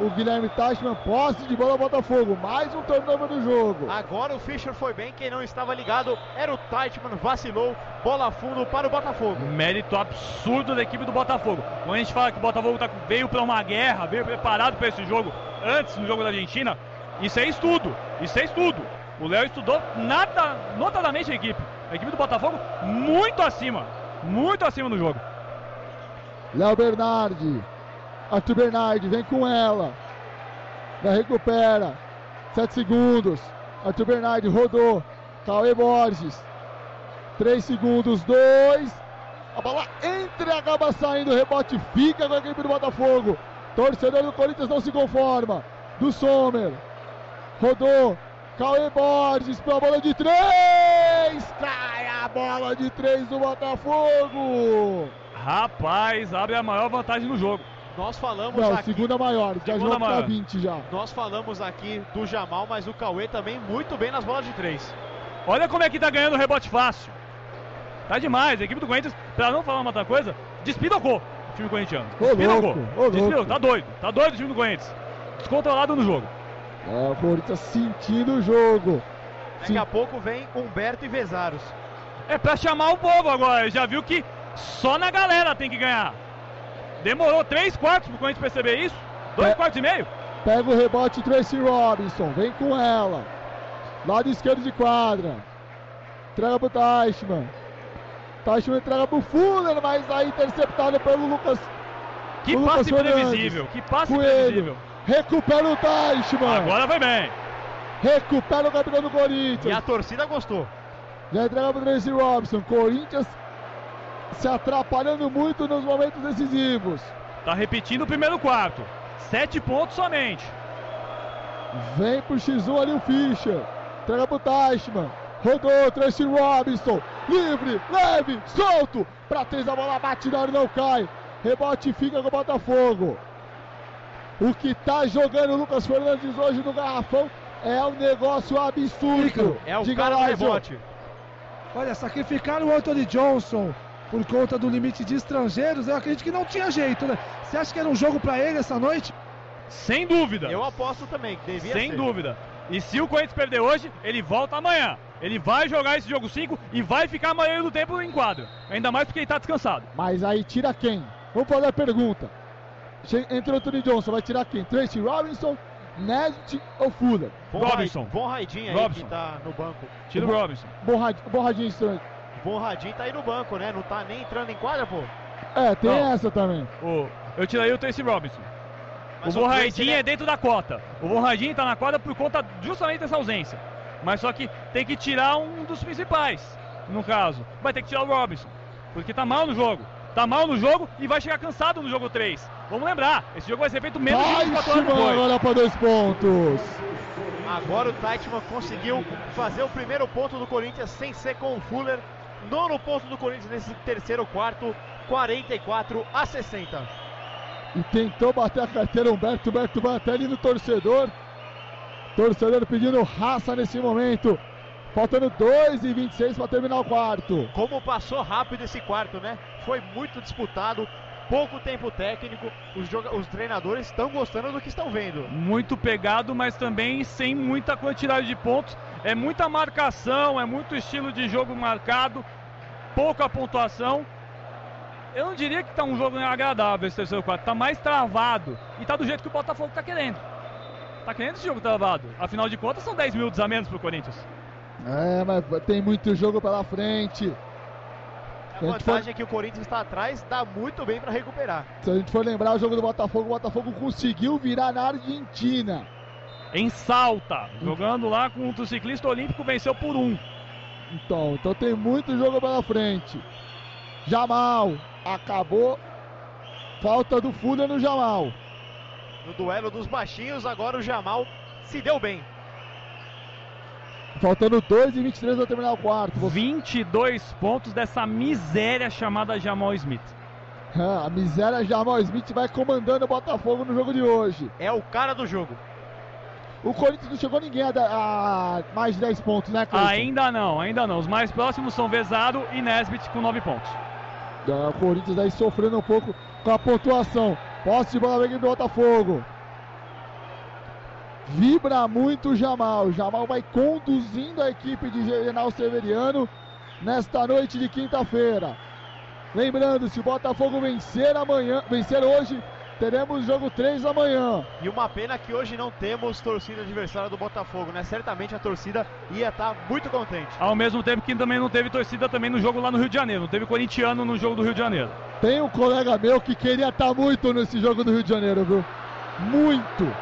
O Guilherme Teichmann, posse de bola Botafogo. Mais um turnover do jogo. Agora o Fischer foi bem, quem não estava ligado era o Teichmann, vacilou, bola fundo para o Botafogo. Mérito absurdo da equipe do Botafogo. Quando a gente fala que o Botafogo tá- veio para uma guerra, veio preparado para esse jogo, antes no jogo da Argentina, isso é estudo. Isso é estudo. O Léo estudou nada, notadamente a equipe. A equipe do Botafogo muito acima. Muito acima no jogo. Léo Bernardi. Arthur Bernardi vem com ela. Já recupera. 7 segundos. Arthur Bernardi rodou. Cauê Borges. 3 segundos. 2. A bola entra e acaba saindo. O rebote fica com a equipe do Botafogo. Torcedor do Corinthians não se conforma. Do Sommer. Rodou. Cauê Borges para a bola de 3. Cai a bola de 3 do Botafogo. Rapaz, abre a maior vantagem no jogo. Nós falamos Não, aqui. segunda maior, já Segunda jogou pra maior. 20 já. Nós falamos aqui do Jamal, mas o Cauê também muito bem nas bolas de três. Olha como é que tá ganhando rebote fácil. Tá demais. A equipe do Corinthians, pra não falar uma outra coisa, despidocou o time corintiano. Despidocou. Despidocou. Tá doido. Tá doido o time do Corinthians. Descontrolado no jogo. É, o Corinthians sentindo o jogo. Daqui a pouco vem Humberto e Vezaros. É pra chamar o povo agora. Já viu que Só na galera tem que ganhar. Demorou três quartos pro Corinthians perceber isso? Dois É. quartos e meio? Pega o rebote Tracy Robinson, vem com ela. Lado esquerdo de quadra. Entrega pro Teichmann. Teichmann entrega pro Fuller, mas aí interceptado pelo Lucas. Que o Lucas passe Fernandes. imprevisível, que passe Coelho. imprevisível. Recupera o Teichmann. Agora foi bem. Recupera o capitão do E Corinthians. a torcida gostou. Já entrega pro Tracy Robinson. Corinthians se atrapalhando muito nos momentos decisivos. Tá repetindo o primeiro quarto. Sete pontos somente. Vem pro X1 ali o Fischer. Entrega pro Teichmann. Rodou, Tracy Robinson. Livre, leve, solto. Pra três a bola bate na hora e não cai. Rebote fica com o Botafogo. O que tá jogando o Lucas Fernandes hoje no garrafão é um negócio absurdo. É o Diga cara rebote. Olha, sacrificaram o Anthony Johnson por conta do limite de estrangeiros. Eu acredito que não tinha jeito, né? Você acha que era um jogo pra ele essa noite? Sem dúvida. Eu aposto também que devia Sem ser. dúvida. E se o Corinthians perder hoje, ele volta amanhã. Ele vai jogar esse jogo 5 e vai ficar a maioria do tempo em quadro. Ainda mais porque ele tá descansado. Mas aí tira quem? Vamos fazer a pergunta. Entre o Anthony Johnson, vai tirar quem? Tracy Robinson, Nesbitt ou Fuller? Robinson. Von Raidinho aí Robinson. que tá no banco. Tira o Robinson. Borrad- Borradinho estranho. Von Radinho tá aí no banco, né? Não tá nem entrando em quadra, pô. É, tem Não. essa também. O, eu tiraria o Tracy Robinson. Mas o Borradinho né? é dentro da cota. O Borradinho tá na quadra por conta justamente dessa ausência. Mas só que tem que tirar um dos principais, no caso. Vai ter que tirar o Robinson. Porque tá mal no jogo. Tá mal no jogo e vai chegar cansado no jogo 3. Vamos lembrar, esse jogo vai ser feito menos de 24 horas Teichmann depois. agora para dois pontos. Agora o Teichmann conseguiu fazer o primeiro ponto do Corinthians sem ser com o Fuller. Nono ponto do Corinthians nesse terceiro quarto, 44 a 60. E tentou bater a carteira Humberto, Humberto vai até ali no torcedor. Torcedor pedindo raça nesse momento. Faltando 2 e 26 para terminar o quarto. Como passou rápido esse quarto, né? Foi muito disputado, pouco tempo técnico. Os, os treinadores estão gostando do que estão vendo. Muito pegado, mas também sem muita quantidade de pontos. É muita marcação, é muito estilo de jogo marcado, pouca pontuação. Eu não diria que tá um jogo agradável esse terceiro quarto, tá mais travado. E tá do jeito que o Botafogo tá querendo. Tá querendo esse jogo travado. Afinal de contas, são 10 minutos a menos pro Corinthians. É, mas tem muito jogo pela frente. A gente for- vantagem é que o Corinthians está atrás, dá muito bem para recuperar. Se a gente for lembrar o jogo do Botafogo, o Botafogo conseguiu virar na Argentina. Em Salta, jogando lá contra o ciclista olímpico, venceu por um. Então, então tem muito jogo pela frente. Jamal, acabou. Falta do Fuller no Jamal. No duelo dos baixinhos, agora o Jamal se deu bem. Faltando 2 e 23 para terminar o quarto. 22 pontos dessa miséria chamada Jamal Smith. É, a miséria Jamal Smith vai comandando o Botafogo no jogo de hoje. É o cara do jogo. O Corinthians não chegou ninguém a, a mais de 10 pontos, né, Cleiton? Ainda não, ainda não. Os mais próximos são Vezaro e Nesbit com 9 pontos. O Corinthians aí sofrendo um pouco com a pontuação. Posse de bola do Botafogo. Vibra muito o Jamal. O Jamal vai conduzindo a equipe de General Severiano nesta noite de quinta-feira. Lembrando, se o Botafogo vencer amanhã, vencer hoje, teremos jogo 3 amanhã. E uma pena que hoje não temos torcida adversária do Botafogo, né? Certamente a torcida ia estar muito contente. Ao mesmo tempo que também não teve torcida também no jogo lá no Rio de Janeiro. Não teve corintiano no jogo do Rio de Janeiro. Tem um colega meu que queria estar muito nesse jogo do Rio de Janeiro, viu? Muito.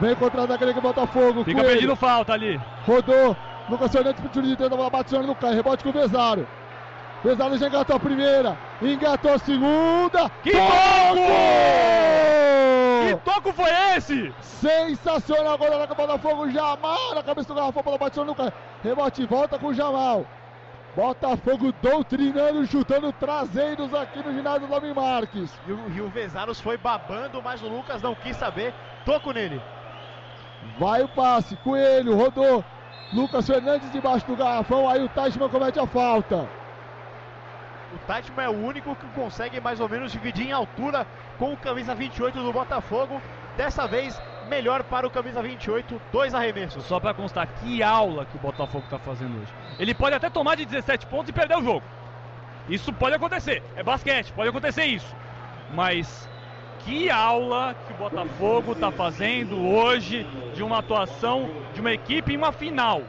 Vem contra a aquele Botafogo. Fica Coelho. pedindo falta ali. Rodou. Lucas Fernandes pro tiro de três, a bola bate no cai. Rebote com o Vezaro. Já engatou a primeira. Engatou a segunda. Que toco! Que toco foi esse? Sensacional agora na Botafogo. Jamal na cabeça do garrafão, bola bate no. Rebote e volta com o Jamal. Botafogo doutrinando, chutando traseiros aqui no ginásio do Lame Marques. E o, e o Vezanos foi babando, mas o Lucas não quis saber. Toco nele. Vai o passe, Coelho, rodou. Lucas Fernandes debaixo do garrafão, aí o Teichmann comete a falta. O Teichmann é o único que consegue mais ou menos dividir em altura com o camisa 28 do Botafogo. Dessa vez, melhor para o camisa 28, dois arremessos. Só pra constar, que aula que o Botafogo tá fazendo hoje. Ele pode até tomar de 17 pontos e perder o jogo. Isso pode acontecer. É basquete, pode acontecer isso. Mas que aula que o Botafogo está fazendo hoje de uma atuação de uma equipe em uma final.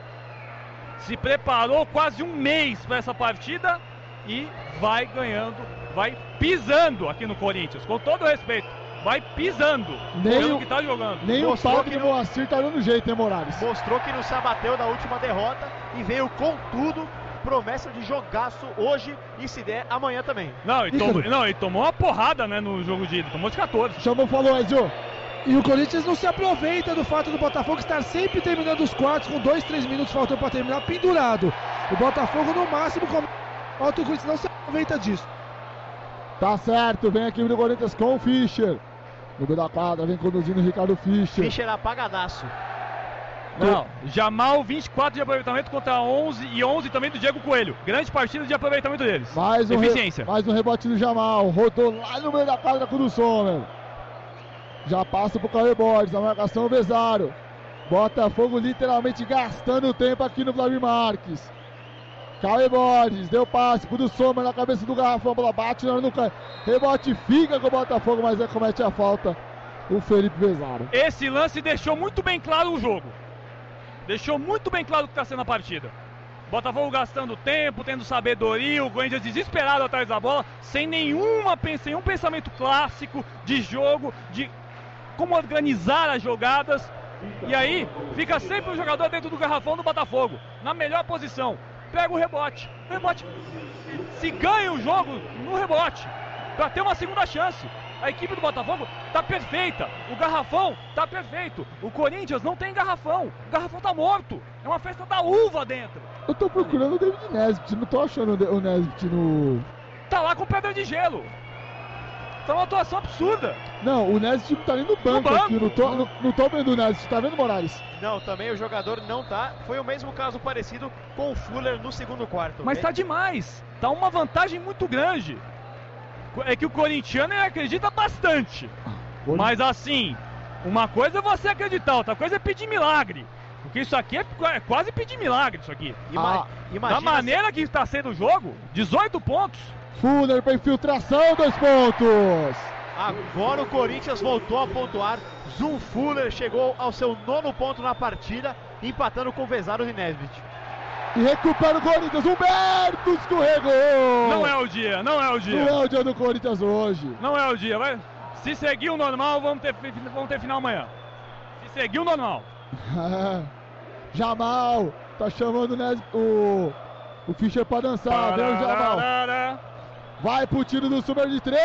Se preparou quase um mês para essa partida e vai ganhando, vai pisando aqui no Corinthians, com todo respeito. Vai pisando Nem o- que tá jogando. Nem o Mostrou pau que do não- Moacir tá dando jeito, hein, Morales? Mostrou que não se abateu da última derrota e veio com tudo. Promessa de jogaço hoje e se der amanhã também. Não, e tomou, não, e tomou uma porrada né, no jogo de ida, tomou de 14. Chamou, falou, Ezio. E o Corinthians não se aproveita do fato do Botafogo estar sempre terminando os quartos com dois, três minutos faltando para terminar pendurado. O Botafogo no máximo com... o Corinthians não se aproveita disso. Tá certo, vem aqui do Corinthians com o Fischer. No meio da quadra, vem conduzindo o Ricardo Fischer. Fischer apagadaço. Não, Jamal 24 de aproveitamento contra 11 e 11 também do Diego Coelho. Grande partida de aproveitamento deles. Mais um, re- Eficiência. mais um rebote do Jamal. Rodou lá no meio da quadra com o do Sommer. Já passa pro Caio Borges. A marcação Vesaro. Botafogo literalmente gastando tempo aqui no Vladimir Marques. Caio Borges deu passe pro Sommer na cabeça do garrafão. Bola bate na Caio. Rebote fica com o Botafogo, mas aí comete a falta o Felipe Vesaro. Esse lance deixou muito bem claro o jogo. Deixou muito bem claro o que está sendo a partida. Botafogo gastando tempo, tendo sabedoria, o Corinthians desesperado atrás da bola, sem nenhuma, sem nenhum pensamento clássico de jogo, de como organizar as jogadas. E aí fica sempre o jogador dentro do garrafão do Botafogo, na melhor posição. Pega o rebote. O rebote. Se ganha o jogo no rebote, para ter uma segunda chance. A equipe do Botafogo tá perfeita. O garrafão tá perfeito. O Corinthians não tem garrafão. O garrafão tá morto. É uma festa da uva dentro. Eu tô procurando o David Nesbitt, não tô achando o Nesbitt no. Tá lá com pedra de gelo. Tá uma atuação absurda. Não, o não tá nem no banco, banco. aqui, o Nesbitt, tá vendo, Morales? Não, também o jogador não tá. Foi o mesmo caso parecido com o Fuller no segundo quarto. Mas tá demais. Tá uma vantagem muito grande. É que o corintiano ele acredita bastante. Mas assim, uma coisa é você acreditar, outra coisa é pedir milagre. Porque isso aqui é, é quase pedir milagre, isso aqui. Ima- imagina da maneira que está sendo o jogo, 18 pontos. Fuller pra infiltração, dois pontos. Agora o Corinthians voltou a pontuar. Zum Fuller chegou ao seu nono ponto na partida, empatando com o Vesaro e Nesbitt. E recupera o Corinthians, Humberto escorregou. Não é o dia, não é o dia. Não é o dia do Corinthians hoje. Não é o dia, vai. Se seguir o normal, vamos ter, vamos ter final amanhã. Se seguir o normal. [LAUGHS] Jamal, tá chamando o, o, o Fischer pra dançar, o Jamal. Vai pro tiro do Sommer de três.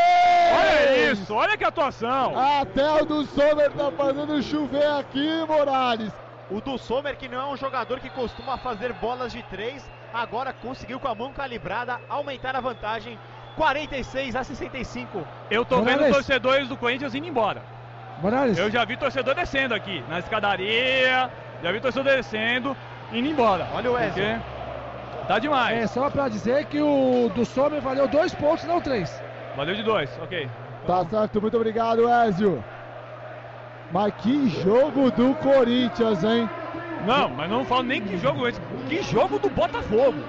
Olha isso, olha que atuação. Até o do Sommer tá fazendo chover aqui, Morales. O do Sommer, que não é um jogador que costuma fazer bolas de três, agora conseguiu com a mão calibrada aumentar a vantagem 46 a 65. Eu tô vendo Morales. torcedores do Corinthians indo embora. Morales, Eu já vi torcedor descendo aqui, na escadaria. Já vi torcedor descendo, indo embora. Olha o Wesley. Porque Tá demais. é só pra dizer que o do Sommer valeu dois pontos, não três. Valeu de dois, ok. Tá certo, muito obrigado, Ezio. Mas que jogo do Corinthians, hein? Não, mas não falo nem que jogo esse. Que jogo do Botafogo.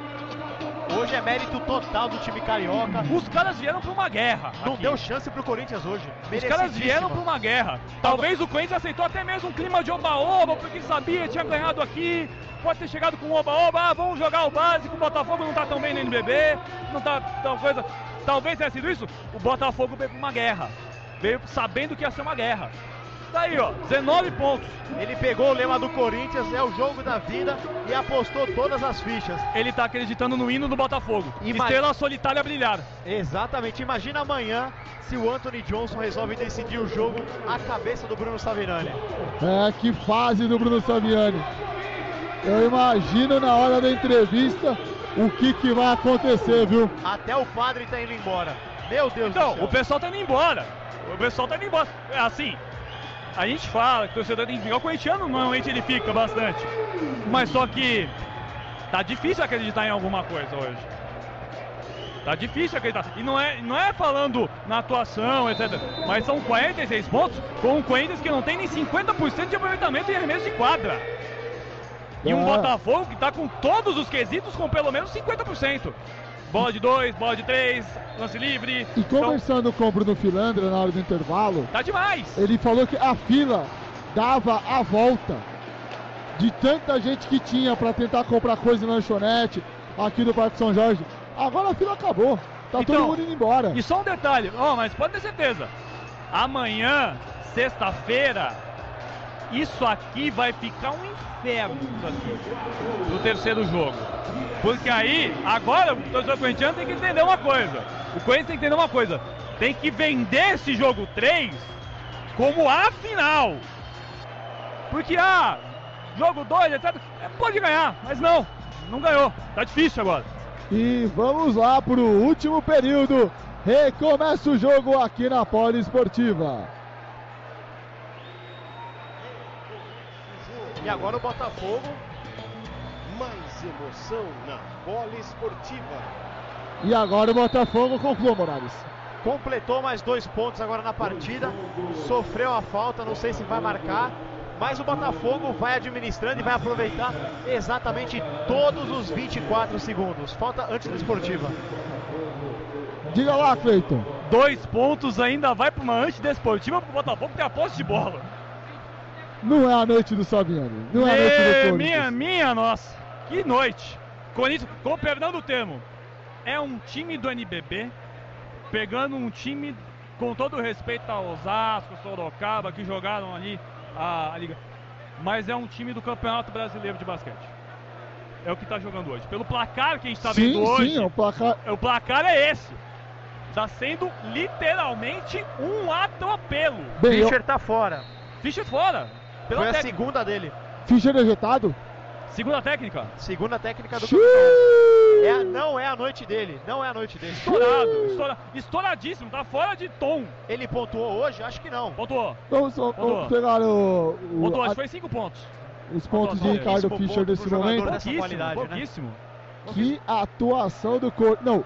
Hoje é mérito total do time carioca. Os caras vieram pra uma guerra. Não aqui. deu chance pro Corinthians hoje. Os caras vieram pra uma guerra. Talvez o Corinthians aceitou até mesmo um clima de oba-oba, porque sabia, tinha ganhado aqui. Pode ter chegado com oba-oba, ah, vamos jogar o básico, o Botafogo não tá tão bem no NBB, não tá tão coisa. Talvez tenha sido isso. O Botafogo veio pra uma guerra. Veio sabendo que ia ser uma guerra. Daí, ó, 19 pontos. Ele pegou o lema do Corinthians, é o jogo da vida, e apostou todas as fichas. Ele tá acreditando no hino do Botafogo. Ima- Estrela solitária brilhar. Exatamente. Imagina amanhã se o Anthony Johnson resolve decidir o jogo à cabeça do Bruno Savirani. É, que fase do Bruno Saviani. Eu imagino na hora da entrevista o que, que vai acontecer, viu? Até o padre tá indo embora. Meu Deus do Então, céu. o pessoal tá indo embora. O pessoal tá indo embora. É assim, a gente fala que o torcedor tem que ficar. O corintiano normalmente ele fica bastante. Mas só que tá difícil acreditar em alguma coisa hoje. Tá difícil acreditar. E não é, não é falando na atuação, etc. Mas são 46 pontos com um Corinthians que não tem nem 50% de aproveitamento em arremesso de quadra. E um É. Botafogo que tá com todos os quesitos com pelo menos 50%. Bola de dois, bola de três, lance livre. E Então, conversando com o Bruno Filandra na hora do intervalo, tá demais. ele falou que a fila dava a volta de tanta gente que tinha para tentar comprar coisa na lanchonete aqui no Parque São Jorge. Agora a fila acabou. Tá Então, todo mundo indo embora. E só um detalhe, ó, mas pode ter certeza. Amanhã, sexta-feira, isso aqui vai ficar um inferno aqui, no terceiro jogo. Porque aí, agora o torcedor corintiano tem que entender uma coisa. O Corinthians tem que entender uma coisa. Tem que vender esse jogo 3 como a final. Porque, ah, jogo 2, etc. é, Pode ganhar, mas não, não ganhou. Tá difícil agora. E vamos lá pro último período. Recomeça o jogo aqui na Poliesportiva. E agora o Botafogo. Mais emoção na bola esportiva. E agora o Botafogo conclua, Morales. Completou mais dois pontos agora na partida. Sofreu a falta, não sei se vai marcar. Mas o Botafogo vai administrando e vai aproveitar exatamente todos os 24 segundos. Falta antes da esportiva. Diga lá, Cleiton. Dois pontos ainda vai para uma antidesportiva pro Botafogo ter a posse de bola. Não é a noite do Saviani. Não é a noite do Corinthians. minha, minha nossa, que noite. Corinthians, com perdão do termo, é um time do NBB pegando um time com todo o respeito ao Osasco, Sorocaba, que jogaram ali a, a liga, mas é um time do Campeonato Brasileiro de Basquete. É o que está jogando hoje. Pelo placar que a gente está vendo hoje, sim, o placar. o placar é esse. Está sendo literalmente um atropelo. Bem, Fischer tá fora. Fischer fora. Pela Foi a técnica. segunda dele. Fischer ejetado? Segunda técnica. Segunda técnica do. É não é a noite dele. Não é a noite dele. Estourado, estoura- estouradíssimo, tá fora de tom. Ele pontuou hoje? Acho que não. Pontuou. Vamos, só- Pontuou. vamos pegar o, o- Pontuou, acho que foi cinco pontos. os pontos de Pontuação. Ricardo Fischer nesse momento. Pouquíssimo, qualidade, né? pouquíssimo. Que atuação do Corinthians. Não,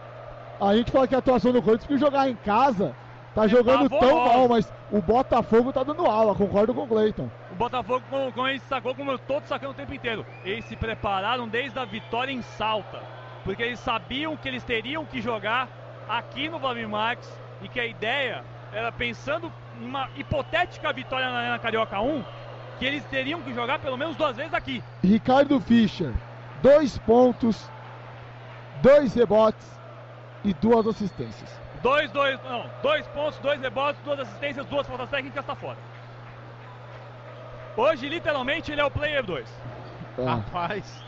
a gente fala que a atuação do Corinthians porque jogar em casa tá jogando tão pavorosa. mal, mas o Botafogo tá dando aula, concordo com o Cleiton. Botafogo, como, como sacou, como eu tô sacando o tempo inteiro, eles se prepararam desde a vitória em Salta. Porque eles sabiam que eles teriam que jogar aqui no Vladimir Marques e que a ideia era pensando em uma hipotética vitória na Arena Carioca 1, que eles teriam que jogar pelo menos duas vezes aqui. Ricardo Fischer, dois pontos, dois rebotes e duas assistências. Dois, dois, não, dois pontos, dois rebotes, duas assistências, duas faltas técnicas, tá fora. Hoje, literalmente, ele é o player 2. É, Rapaz.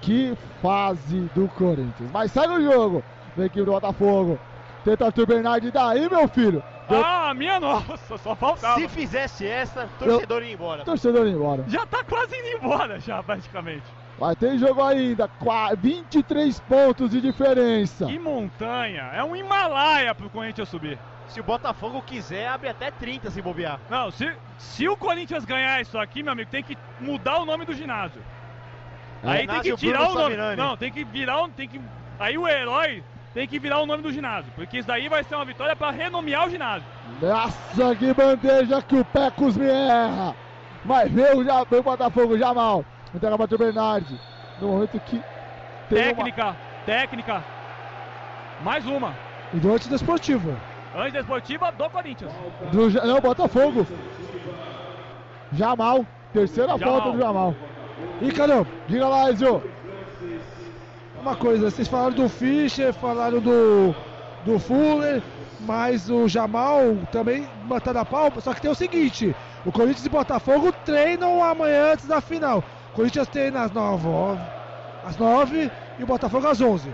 que fase do Corinthians. Mas segue o jogo. Vem aqui do Botafogo. Tenta Arthur Bernardi daí, meu filho. Deu- Ah, minha nossa, só faltava. Se fizesse essa, torcedor ia embora. Torcedor indo embora. Já tá quase indo embora, já, praticamente. Mas tem jogo ainda. Qua- 23 pontos de diferença. Que montanha, é um Himalaia pro Corinthians subir. Se o Botafogo quiser, abre até 30 se bobear. Não, se, se o Corinthians ganhar isso aqui, meu amigo, tem que mudar o nome do ginásio. Aí tem que tirar Bruno o nome. Samirani. Não, tem que virar o. Tem que, aí o herói tem que virar o nome do ginásio. Porque isso daí vai ser uma vitória pra renomear o ginásio. Nossa, que bandeja que o Pecos me erra. Mas veio, já, veio o Botafogo já mal. Entrega para Arthur Bernardi. No momento que. técnica, técnica. Mais uma. E do antidesportivo. Antidesportiva do Corinthians. Do, não, Botafogo. Jamal. Terceira Jamal. falta do Jamal. E caramba, Diga lá, Ezio. uma coisa, vocês falaram do Fischer, falaram do, do Fuller, mas o Jamal também matando a pau. Só que tem o seguinte: o Corinthians e Botafogo treinam amanhã antes da final. O Corinthians treina às 9, ó, às 9 e o Botafogo às 11.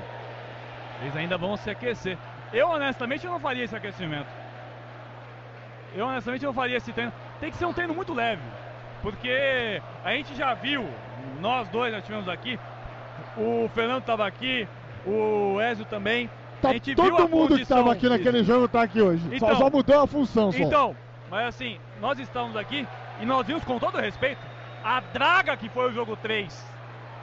Eles ainda vão se aquecer. Eu, honestamente, eu não faria esse aquecimento. Eu, honestamente, não faria esse treino. Tem que ser um treino muito leve. Porque a gente já viu, nós dois já tivemos aqui, o Fernando estava aqui, o Ezio também. Tá a gente viu todo a mundo que estava aqui naquele jogo tá aqui hoje. só, Então- só mudou a função só. Então, mas assim, nós estamos aqui e nós vimos com todo respeito a draga que foi o jogo 3.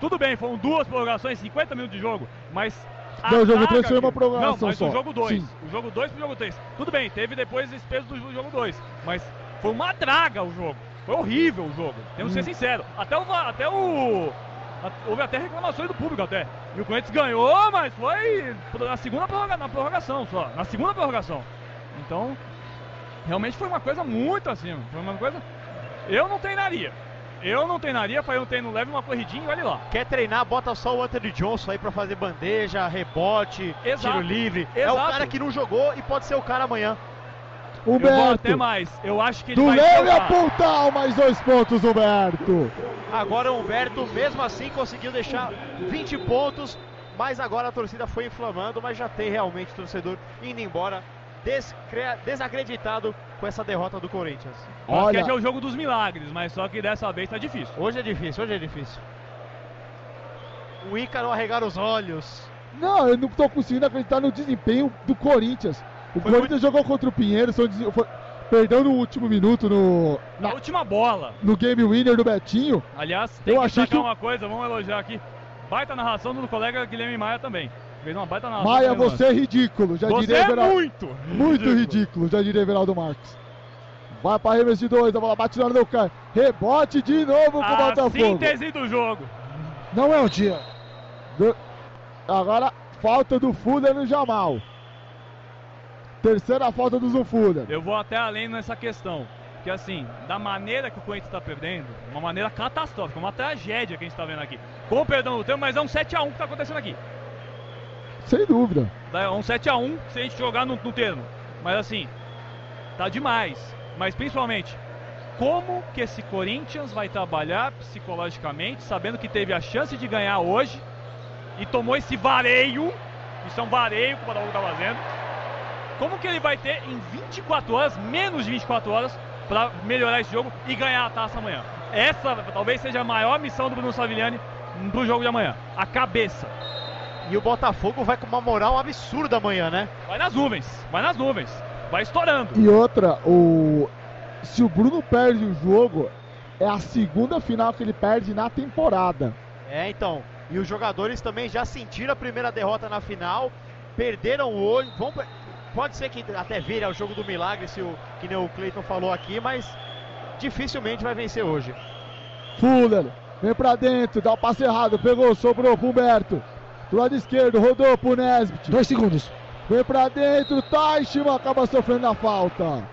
Tudo bem, foram duas prorrogações, 50 minutos de jogo, mas. A Não, o jogo draga três foi uma prorrogação Não, mas só. o jogo 2. Sim. O jogo 2 pro jogo 3. Tudo bem, teve depois esse peso do jogo 2. Mas foi uma draga o jogo. Foi horrível o jogo. Temos que ser Hum. sincero. Até o. Até o. Houve até reclamações do público até. E o Corinthians ganhou, mas foi na segunda prorroga, na prorrogação só. Na segunda prorrogação. Então, realmente foi uma coisa muito acima. Foi uma coisa. Eu não treinaria. Eu não treinaria, faria um treino leve, uma corridinha e olha lá. Quer treinar, bota só o Anthony Johnson aí pra fazer bandeja, rebote, Exato. tiro livre. É Exato. o cara que não jogou e pode ser o cara amanhã. Eu vou Humberto. até mais. Eu acho que ele Do vai Léo e jogar. a Pontal, mais dois pontos, Humberto. Agora o Humberto, mesmo assim, conseguiu deixar 20 pontos, mas agora a torcida foi inflamando, mas já tem realmente torcedor indo embora desacreditado com essa derrota do Corinthians. Olha- é o jogo dos milagres, mas só que dessa vez tá difícil. Hoje é difícil, hoje é difícil. O Ícaro arregar os olhos. Não, eu não tô conseguindo acreditar no desempenho do Corinthians. O Foi Corinthians jogou contra o Pinheiro, foi- perdeu no último minuto no, Na na- última bola. no game winner do Betinho. Aliás, tem Eu que achei que o- uma coisa, vamos elogiar aqui. Baita narração do colega Guilherme Maia também. Fez uma baita narração. Maia, também, você é ridículo, já Você diria é Everaldo- muito Muito ridículo, já diria Everaldo Marques. Vai para arremesso de dois, a bola bate na hora do cai. Rebote de novo com o A Botafogo. síntese do jogo. Não é o dia. Do- Agora, falta do Fuller no Jamal. Terceira falta do Zufuller. Eu vou até além nessa questão. Que assim, da maneira que o Corinthians está perdendo, uma maneira catastrófica, uma tragédia que a gente está vendo aqui. Com o perdão do termo, mas é um 7x1 que está acontecendo aqui. Sem dúvida. É um 7x1 se a gente jogar no, no termo. Mas assim, tá demais. Mas principalmente, como que esse Corinthians vai trabalhar psicologicamente, sabendo que teve a chance de ganhar hoje e tomou esse vareio, isso é um vareio que o Botafogo tá fazendo. Como que ele vai ter em 24 horas, menos de 24 horas, para melhorar esse jogo e ganhar a taça amanhã? Essa talvez seja a maior missão do Bruno Savigliani pro jogo de amanhã. A cabeça. E o Botafogo vai com uma moral absurda amanhã, né? Vai nas nuvens, vai nas nuvens, vai estourando. E outra, o se o Bruno perde o jogo, é a segunda final que ele perde na temporada. É, então. E os jogadores também já sentiram a primeira derrota na final, perderam hoje. Vão, per- pode ser que até vire ao jogo do milagre, se o, que nem o Cleiton falou aqui, mas dificilmente vai vencer hoje. Fuller, vem pra dentro, dá o passe errado, pegou, sobrou pro Humberto. Do lado esquerdo, rodou pro Nesbit. Dois segundos. Vem pra dentro, Teichmann acaba sofrendo a falta.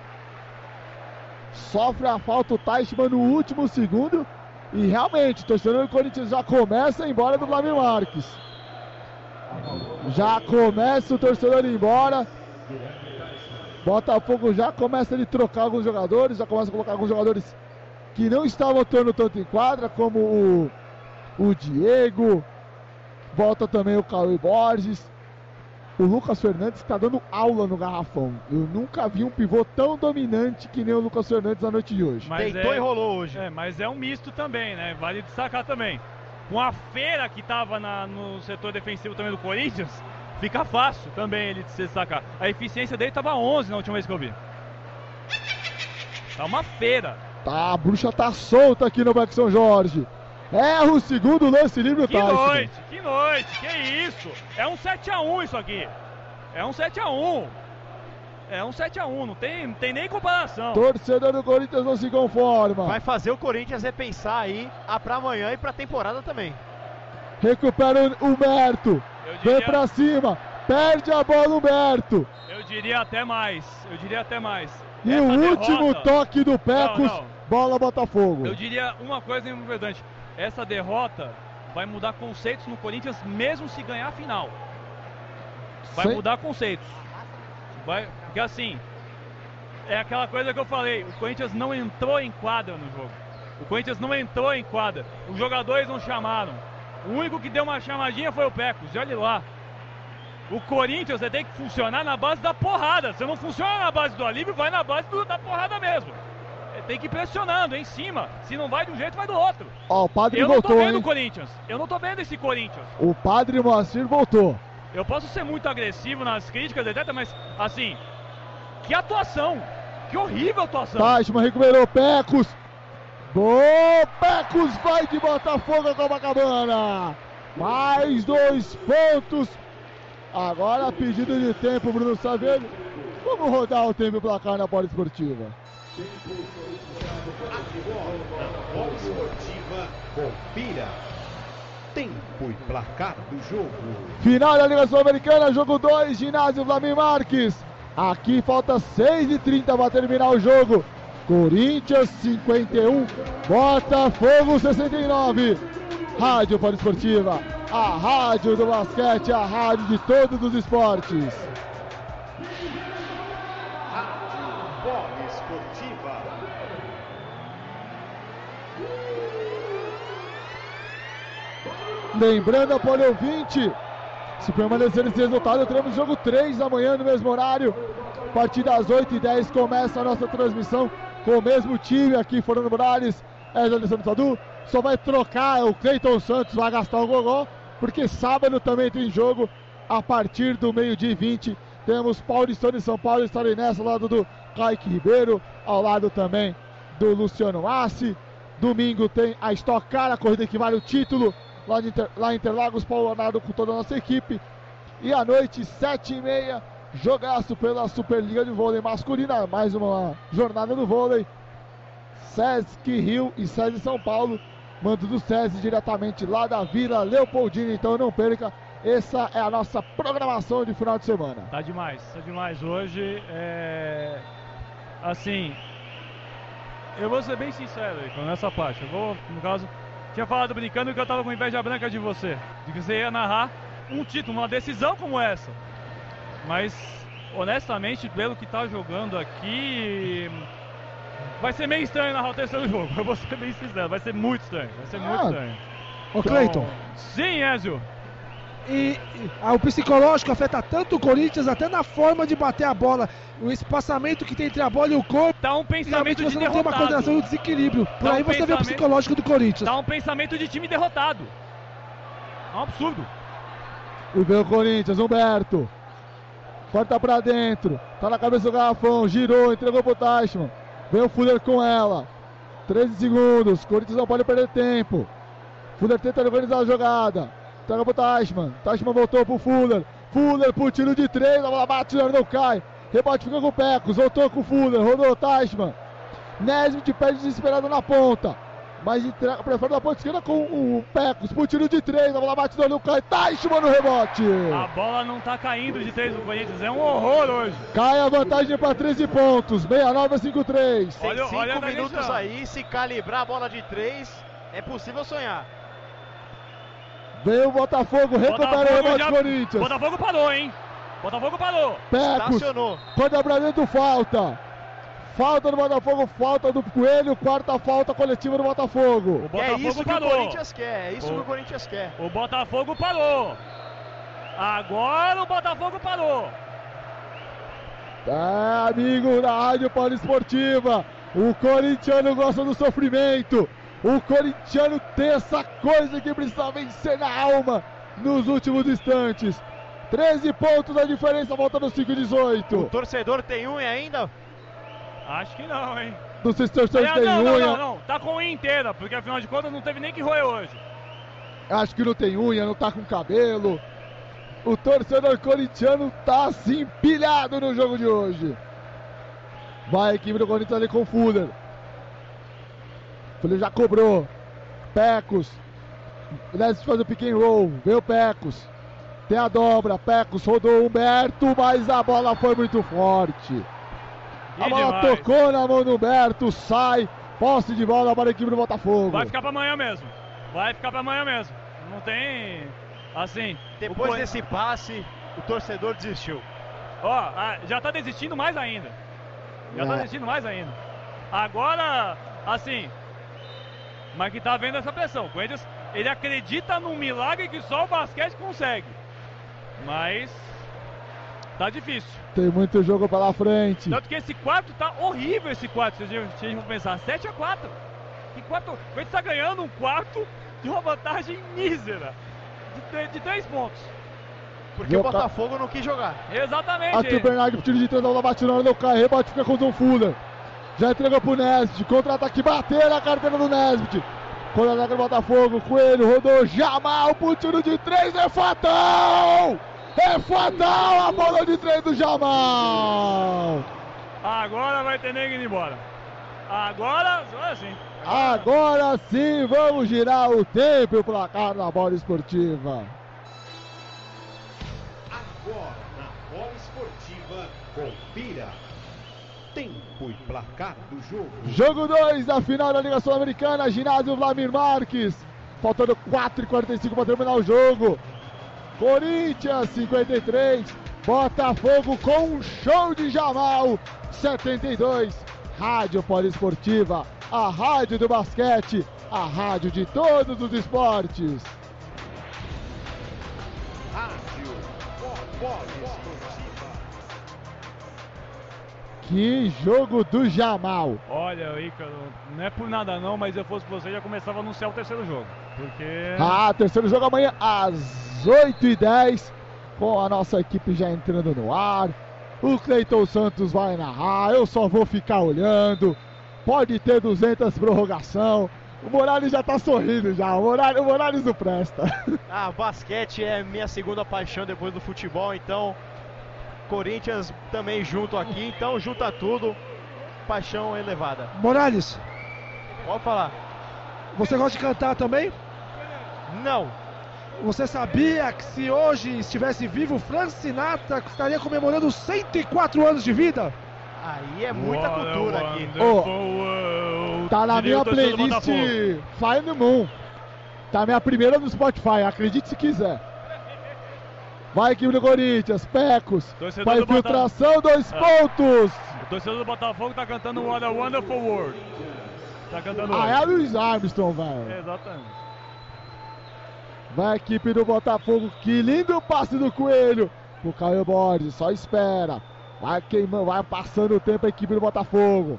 Sofre a falta o Teichmann no último segundo. E realmente, o torcedor do Corinthians já começa a ir embora do Vladimir Marques. Já começa o torcedor ir embora. Botafogo já começa a trocar alguns jogadores, já começa a colocar alguns jogadores que não estavam atuando tanto em quadra, como o, o Diego. Volta também o Cauê Borges. O Lucas Fernandes está dando aula no garrafão. Eu nunca vi um pivô tão dominante que nem o Lucas Fernandes na noite de hoje. Mas Deitou é- e rolou hoje. É, mas é um misto também, né? Vale destacar também. Com a feira que tava na- no setor defensivo também do Corinthians, fica fácil também ele de se destacar. A eficiência dele tava 11 na última vez que eu vi. Tá uma feira. Tá, a bruxa tá solta aqui no Beco São Jorge. Erra o segundo lance livre o Que Tyson. noite, que noite, que isso? É um 7x1 isso aqui. É um 7x1. É um 7x1, não tem, não tem nem comparação. Torcedor do Corinthians não se conforma. Vai fazer o Corinthians repensar aí a pra amanhã e pra temporada também. Recupera o Humberto. Eu Vem diria, pra cima. Perde a bola, Humberto. eu diria até mais. Eu diria até mais. E Essa o último derrota- toque do Pecos. Não, não. Bola Botafogo. Eu diria uma coisa importante. Essa derrota vai mudar conceitos no Corinthians mesmo se ganhar a final. Vai Sem- mudar conceitos. Vai, porque assim, é aquela coisa que eu falei, o Corinthians não entrou em quadra no jogo. O Corinthians não entrou em quadra. Os jogadores não chamaram. O único que deu uma chamadinha foi o Pecos. E olha lá. O Corinthians tem que funcionar na base da porrada. Se não funciona na base do alívio, vai na base do- da porrada mesmo. Tem que ir pressionando em cima. Se não vai de um jeito, vai do outro. Ó, o padre Eu não tô voltou, vendo o? Corinthians. Eu não tô vendo esse Corinthians. O padre Moacir voltou. Eu posso ser muito agressivo nas críticas, etc, mas assim, que atuação! Que horrível atuação! Teichmann recuperou Pecos. Boa, Pecos vai de Botafogo a Copacabana. Mais dois pontos. Agora pedido de tempo, Bruno Savelli. Vamos rodar o tempo e placar na bola esportiva. Esportiva. Tempo e placar do jogo. Final da Liga Sul-Americana, jogo 2, ginásio Vladimir Marques. Aqui falta 6 e 30 para terminar o jogo. Corinthians 51, Botafogo 69. Rádio Poliesportiva, a rádio do basquete, a rádio de todos os esportes. Lembrando a Poli ouvinte, se permanecer esse resultado, teremos jogo 3 amanhã no mesmo horário. A partir das 8h10 começa a nossa transmissão com o mesmo time aqui, Fernando Morales, Edson Alessandro Sadu. Só vai trocar o Cleiton Santos, vai gastar o gogó, porque sábado também tem jogo a partir do meio-dia e 20. Temos Paulistano e São Paulo estarem nessa, ao lado do Kaique Ribeiro, ao lado também do Luciano Assi. Domingo tem a Stock Car, a corrida que vale o título, lá, Inter, lá em Interlagos, Paulo Leonardo com toda a nossa equipe. E à noite, sete e meia, jogaço pela Superliga de Vôlei Masculina, mais uma jornada do vôlei. Sesc Rio e Sesc São Paulo, mando do SESI diretamente lá da Vila Leopoldina, então não perca. Essa é a nossa programação de final de semana. Tá demais, tá demais. Hoje é. Assim. Eu vou ser bem sincero nessa parte. Eu vou, no caso, tinha falado brincando que eu tava com inveja branca de você. De que você ia narrar um título, uma decisão como essa. Mas, honestamente, pelo que tá jogando aqui. Vai ser meio estranho narrar o terceiro jogo. [LAUGHS] Eu vou ser bem sincero, vai ser muito estranho. Vai ser muito Ah, estranho. Ô Cleiton, Sim, Ezio. E, ah, o psicológico afeta tanto o Corinthians, até na forma de bater a bola, o espaçamento que tem entre a bola e o corpo. Tá um pensamento de você não tem uma derrotado. coordenação e um desequilíbrio. Por um aí você vê o pensamento- psicológico do Corinthians. Tá um pensamento de time derrotado. É um absurdo. E vem o Corinthians, Humberto. Corta pra dentro. Tá na cabeça do garrafão. Girou, entregou pro Teichmann. Vem o Fuller com ela. 13 segundos. Corinthians não pode perder tempo. Fuller tenta organizar a jogada. Entrega pro Teichmann. Teichmann voltou pro Fuller. Fuller pro tiro de três. A bola bate, não cai. Rebote fica com o Pecos. Voltou com o Fuller. Rodou o Teichmann. Nesmith perde desesperado na ponta. Mas entrega pra fora da ponta esquerda com o Pecos. Pro tiro de três. A bola bate, não cai. Teichmann no rebote. A bola não tá caindo de três do Corinthians. É um horror hoje. Cai a vantagem para 13 pontos. 69 a 53. Tem Olha- cinco minutos aí, se calibrar a bola de três, é possível sonhar. Vem o Botafogo, recupera o rebote já- Corinthians. Botafogo parou, hein? Botafogo parou. Pecos, Estacionou. dentro falta. Falta do Botafogo, falta do Coelho, quarta falta coletiva do Botafogo. O é Botafogo isso que parou. o Corinthians quer, é isso O- que o Corinthians quer. O Botafogo parou. Agora o Botafogo parou. É, amigo da Rádio Poliesportiva. O corintiano gosta do sofrimento. O corintiano tem essa coisa que precisa vencer na alma nos últimos instantes. 13 pontos a diferença, volta no 5 e 18. O torcedor tem unha ainda? Acho que não, hein? Não sei se o torcedor tem não, não, unha. não, não. Tá com unha inteira, porque afinal de contas não teve nem que roer hoje. Acho que não tem unha, não tá com cabelo. O torcedor corintiano tá assim empilhado no jogo de hoje. Vai a equipe do Corinthians ali com o Fuller. Fuller já cobrou. Pecos. Aliás, faz o pick and roll. Vem o Pecos. Tem a dobra. Pecos rodou o Humberto, mas a bola foi muito forte. A Ih, bola demais. tocou na mão do Humberto. Sai. Posse de bola para a equipe do Botafogo. Vai ficar pra amanhã mesmo. Vai ficar pra amanhã mesmo. Não tem. Assim. Depois o desse passe, o torcedor desistiu. Ó, ah, já tá desistindo mais ainda. Já tá É. desistindo mais ainda. Agora, assim. Mas que tá vendo essa pressão. O Corinthians, ele acredita num milagre que só o basquete consegue. Mas. Tá difícil. Tem muito jogo pela frente. Tanto que esse quarto tá horrível esse quarto, se a gente- se a gente for pensar. 7 a 4. Que quarto? O Corinthians tá ganhando um quarto de uma vantagem mísera. De, de 3 pontos. Porque Meu o ca- Botafogo não quis jogar. Exatamente. Aqui o Bernardo pro tiro de três, a bola bate na hora do cai, rebote fica com o Tom Fuller. Já entregou pro Nesbit, contra-ataque, bater na carteira do Nesbit. Contra-ataque do Botafogo, Coelho, rodou, Jamal pro tiro de três, é fatal! É fatal a bola de três do Jamal! Agora vai ter nego indo embora. Agora, olha assim. Agora sim, vamos girar o tempo e o placar na bola esportiva. Agora na bola esportiva, confira. Tempo e placar do jogo. Jogo 2 da final da Liga Sul-Americana, ginásio Vladimir Marques. Faltando 4h45 para terminar o jogo. Corinthians 53, Botafogo com um show de Jamal 72. Rádio Poliesportiva, a rádio do basquete, a rádio de todos os esportes. Rádio Bola Que jogo do Jamal. Olha, Ícaro, não é por nada não, mas se eu fosse você já começava a anunciar o terceiro jogo. Porque. Ah, terceiro jogo amanhã às 8h10, com a nossa equipe já entrando no ar. O Cleiton Santos vai narrar, eu só vou ficar olhando. Pode ter 200 prorrogação. O Morales já tá sorrindo já, o Morales, o Morales não presta. Ah, basquete é minha segunda paixão depois do futebol, então Corinthians também junto aqui, então junta tudo, paixão elevada. Morales, Pode falar. você gosta de cantar também? Não. Você sabia que se hoje estivesse vivo, Frank Sinatra estaria comemorando 104 anos de vida? Aí é muita What cultura aqui. world. Tá na minha playlist. Find the Moon. Tá minha primeira no Spotify, acredite se quiser. Vai equipe do Corinthians, Pecos. Torcedor Pra do infiltração, dois Ah. pontos. O torcedor do Botafogo tá cantando What a Wonderful World. Tá cantando Ah, é. Luiz Armstrong, velho. Exatamente. Vai a equipe do Botafogo. Que lindo passe do Coelho. O Caio Borges, só espera. Vai queimando, vai passando o tempo a equipe do Botafogo.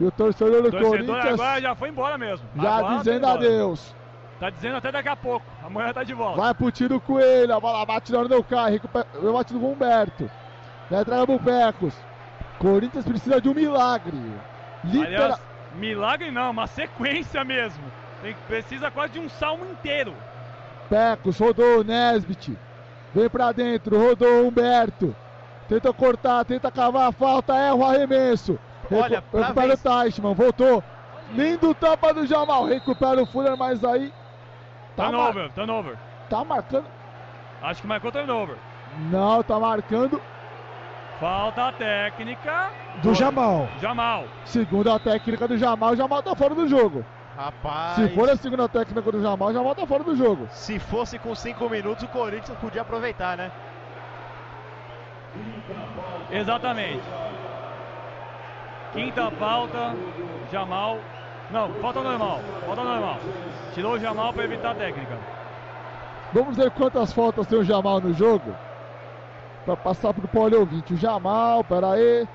E o torcedor do torcedor Corinthians agora já foi embora mesmo. já Agora dizendo adeus. Tá dizendo até daqui a pouco. Amanhã tá de volta. Vai pro tiro Coelho. A bola bate na hora não cai. Recupera, bate no Humberto. Já entrega pro Pecos. Corinthians precisa de um milagre. Aliás, milagre não, uma sequência mesmo. Tem, precisa quase de um salmo inteiro. Pecos, rodou Nesbit. Vem pra dentro, rodou Humberto. Tenta cortar, tenta cavar a falta, erra o arremesso. Olha, Recu- recupera o vencer- Teichmann, voltou. Lindo tapa do Jamal, recupera o Fuller, mas aí. Tá, mar- Turnover, turnover. tá marcando. Acho que marcou turnover. Não, tá marcando. Falta técnica. Do Jamal. Jamal. Segunda técnica do Jamal, o Jamal tá fora do jogo. Rapaz. Se for a segunda técnica do Jamal, Jamal tá fora do jogo. Se fosse com 5 minutos, o Corinthians podia aproveitar, né? Exatamente. Quinta falta. Jamal. Não, falta normal. Falta normal. Tirou o Jamal para evitar a técnica. Vamos ver quantas faltas tem o Jamal no jogo. Pra passar pro Paulo ouvinte. O Jamal, pera aí.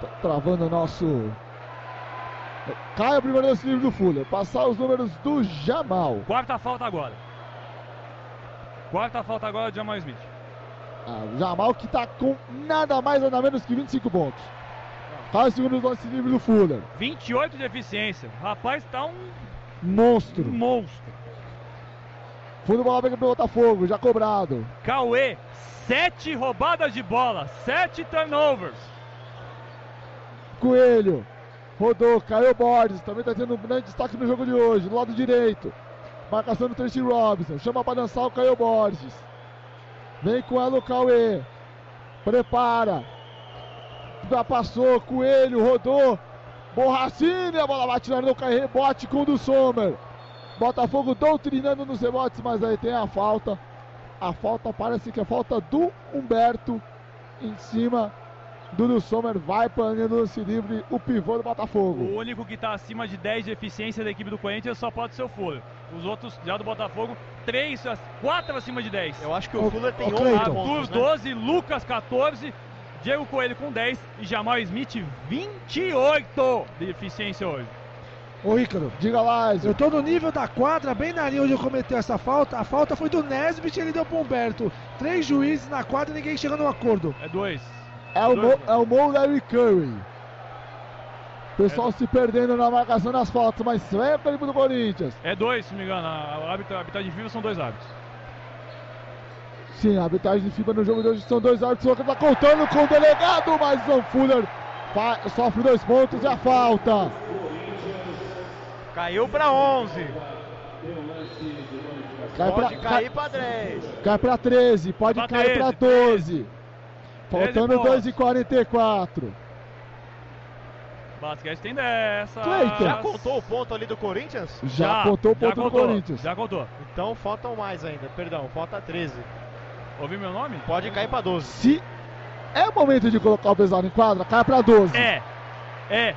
Tá travando o nosso. Cai o primeiro lance livre do Fuller. Passar os números do Jamal. Quarta falta agora. Quarta falta agora de Jamal Smith. Ah, o Jamal que tá com nada mais nada menos que 25 pontos. O segundo lance livre do Fuller. 28 de eficiência. O rapaz tá um Monstro. monstro. Fundo bola pega pro Botafogo, já cobrado. Cauê, sete roubadas de bola, sete turnovers. Coelho. Rodou, caiu Borges. Também tá tendo um grande destaque no jogo de hoje. Do lado direito. Marcação do Tracy Robinson. Chama pra dançar o Caio Borges. Vem com ela o Cauê. Prepara. Já passou. Coelho rodou. Borracini. A bola bate na área. Rebote com o do Sommer. Botafogo doutrinando nos rebotes, mas aí tem a falta. A falta parece que é falta do Humberto em cima do do Sommer. Vai para o lance livre o pivô do Botafogo. O único que tá acima de 10 de eficiência da equipe do Corinthians só pode ser o Fuller. Os outros, já do Botafogo, 3, 4 acima de 10. Eu acho que Ô, o Fuller tem ô, 11 Cleiton. Arthur, pontos, né? 12, Lucas, 14, Diego Coelho com 10 e Jamal Smith, 28 de eficiência hoje. Ô Ícaro, Diga lá, eu tô no nível da quadra, bem na linha onde eu cometeu essa falta. A falta foi do Nesbit e ele deu pro Humberto. Três juízes na quadra e ninguém chegou num acordo. É 2. É o, Mo, é o Mo Larry Curry. Pessoal se perdendo na marcação das faltas, mas sempre ali pro Corinthians. É 2, se não me engano. A, a, a arbitragem viva são dois árbitros. Sim, a arbitragem de FIBA no jogo de hoje são dois árbitros. O tá contando com o delegado, mas o Fuller sofre dois pontos e a falta. Caiu pra 11. Cai Pode pra, cair cai, pra 10. cai pra 13, pode Pra cair pra 13, 12. Faltando pontos. 2 e 44. Basquete tem dessa. Cleiton. Já contou o ponto ali do Corinthians? Já, contou o já ponto do Corinthians. Já contou. Então faltam mais ainda. Perdão, falta 13. Ouviu meu nome? Pode cair pra 12. Se é o momento de colocar o pesado em quadra, cai pra 12. É. É.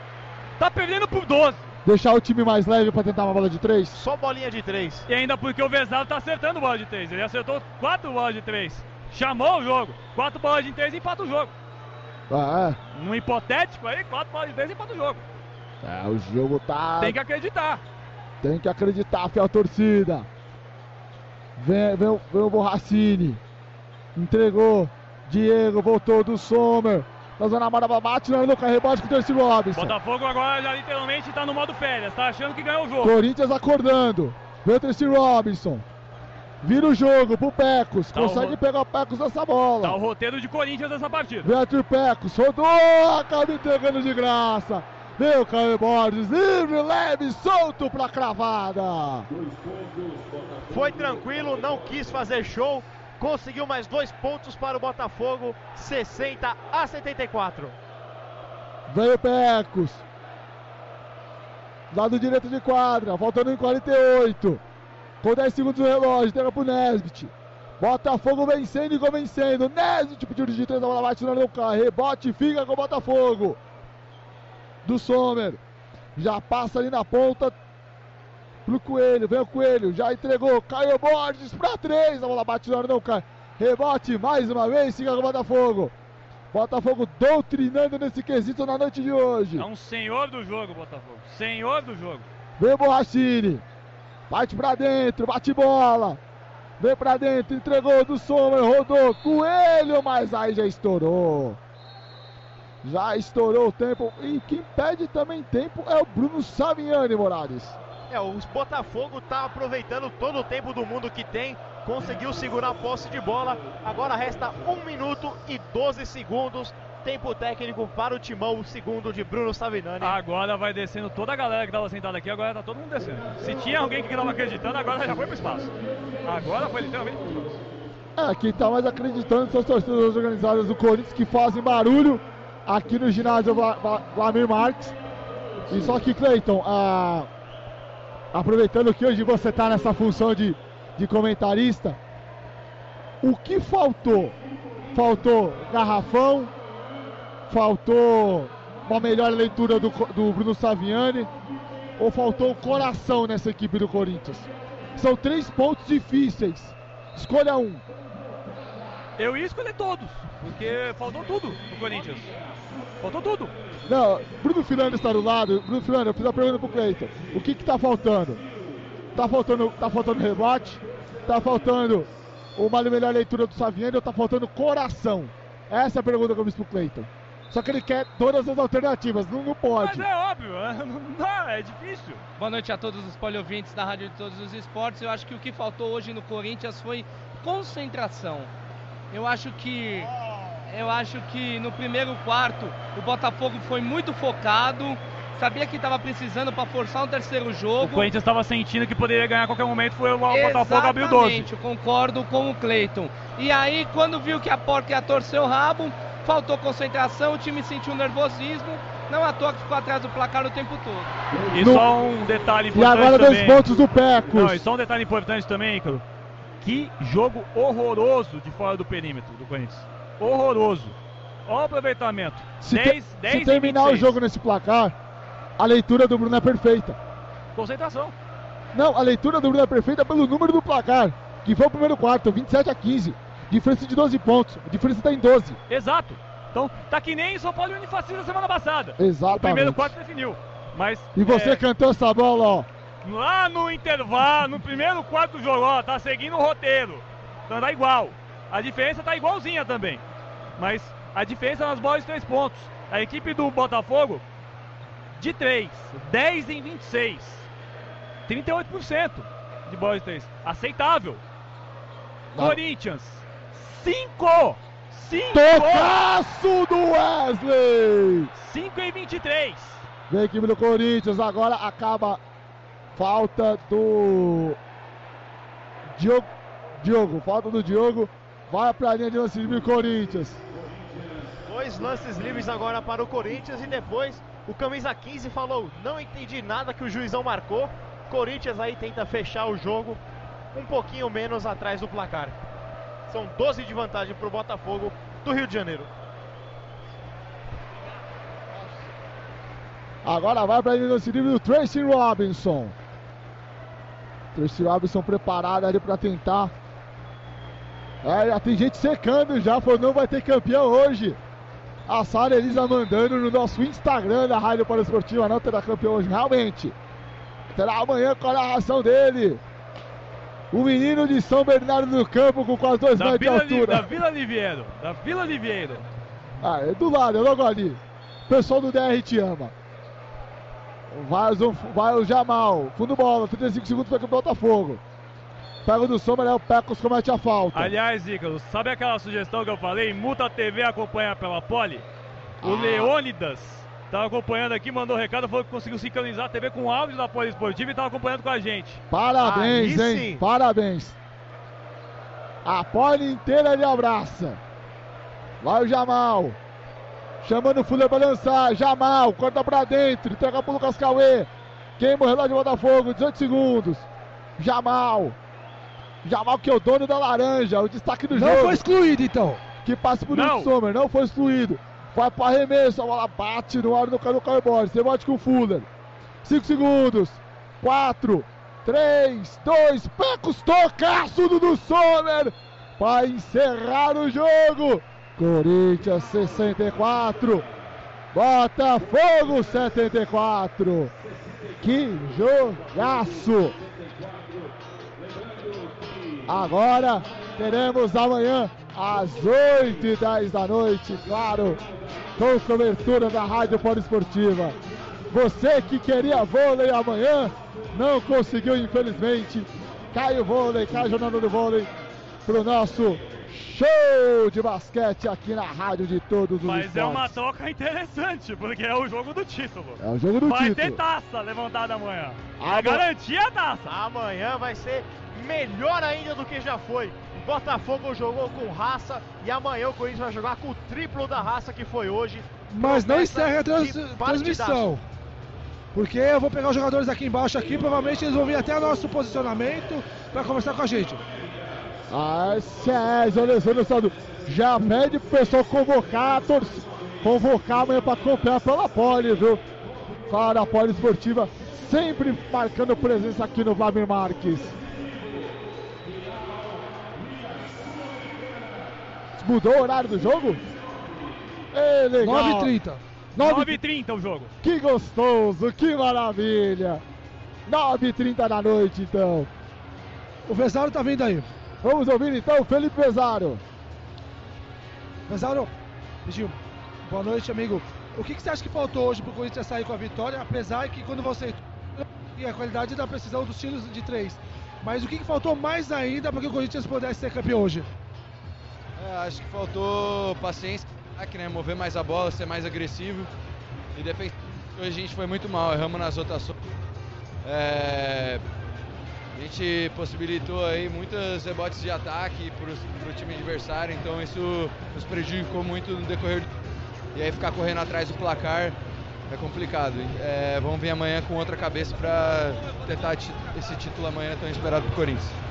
Tá perdendo por 12. Deixar o time mais leve pra tentar uma bola de 3. Só bolinha de 3. E ainda porque o Vesado tá acertando bola de 3. Ele acertou 4 bolas de 3. Chamou o jogo. 4 bolas de 3 e empata o jogo. Ah, Num hipotético aí, 4 bolas de 3 e empata o jogo. é. é, o jogo tá. Tem que acreditar. Tem que acreditar, fiel torcida. Vem, vem, o- vem o Borracini. Entregou. Diego voltou do Sommer. Na zona amarela, bate na Luca, rebote com o Terce Robinson. Botafogo agora já literalmente tá no modo férias. Tá achando que ganhou o jogo. Corinthians acordando. Vem o Terce Robinson. Vira o jogo pro Pecos. Tá o Consegue ro- pegar o Pecos nessa bola. Tá o roteiro de Corinthians nessa partida. Vem Arthur Pecos, rodou, acaba entregando de graça. Vem o Caio Borges, livre, leve, solto pra cravada. Foi tranquilo, não quis fazer show. Conseguiu mais dois pontos para o Botafogo. 60 a 74. Vem o Pecos. Lado direito de quadra, faltando em 48. Com 10 segundos no relógio, entrega pro Nesbit. Botafogo vencendo e convencendo. Nesbit pediu de três, a bola bate no carro. Rebote, fica com o Botafogo. Do Sommer. Já passa ali na ponta pro Coelho. Vem o Coelho, já entregou. Caio Borges pra três, a bola bate no não cai. Rebote mais uma vez, fica com o Botafogo. Botafogo doutrinando nesse quesito na noite de hoje. É um senhor do jogo, Botafogo. Senhor do jogo. Vem o Borrachini. Bate pra dentro, bate bola. Vem pra dentro, entregou do Sommer, rodou. Coelho, mas aí já estourou. Já estourou o tempo. E quem pede também tempo é o Bruno Saviani, Morales. É, o Botafogo tá aproveitando todo o tempo do mundo que tem. Conseguiu segurar a posse de bola. Agora resta 1 minuto e 12 segundos. Tempo técnico para o timão, o segundo de Bruno Savinani. Agora vai descendo toda a galera que tava sentada aqui, agora tá todo mundo descendo. Se tinha alguém que tava acreditando, agora já foi pro espaço. Agora foi literalmente pro espaço. É, quem tá mais acreditando são as torcidas organizadas do Corinthians que fazem barulho aqui no ginásio Vla- Vla- Vlamir Marques. E só que, Cleiton, ah, aproveitando que hoje você tá nessa função de, de comentarista, o que faltou? Faltou garrafão, faltou uma melhor leitura do, do Bruno Saviani, ou faltou coração nessa equipe do Corinthians? São três pontos difíceis. Escolha um. Eu ia escolher todos, porque faltou tudo no Corinthians. Faltou tudo. Não, Bruno Fernandes está do lado. Bruno Fernandes, eu fiz a pergunta pro Cleiton. O que que tá faltando? Tá faltando, tá faltando rebote? Tá faltando uma melhor leitura do Saviani ou tá faltando coração? Essa é a pergunta que eu fiz pro Cleiton. Só que ele quer todas as alternativas, não, não pode. Mas é óbvio, não dá, é difícil. Boa noite a todos os poliouvintes da Rádio de Todos os Esportes. Eu acho que o que faltou hoje no Corinthians foi concentração. Eu acho que eu acho que no primeiro quarto o Botafogo foi muito focado, sabia que estava precisando para forçar um terceiro O jogo. Corinthians estava sentindo que poderia ganhar a qualquer momento, foi o Botafogo abriu 12. Exatamente, eu concordo com o Cleiton. E aí, quando viu que a porca ia torcer o rabo, faltou concentração, o time sentiu nervosismo. Não à toa que ficou atrás do placar o tempo todo. E No- só um detalhe E importante agora dois também. pontos do Pecos. Não, e só um detalhe importante também, Ícaro. Que jogo horroroso de fora do perímetro do Corinthians. Horroroso. Olha o aproveitamento. se, te- 10, se 10 e terminar o 26. jogo nesse placar, a leitura do Bruno é perfeita. Concentração. Não, a leitura do Bruno é perfeita pelo número do placar, que foi o primeiro quarto, 27 a 15. Diferença de 12 pontos. A diferença está em 12. Exato. Então, tá que nem São Paulo e Unifacisa semana passada. O Exatamente. primeiro quarto definiu. Mas. E você é, cantou essa bola, ó. Lá no intervalo, no primeiro quarto do jogo, ó, tá seguindo o roteiro. Então tá igual. A diferença tá igualzinha também. Mas a diferença nas bolas de três pontos. A equipe do Botafogo, de 3, 10 em 26. 38% de bolas de três. Aceitável. Não. Corinthians, 5! 5! Tocaço do Wesley! 5 em 23. Vem a equipe do Corinthians, agora acaba Falta do Diogo, Diogo, falta do Diogo. Vai para a linha de lance livre Corinthians. Dois lances livres agora para o Corinthians e depois o camisa 15 falou: "Não entendi nada que o juizão marcou". Corinthians aí tenta fechar o jogo um pouquinho menos atrás do placar. São 12 de vantagem para o Botafogo do Rio de Janeiro. Agora vai para a linha de lance livre do Tracy Robinson. Tracy Robinson preparado ali para tentar. É, já tem gente secando já, falou não vai ter campeão hoje. A Sara Elisa mandando no nosso Instagram da Rádio Esportiva, não terá campeão hoje, realmente. Terá amanhã com a narração dele. O menino de São Bernardo do Campo com quase dois Da metros de Vila, Li- altura. da Vila Liviero. Da Vila Liviero. Ah, é do lado, é logo ali. O pessoal do DR te ama. Vai o, vai o Jamal, fundo bola, 35 segundos para o Botafogo. Pega o do Sommer, é o Pecos comete a falta. Aliás, Ícaro, sabe aquela sugestão que eu falei? Multa TV acompanha pela Poli? O Ah. Leônidas tava acompanhando aqui, mandou recado, falou que conseguiu sincronizar a TV com o áudio da Poli Esportiva e tava acompanhando com a gente. Parabéns, Aí hein? sim. Parabéns. A pole inteira ele abraça. Vai o Jamal. Chamando o Fuller para lançar. Jamal, corta pra dentro. Entrega pro Lucas Cauê. Queima o relógio de Botafogo. 18 segundos. Jamal. Jamal que é o dono da laranja. O destaque do Não jogo. foi excluído, então. Que passa por Não. um Sommer. Não foi excluído. Vai para arremesso. A bola bate no ar do Caio Caio Borges. Rebote com o Fuller. 5 segundos. 4, 3, 2, Pecos, tocaço do, do Sommer. Vai encerrar o jogo. Corinthians 64. Botafogo 74. Que jogaço. Agora teremos amanhã às 8 e 10 da noite, claro, com cobertura da Rádio Poliesportiva. Você que queria vôlei amanhã, não conseguiu, infelizmente. Cai o vôlei, cai a jornada do vôlei pro nosso show de basquete aqui na Rádio de Todos os Mas é Esportes. uma troca interessante, porque é o jogo do título. É o jogo do Vai título. ter taça levantada amanhã. Ah, É garantia a taça. Amanhã vai ser melhor ainda do que já foi. O Botafogo jogou com raça e amanhã o Corinthians vai jogar com o triplo da raça que foi hoje. Mas não encerra a trans- transmissão. Porque eu vou pegar os jogadores aqui embaixo aqui, provavelmente eles vão vir até o nosso posicionamento para conversar com a gente. Ah, César Alessandro Sado já pede pro pessoal convocar a torcida, convocar amanhã para comprar pela Poli, viu? Claro, a Poli Esportiva sempre marcando presença aqui no Vladimir Marques. Mudou o horário do jogo? É legal. 9h30. 9h30 o jogo. Que gostoso, que maravilha. 9h30 da noite, então. O Vesaro tá vindo aí. Vamos ouvir então o Felipe Pesaro. Vesaro, Gil, boa noite, amigo. O que, que você acha que faltou hoje pro Corinthians sair com a vitória, apesar que quando você e a qualidade da precisão dos tiros de três. Mas o que, que faltou mais ainda para que o Corinthians pudesse ser campeão hoje? É, acho que faltou paciência, né? mover mais a bola, ser mais agressivo. E defensivamente hoje a gente foi muito mal, erramos nas rotações. É, a gente possibilitou aí muitos rebotes de ataque para o time adversário, então isso nos prejudicou muito no decorrer do E aí ficar correndo atrás do placar é complicado. É, vamos vir amanhã com outra cabeça para tentar esse título amanhã tão esperado pro Corinthians.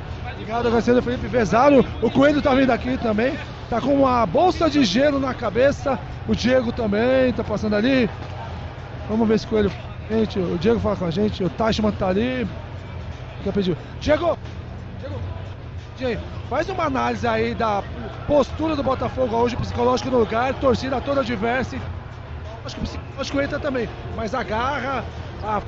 Obrigado, agradecendo Felipe Vesaro. O Coelho tá vindo aqui também. Tá com uma bolsa de gelo na cabeça. O Diego também tá passando ali. Vamos ver se o Coelho. Gente, o Diego fala com a gente. O Tashman tá ali. Quer pedir? Diego! Diego! Diego, faz uma análise aí da postura do Botafogo hoje, psicológico no lugar, torcida toda diversa. Acho que o psicológico entra também. Mas a garra, a,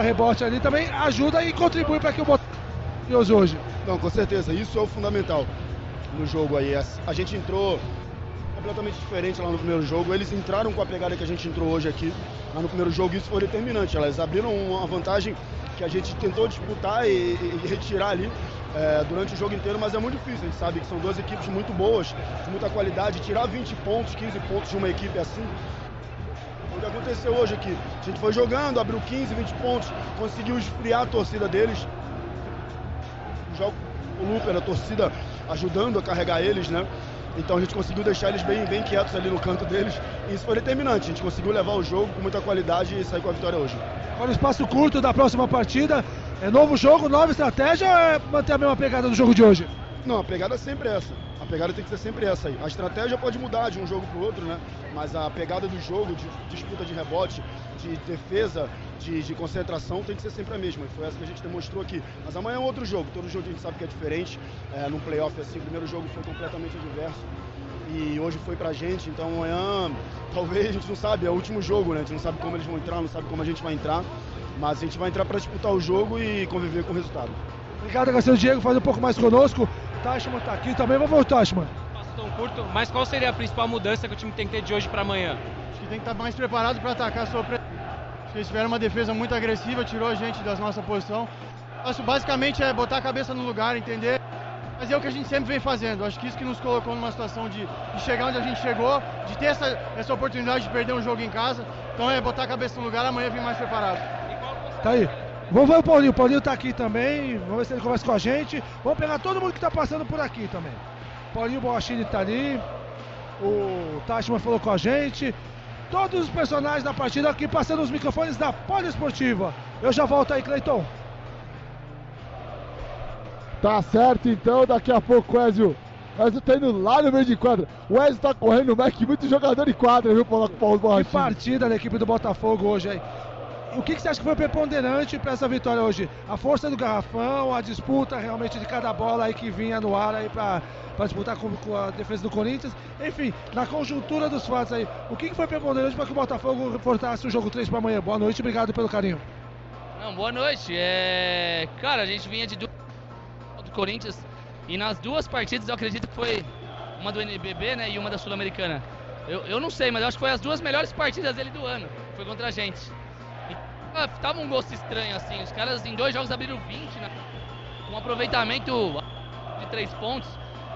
rebote ali também ajuda e contribui para que o Botafogo hoje. Não, com certeza, isso é o fundamental no jogo aí. A, gente entrou completamente diferente lá no primeiro jogo. Eles entraram com a pegada que a gente entrou hoje aqui lá no primeiro jogo. Isso foi determinante. Elas abriram uma vantagem que a gente tentou disputar e, e- e retirar ali é, durante o jogo inteiro, mas é muito difícil. A gente sabe que são duas equipes muito boas, de muita qualidade. Tirar 20 pontos, 15 pontos de uma equipe assim o que aconteceu hoje aqui. A gente foi jogando, abriu 15, 20 pontos, conseguiu esfriar a torcida deles. Jogo, o Luper, a torcida ajudando a carregar eles, né? Então a gente conseguiu deixar eles bem, bem quietos ali no canto deles. E isso foi determinante. A gente conseguiu levar o jogo com muita qualidade e sair com a vitória hoje. Agora o espaço curto da próxima partida. É novo jogo, nova estratégia ou é manter a mesma pegada do jogo de hoje? Não, a pegada é sempre essa. A pegada tem que ser sempre essa aí. A estratégia pode mudar de um jogo para o outro, né? Mas a pegada do jogo, de disputa de rebote, de defesa, de, de, concentração, tem que ser sempre a mesma. E foi essa que a gente demonstrou aqui. Mas amanhã é outro jogo. Todo jogo a gente sabe que é diferente. É, num playoff assim, o primeiro jogo foi completamente adverso. E hoje foi pra gente, então amanhã [LAUGHS] talvez a gente não sabe, é o último jogo, né? A gente não sabe como eles vão entrar, não sabe como a gente vai entrar. Mas a gente vai entrar para disputar o jogo e conviver com o resultado. Obrigado, Garcia Diego, fazer um pouco mais conosco. Tashman tá aqui também, vamos voltar, Tashman. Passo tão curto, mas qual seria a principal mudança que o time tem que ter de hoje para amanhã? Acho que tem que estar mais preparado para atacar a sua Acho que eles tiveram uma defesa muito agressiva, tirou a gente da nossa posição. Acho basicamente é botar a cabeça no lugar, entender. Mas é o que a gente sempre vem fazendo. Acho que isso que nos colocou numa situação de, de chegar onde a gente chegou, de ter essa, essa oportunidade de perder um jogo em casa. Então é botar a cabeça no lugar, amanhã vir mais preparado. Tá aí. Vamos ver o Paulinho. O Paulinho tá aqui também. Vamos ver se ele conversa com a gente. Vamos pegar todo mundo que tá passando por aqui também. Paulinho Boachini tá ali. O Tashman falou com a gente. Todos os personagens da partida aqui passando os microfones da Poliesportiva. Eu já volto aí, Cleiton. Tá certo então, daqui a pouco, Ezio. Ezio tá indo lá no meio de quadra. O Ezio tá correndo no Mac, muito jogador em quadra, viu, Paulo Paulo Que partida da equipe do Botafogo hoje aí o que, que, você acha que foi preponderante para essa vitória hoje? A força do garrafão, a disputa realmente de cada bola aí que vinha no ar aí para disputar com, com, a defesa do Corinthians. Enfim, na conjuntura dos fatos aí, o que, que foi preponderante para que o Botafogo reforçasse o jogo 3 para amanhã? Boa noite, obrigado pelo carinho. Não, boa noite. É... Cara, a gente vinha de do Corinthians e nas duas partidas eu acredito que foi uma do NBB né, e uma da Sul-Americana. Eu, eu não sei, mas eu acho que foi as duas melhores partidas dele do ano. Foi contra a gente tava um gosto estranho assim. Os caras em dois jogos abriram 20, né? Com aproveitamento de três pontos.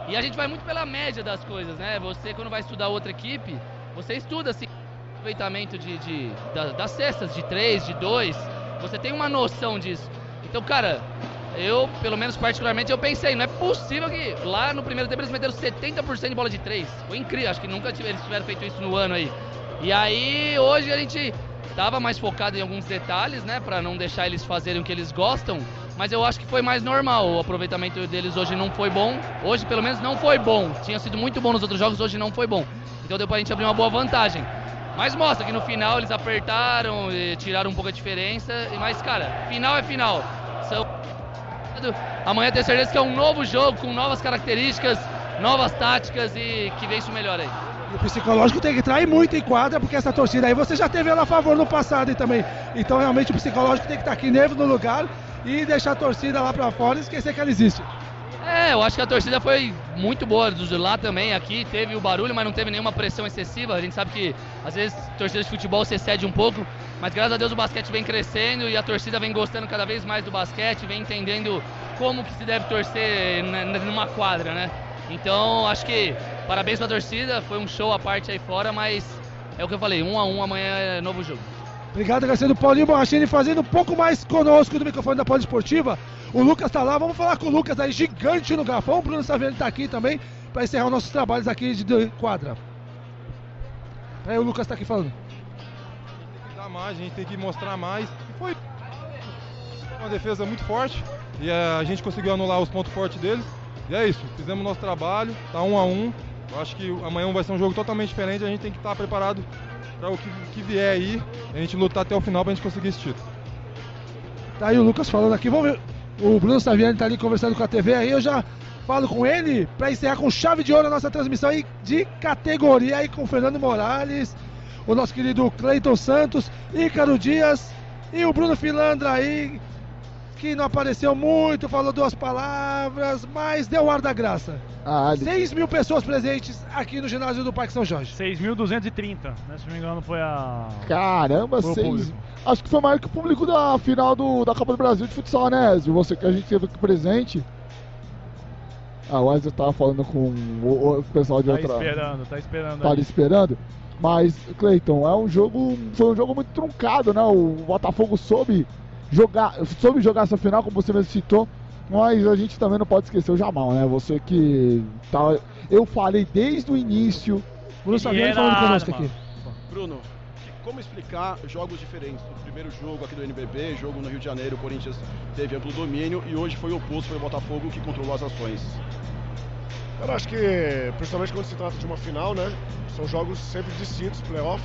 E a gente vai muito pela média das coisas, né? Você quando vai estudar outra equipe, você estuda assim, aproveitamento de, de da, das cestas, de três, de dois. Você tem uma noção disso. Então, cara, eu, pelo menos particularmente, eu pensei, não é possível que lá no primeiro tempo eles meteram 70% de bola de três. Foi incrível, acho que nunca eles tiveram feito isso no ano aí. E aí, hoje a gente Tava mais focado em alguns detalhes, né, para não deixar eles fazerem o que eles gostam, mas eu acho que foi mais normal. O aproveitamento deles hoje não foi bom. Hoje, pelo menos, não foi bom. Tinha sido muito bom nos outros jogos, hoje não foi bom. Então deu pra gente abrir uma boa vantagem. Mas mostra que no final eles apertaram e tiraram um pouco a diferença. Mas, cara, final é final. São... Amanhã tenho certeza que é um novo jogo com novas características, novas táticas e que vem isso melhor aí. E o psicológico tem que trair muito em quadra, porque essa torcida aí você já teve ela a favor no passado também. Então realmente o psicológico tem que estar aqui nervo no lugar e deixar a torcida lá para fora e esquecer que ela existe. É, eu acho que a torcida foi muito boa do lá também. Aqui teve o barulho, mas não teve nenhuma pressão excessiva. A gente sabe que às vezes torcida de futebol se excede um pouco, mas graças a Deus o basquete vem crescendo e a torcida vem gostando cada vez mais do basquete, vem entendendo como que se deve torcer numa quadra, né? Então acho que parabéns pra torcida, foi um show à parte aí fora, mas é o que eu falei, um a um amanhã é novo jogo. Obrigado, o Paulinho Borrachini fazendo um pouco mais conosco do microfone da Poli Esportiva. O Lucas tá lá, vamos falar com o Lucas aí, gigante no garfão. O Bruno Saviani tá aqui também para encerrar os nossos trabalhos aqui de quadra. Aí o Lucas tá aqui falando. Tem que dar mais, a gente tem que mostrar mais. Foi uma defesa muito forte e a gente conseguiu anular os pontos fortes deles. E é isso, fizemos nosso trabalho, tá um a um. Eu acho que amanhã vai ser um jogo totalmente diferente, a gente tem que estar preparado para o que, que, vier aí, a gente lutar até o final para a gente conseguir esse título. Tá aí o Lucas falando aqui, vamos ver. O Bruno Saviani tá ali conversando com a TV aí, eu já falo com ele para encerrar com chave de ouro a nossa transmissão aí de categoria aí com o Fernando Morales, o nosso querido Cleiton Santos, Ícaro Dias e o Bruno Filandra aí que não apareceu muito, falou duas palavras, mas deu ar da graça. Ah, 6 mil pessoas presentes aqui no ginásio do Parque São Jorge. 6.230, né? Se não me engano, foi a. Caramba, foi seis. Acho que foi maior que o público da final do, da Copa do Brasil de futsal, né, Ezio? Você que a gente teve aqui presente. Ah, o Ezio tava falando com o, o pessoal de tá outra. Tá esperando, tá esperando. Tá ali esperando. Mas, Cleiton, é um jogo. Foi um jogo muito truncado, né? O Botafogo soube jogar, soube jogar essa final, como você mesmo citou. Mas a gente também não pode esquecer o Jamal, né? Você que tá. Eu falei desde o início. Bruno Sabiani falando conosco aqui. Bruno, como explicar jogos diferentes? O primeiro jogo aqui do NBB, jogo no Rio de Janeiro, o Corinthians teve amplo domínio e hoje foi o oposto, foi o Botafogo que controlou as ações. Eu acho que, principalmente quando se trata de uma final, né? São jogos sempre distintos, playoff.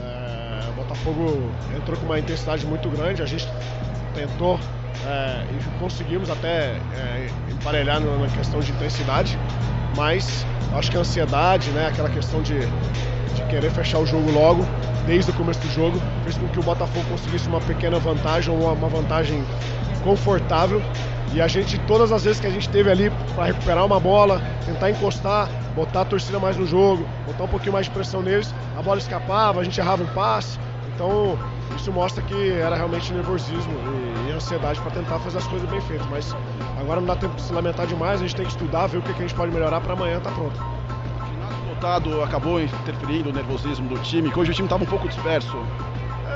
É, o Botafogo entrou com uma intensidade muito grande, a gente tentou é, e conseguimos até é, emparelhar na questão de intensidade, mas acho que a ansiedade, né, aquela questão de, de querer fechar o jogo logo, desde o começo do jogo, fez com que o Botafogo conseguisse uma pequena vantagem, uma, uma vantagem confortável. E a gente, todas as vezes que a gente teve ali para recuperar uma bola, tentar encostar, botar a torcida mais no jogo, botar um pouquinho mais de pressão neles, a bola escapava, a gente errava em passe. Então, isso mostra que era realmente nervosismo e, e ansiedade para tentar fazer as coisas bem feitas. Mas agora não dá tempo de se lamentar demais, a gente tem que estudar, ver o que, que a gente pode melhorar para amanhã estar tá pronto. O lotado acabou interferindo no nervosismo do time, que hoje o time estava um pouco disperso.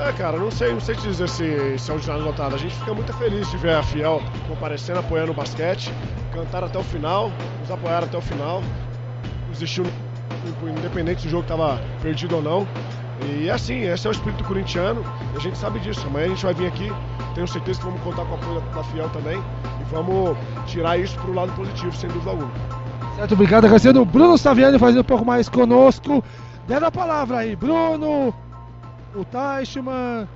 É, cara, não sei, não sei te dizer se, se é um ginásio lotado. A gente fica muito feliz de ver a Fiel comparecendo, apoiando o basquete, cantaram até o final, nos apoiaram até o final, existiu independente se o jogo estava perdido ou não. E assim, esse é o espírito corintiano, a gente sabe disso. Amanhã a gente vai vir aqui, tenho certeza que vamos contar com o apoio da Fiel também, e vamos tirar isso para o lado positivo, sem dúvida alguma. Certo, obrigado, agradecendo o Bruno Saviani fazendo um pouco mais conosco. Dando a palavra aí, Bruno, o Teichmann,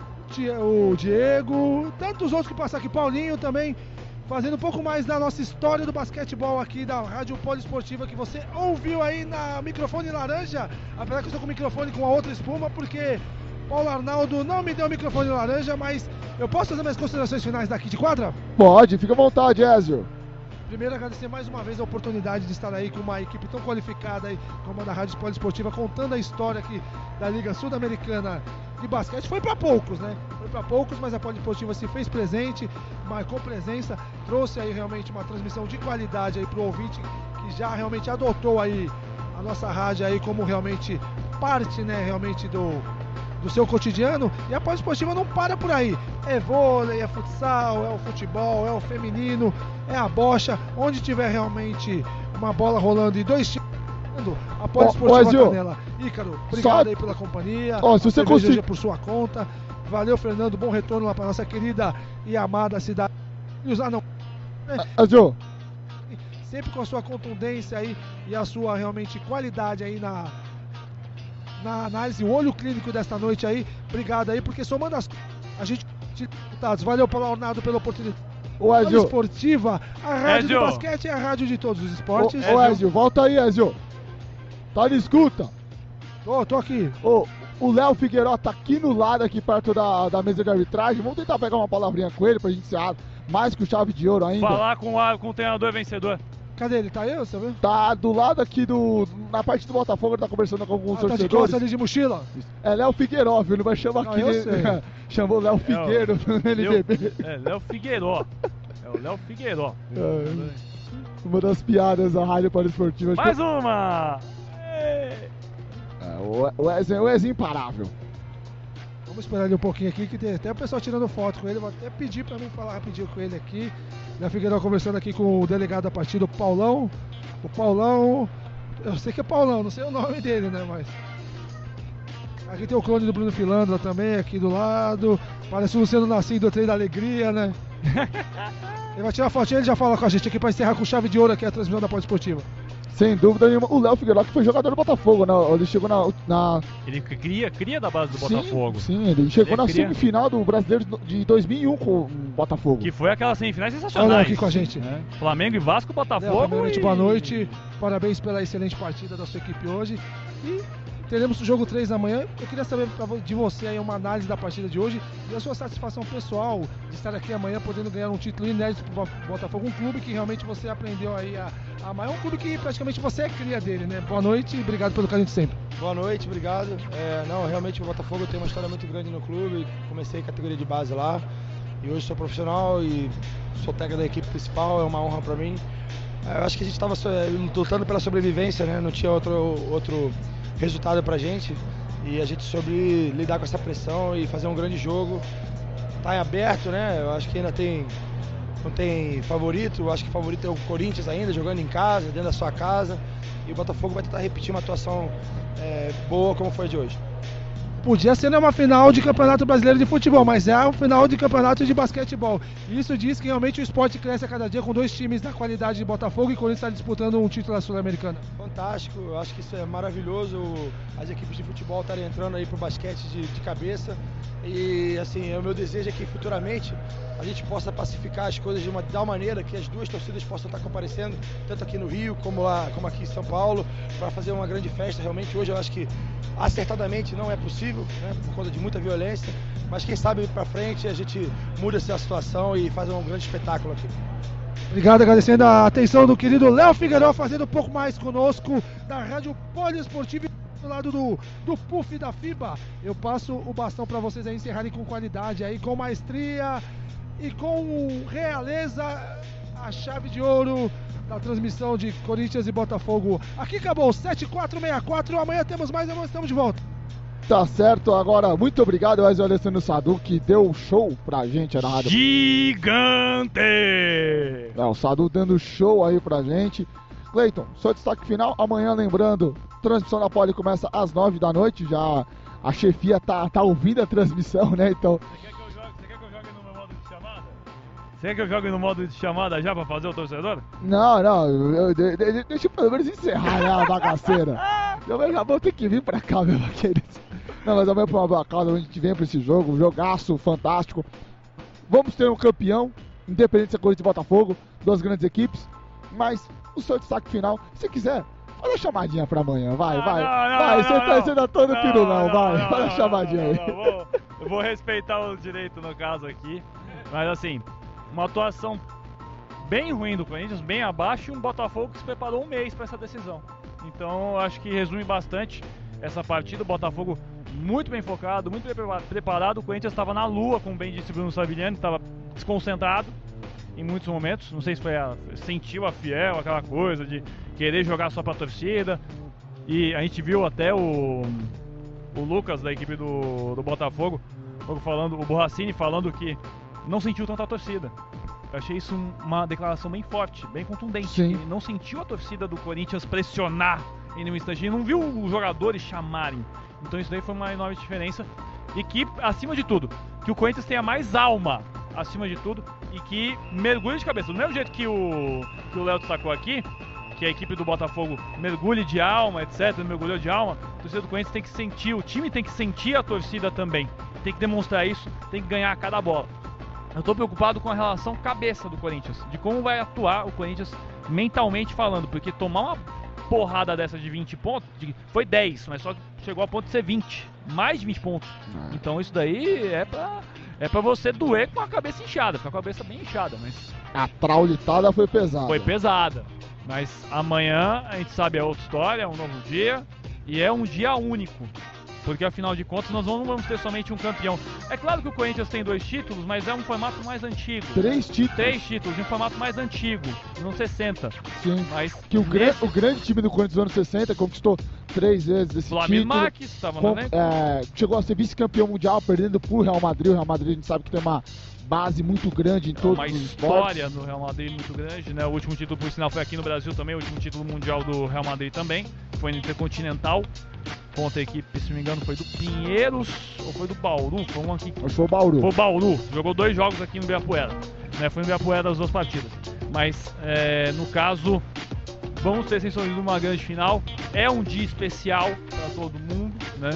o Diego, tantos outros que passaram aqui, Paulinho também, fazendo um pouco mais da nossa história do basquetebol aqui da Rádio Poliesportiva que você ouviu aí na microfone laranja, apesar que eu estou com o microfone com a outra espuma, porque Paulo Arnaldo não me deu o microfone laranja, mas eu posso fazer minhas considerações finais daqui de quadra? Pode, fica à vontade, Ezio. Primeiro agradecer mais uma vez a oportunidade de estar aí com uma equipe tão qualificada aí como a da Rádio Poliesportiva, contando a história aqui da Liga Sul-Americana de basquete. Foi para poucos, né? Foi para poucos, mas a Poliesportiva se fez presente, marcou presença, trouxe aí realmente uma transmissão de qualidade aí pro ouvinte que já realmente adotou aí a nossa rádio aí como realmente parte, né, realmente do do seu cotidiano e a Poliesportiva não para por aí. É vôlei, é futsal, é o futebol, é o feminino, é a bocha, onde tiver realmente uma bola rolando e dois times a Poliesportiva oh, Canela. Ícaro, obrigado só... aí pela companhia. Oh, se você conseguir por sua conta. Valeu, Fernando. Bom retorno lá para nossa querida e amada cidade. E usar não. Né? Azul. Sempre com a sua contundência aí e a sua realmente qualidade aí na, na análise, o olho clínico desta noite aí. Obrigado aí, porque somando as. A gente. Valeu, Paulo Arnaldo, pela oportunidade. O Ezio. Esportiva, a rádio Ezio. do basquete é a rádio de todos os esportes. Ô, Ezio, volta aí, Ezio. Tá de escuta? Tô, tô aqui. Ô, o Léo Figueiredo tá aqui no lado, aqui perto da, da mesa de arbitragem. Vamos tentar pegar uma palavrinha com ele pra gente ser mais que o chave de ouro ainda. Falar com, a, com o treinador vencedor. Cadê ele? Tá aí, você viu? Tá do lado aqui do. Na parte do Botafogo, ele tá conversando com alguns ah, torcedores. Tá de ali de mochila? É Léo Figueiró, viu? Ele vai chamar não, aqui. Eu [LAUGHS] Chamou Léo Figueiro é, no NBB. É, Léo Figueiró. É o Léo Figueiró. É, uma das piadas da Rádio Esportiva. Mais uma! É, o Wesley, o Wesley imparável. Vamos esperar ele um pouquinho aqui, que tem até o pessoal tirando foto com ele. Vou até pedir para mim falar rapidinho com ele aqui. Da Figueiredo conversando aqui com o delegado da partida, o Paulão. O Paulão. Eu sei que é Paulão, não sei o nome dele, né? Mas. Aqui tem o clone do Bruno Filandra também, aqui do lado. Parece o Luciano Nassim do Trem da Alegria, né? [LAUGHS] ele vai tirar a fotinha e ele já fala com a gente aqui para encerrar com chave de ouro aqui a transmissão da Pós Esportiva. Sem dúvida nenhuma. O Léo Figueiredo que foi jogador do Botafogo, né? Ele chegou na. na... Ele cria, cria da base do sim, Botafogo. Sim, ele chegou ele na cria. semifinal do Brasileiro de 2001 com o Botafogo. Que foi aquela semifinal sensacional. Olha aqui com a gente. É. Flamengo e Vasco, Botafogo. Léo, e... boa noite. Parabéns pela excelente partida da sua equipe hoje. E Teremos o jogo 3 amanhã. Eu queria saber de você aí uma análise da partida de hoje e a sua satisfação pessoal de estar aqui amanhã podendo ganhar um título inédito para o Botafogo, um clube que realmente você aprendeu aí a, amar. É um clube que praticamente você é cria dele, né? Boa noite e obrigado pelo carinho de sempre. Boa noite, obrigado. É, não, realmente o Botafogo tem uma história muito grande no clube. Comecei categoria de base lá e hoje sou profissional e sou técnico da equipe principal. É uma honra para mim. É, eu acho que a gente estava lutando pela sobrevivência, né? Não tinha outro, outro resultado pra gente e a gente soube lidar com essa pressão e fazer um grande jogo. Tá em aberto, né? Eu acho que ainda tem não tem favorito, eu acho que favorito é o Corinthians ainda, jogando em casa, dentro da sua casa. E o Botafogo vai tentar repetir uma atuação é, boa como foi a de hoje. Podia ser uma final de campeonato brasileiro de futebol, mas é a final de campeonato de basquetebol. Isso diz que realmente o esporte cresce a cada dia com dois times da qualidade de Botafogo e Corinthians está disputando um título da Sul-Americana. Fantástico, eu acho que isso é maravilhoso. As equipes de futebol estarem entrando aí pro basquete de, de cabeça. E assim, o meu desejo é que futuramente a gente possa pacificar as coisas de uma tal maneira que as duas torcidas possam estar comparecendo, tanto aqui no Rio como, lá, como aqui em São Paulo, para fazer uma grande festa. Realmente hoje eu acho que acertadamente não é possível, né, por conta de muita violência, mas quem sabe para frente a gente muda essa situação e faz um grande espetáculo aqui. Obrigado, agradecendo a atenção do querido Léo Figueiredo, fazendo um pouco mais conosco da Rádio Poliesportiva do lado do, do Puff da FIBA. Eu passo o bastão para vocês aí encerrarem com qualidade aí, com maestria e com realeza a chave de ouro da transmissão de Corinthians e Botafogo. Aqui acabou 7464. Amanhã temos mais, amanhã estamos de volta. Tá certo, agora muito obrigado, Wesley Alessandro Sadu, que deu show pra gente na rádio. Gigante! É, o Sadu dando show aí pra gente. Cleiton, seu destaque final, amanhã lembrando, transmissão da Poli começa às 9 da noite, já a chefia tá, tá ouvindo a transmissão, né? Então. Você quer que eu jogue no modo de chamada já pra fazer o torcedor? Não, não, eu, deixa eu pelo menos encerrar né, a bagaceira. [LAUGHS] eu já vou ter que vir pra cá, meu querido. Não, mas amanhã por uma boa causa, a gente vem pra esse jogo, um jogaço fantástico. Vamos ter um campeão, independente se é Corinthians e Botafogo, duas grandes equipes. Mas o seu destaque final, se quiser, faz a chamadinha pra amanhã, vai, vai. não, vai, não, você tá, você tá todo não, não, não, vai, não, faz a não, chamadinha não, aí. não, vou- eu vou respeitar o direito no caso aqui. Mas assim, uma atuação bem ruim do Corinthians, bem abaixo, e um Botafogo que se preparou um mês para essa decisão. Então acho que resume bastante essa partida. O Botafogo muito bem focado, muito bem prepa- preparado. O Corinthians estava na lua, como bem disse Bruno Savigliani, estava desconcentrado em muitos momentos. Não sei se foi a, sentiu a fiel, aquela coisa de querer jogar só para a torcida. E a gente viu até o, o Lucas da equipe do, do Botafogo falando, o Borracini falando que não sentiu tanta torcida. Eu achei isso um- uma declaração bem forte, bem contundente. Ele não sentiu a torcida do Corinthians pressionar em nenhum instante. Ele não viu os jogadores chamarem. Então isso daí foi uma enorme diferença. E que, acima de tudo, que o Corinthians tenha mais alma, acima de tudo, e que mergulhe de cabeça. Do mesmo jeito que o que o Léo destacou aqui, que a equipe do Botafogo mergulhe de alma, etc., mergulhou de alma, a torcida do Corinthians tem que sentir, o time tem que sentir a torcida também. Tem que demonstrar isso, tem que ganhar a cada bola. Eu tô preocupado com a relação cabeça do Corinthians, de como vai atuar o Corinthians mentalmente falando, porque tomar uma porrada dessa de 20 pontos, de- foi 10, mas só chegou a ponto de ser 20, mais de 20 pontos. Então isso daí é pra, é pra você doer com a cabeça inchada, com a cabeça bem inchada, mas A traulitada foi pesada. foi pesada. Mas amanhã a gente sabe é outra história, é um novo dia e é um dia único. Porque afinal de contas nós não vamos ter somente um campeão. É claro que o Corinthians tem dois títulos, mas é um formato mais antigo. Três títulos. Três títulos, de um formato mais antigo, nos 60. Sim. Mas Que o, gran- o grande time do Corinthians dos anos 60 conquistou três vezes esse Flamir título. Marques estava Com- no elenco. é, chegou a ser vice-campeão mundial, perdendo pro Real Madrid. O Real Madrid a gente sabe que tem uma base muito grande em todos uma os esportes. história no Real Madrid muito grande, né? O último título, por sinal, foi aqui no Brasil também, o último título mundial do Real Madrid também. Foi no Intercontinental, contra a equipe, se não me engano, foi do Pinheiros ou foi do Bauru? Foi um aqui. Acho foi o Bauru. Foi o Bauru. Jogou dois jogos aqui no Ibirapuera. Né? Foi no Ibirapuera as duas partidas. Mas, é, no caso, vamos ter, sem dúvida, uma grande final. É um dia especial para todo mundo, né?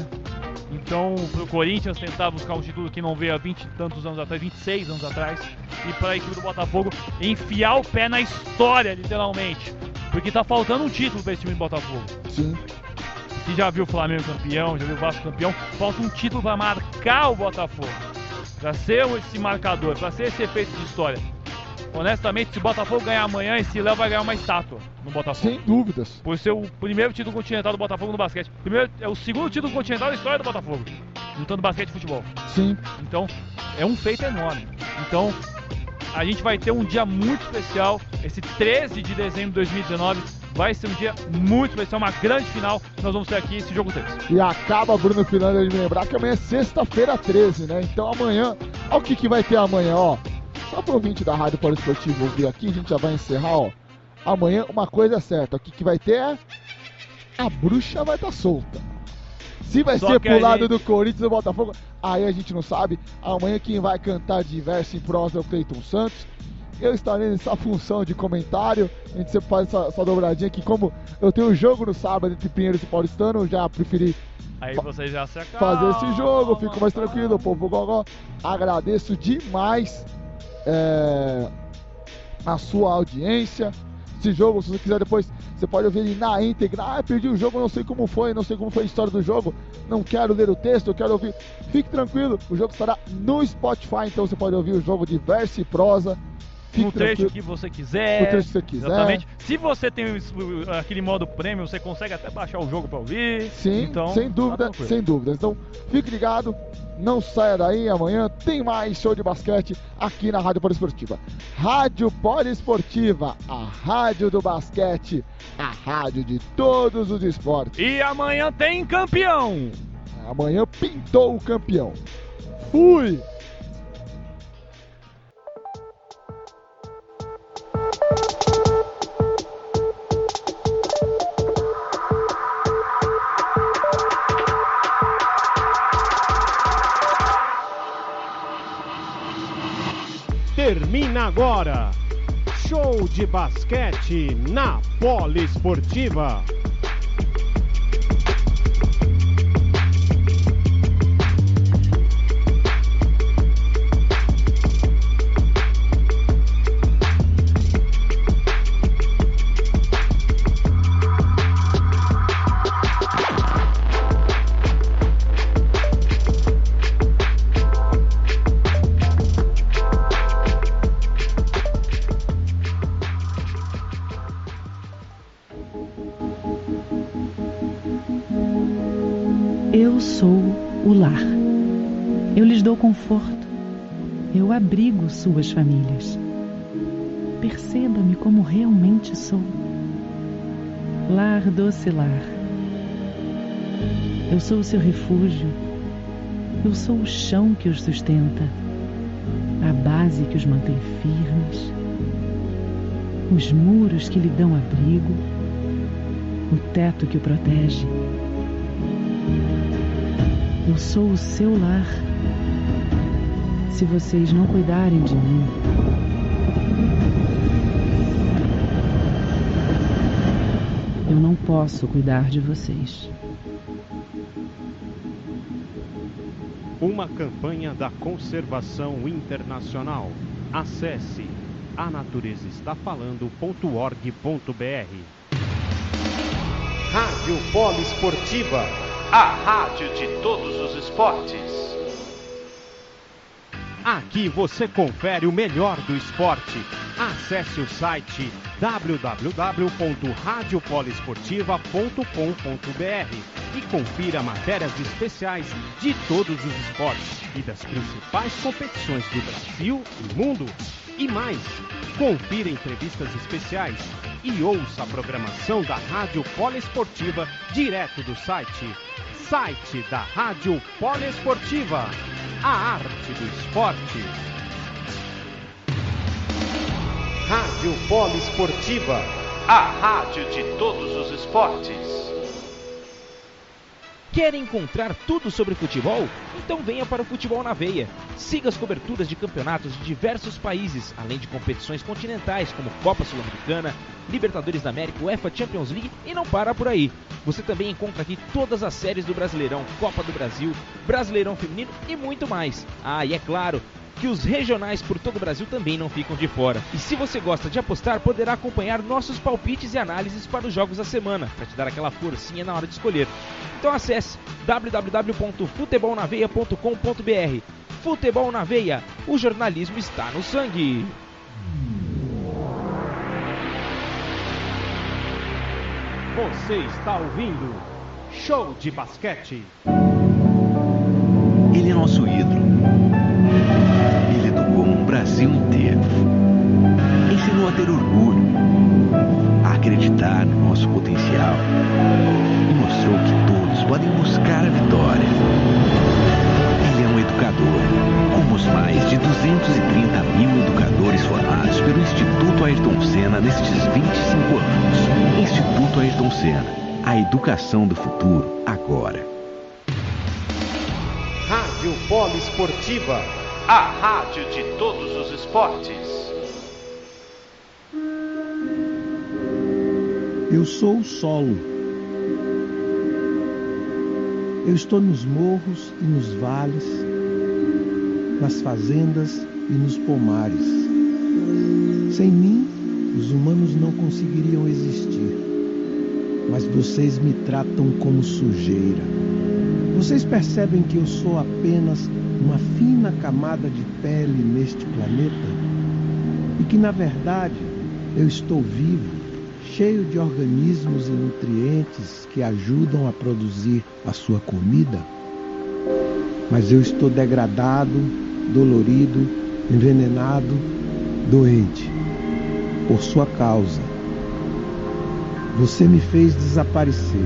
Então, pro Corinthians tentar buscar um título que não veio há 20 e tantos anos atrás, 26 anos atrás, e para a equipe do Botafogo enfiar o pé na história, literalmente. Porque tá faltando um título para esse time do Botafogo. Sim. Que já viu o Flamengo campeão, já viu o Vasco campeão, falta um título para marcar o Botafogo. Para ser esse marcador, para ser esse efeito de história. Honestamente, se o Botafogo ganhar amanhã, esse Léo vai ganhar uma estátua no Botafogo. Sem dúvidas. Por ser o primeiro título continental do Botafogo no basquete. Primeiro, é o segundo título continental da história do Botafogo. Juntando basquete e futebol. Sim. Então, é um feito enorme. Então, a gente vai ter um dia muito especial, esse 13 de dezembro de 2019, vai ser um dia muito especial, uma grande final. Nós vamos ter aqui esse jogo 3. E acaba, Bruno Fernandes, de me lembrar que amanhã é sexta-feira 13, né? Então amanhã, olha o que, que vai ter amanhã, ó. Só pro ouvinte da Rádio Poliesportivo ouvir aqui, a gente já vai encerrar, ó. Amanhã uma coisa é certa, o que, que vai ter é. A bruxa vai estar tá solta. Se vai Só ser pro lado gente... do Corinthians ou do Botafogo, aí a gente não sabe. Amanhã quem vai cantar de verso em prosa é o Cleiton Santos. Eu estarei nessa função de comentário. A gente sempre faz essa, essa dobradinha aqui. Como eu tenho um jogo no sábado entre Pinheiros e Paulistano, já preferi Aí você já se fazer esse jogo, fico mais tranquilo, povo gogó. Agradeço demais é, a sua audiência. Esse jogo, se você quiser depois, você pode ouvir ele na íntegra. Ah, perdi o jogo, não sei como foi, não sei como foi a história do jogo. Não quero ler o texto, eu quero ouvir. Fique tranquilo, o jogo estará no Spotify, então você pode ouvir o jogo de verso e prosa Fique no trecho que você quiser. No trecho que você quiser. Exatamente. Se você tem aquele modo prêmio, você consegue até baixar o jogo para ouvir. Sim, então, sem dúvida, tá sem dúvida. Então, fique ligado, não saia daí, amanhã tem mais show de basquete aqui na Rádio Poliesportiva. Rádio Poliesportiva, a rádio do basquete, a rádio de todos os esportes. E amanhã tem campeão! Amanhã pintou o campeão. Fui! Termina agora. Show de basquete na Poliesportiva. conforto. Eu abrigo suas famílias. Perceba-me como realmente sou. Lar doce lar. Eu sou o seu refúgio. Eu sou o chão que os sustenta, a base que os mantém firmes, os muros que lhe dão abrigo, o teto que o protege. Eu sou o seu lar se vocês não cuidarem de mim. Eu não posso cuidar de vocês. Uma campanha da conservação internacional. Acesse anaturezestaFalando.org.br Rádio Polo Esportiva, a rádio de todos os esportes. Aqui você confere o melhor do esporte. Acesse o site www.radiopoliesportiva.com.br e confira matérias especiais de todos os esportes e das principais competições do Brasil e mundo. E mais, confira entrevistas especiais e ouça a programação da Rádio Poliesportiva direto do site site da Rádio Poliesportiva, a arte do esporte. Rádio Poliesportiva, a rádio de todos os esportes. Quer encontrar tudo sobre futebol? Então venha para o Futebol na Veia. Siga as coberturas de campeonatos de diversos países, além de competições continentais como Copa Sul-Americana, Libertadores da América, UEFA Champions League e não para por aí. Você também encontra aqui todas as séries do Brasileirão, Copa do Brasil, Brasileirão Feminino e muito mais. Ah, e é claro, que os regionais por todo o Brasil também não ficam de fora. E se você gosta de apostar, poderá acompanhar nossos palpites e análises para os jogos da semana, para te dar aquela forcinha na hora de escolher. Então acesse www.futebolnaveia.com.br. Futebol na Veia, o jornalismo está no sangue. Você está ouvindo Show de Basquete. Ele é nosso ídolo. Brasil inteiro. Ensinou a ter orgulho, a acreditar no nosso potencial e mostrou que todos podem buscar a vitória. Ele é um educador, como os mais de 230 mil educadores formados pelo Instituto Ayrton Senna nestes 25 anos. Instituto Ayrton Senna, a educação do futuro agora. Rádio Polo Esportiva a rádio de todos os esportes. Eu sou o solo. Eu estou nos morros e nos vales, nas fazendas e nos pomares. Sem mim, os humanos não conseguiriam existir. Mas vocês me tratam como sujeira. Vocês percebem que eu sou apenas uma fina camada de pele neste planeta? E que, na verdade, eu estou vivo cheio de organismos e nutrientes que ajudam a produzir a sua comida. Mas eu estou degradado, dolorido, envenenado, doente, por sua causa. Você me fez desaparecer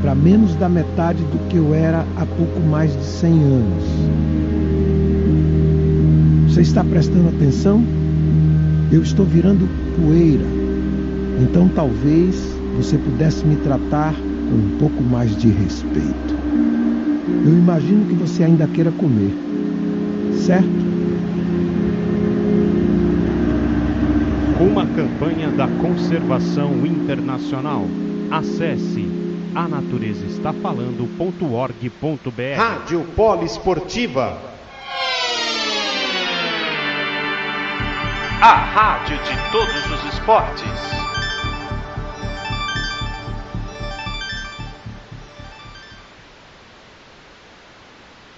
para menos da metade do que eu era há pouco mais de 100 anos. Você está prestando atenção? Eu estou virando poeira então talvez você pudesse me tratar com um pouco mais de respeito. Eu imagino que você ainda queira comer, certo? Uma campanha da conservação internacional. Acesse anaturezastafalando.org.br Rádio Poliesportiva. A rádio de todos os esportes.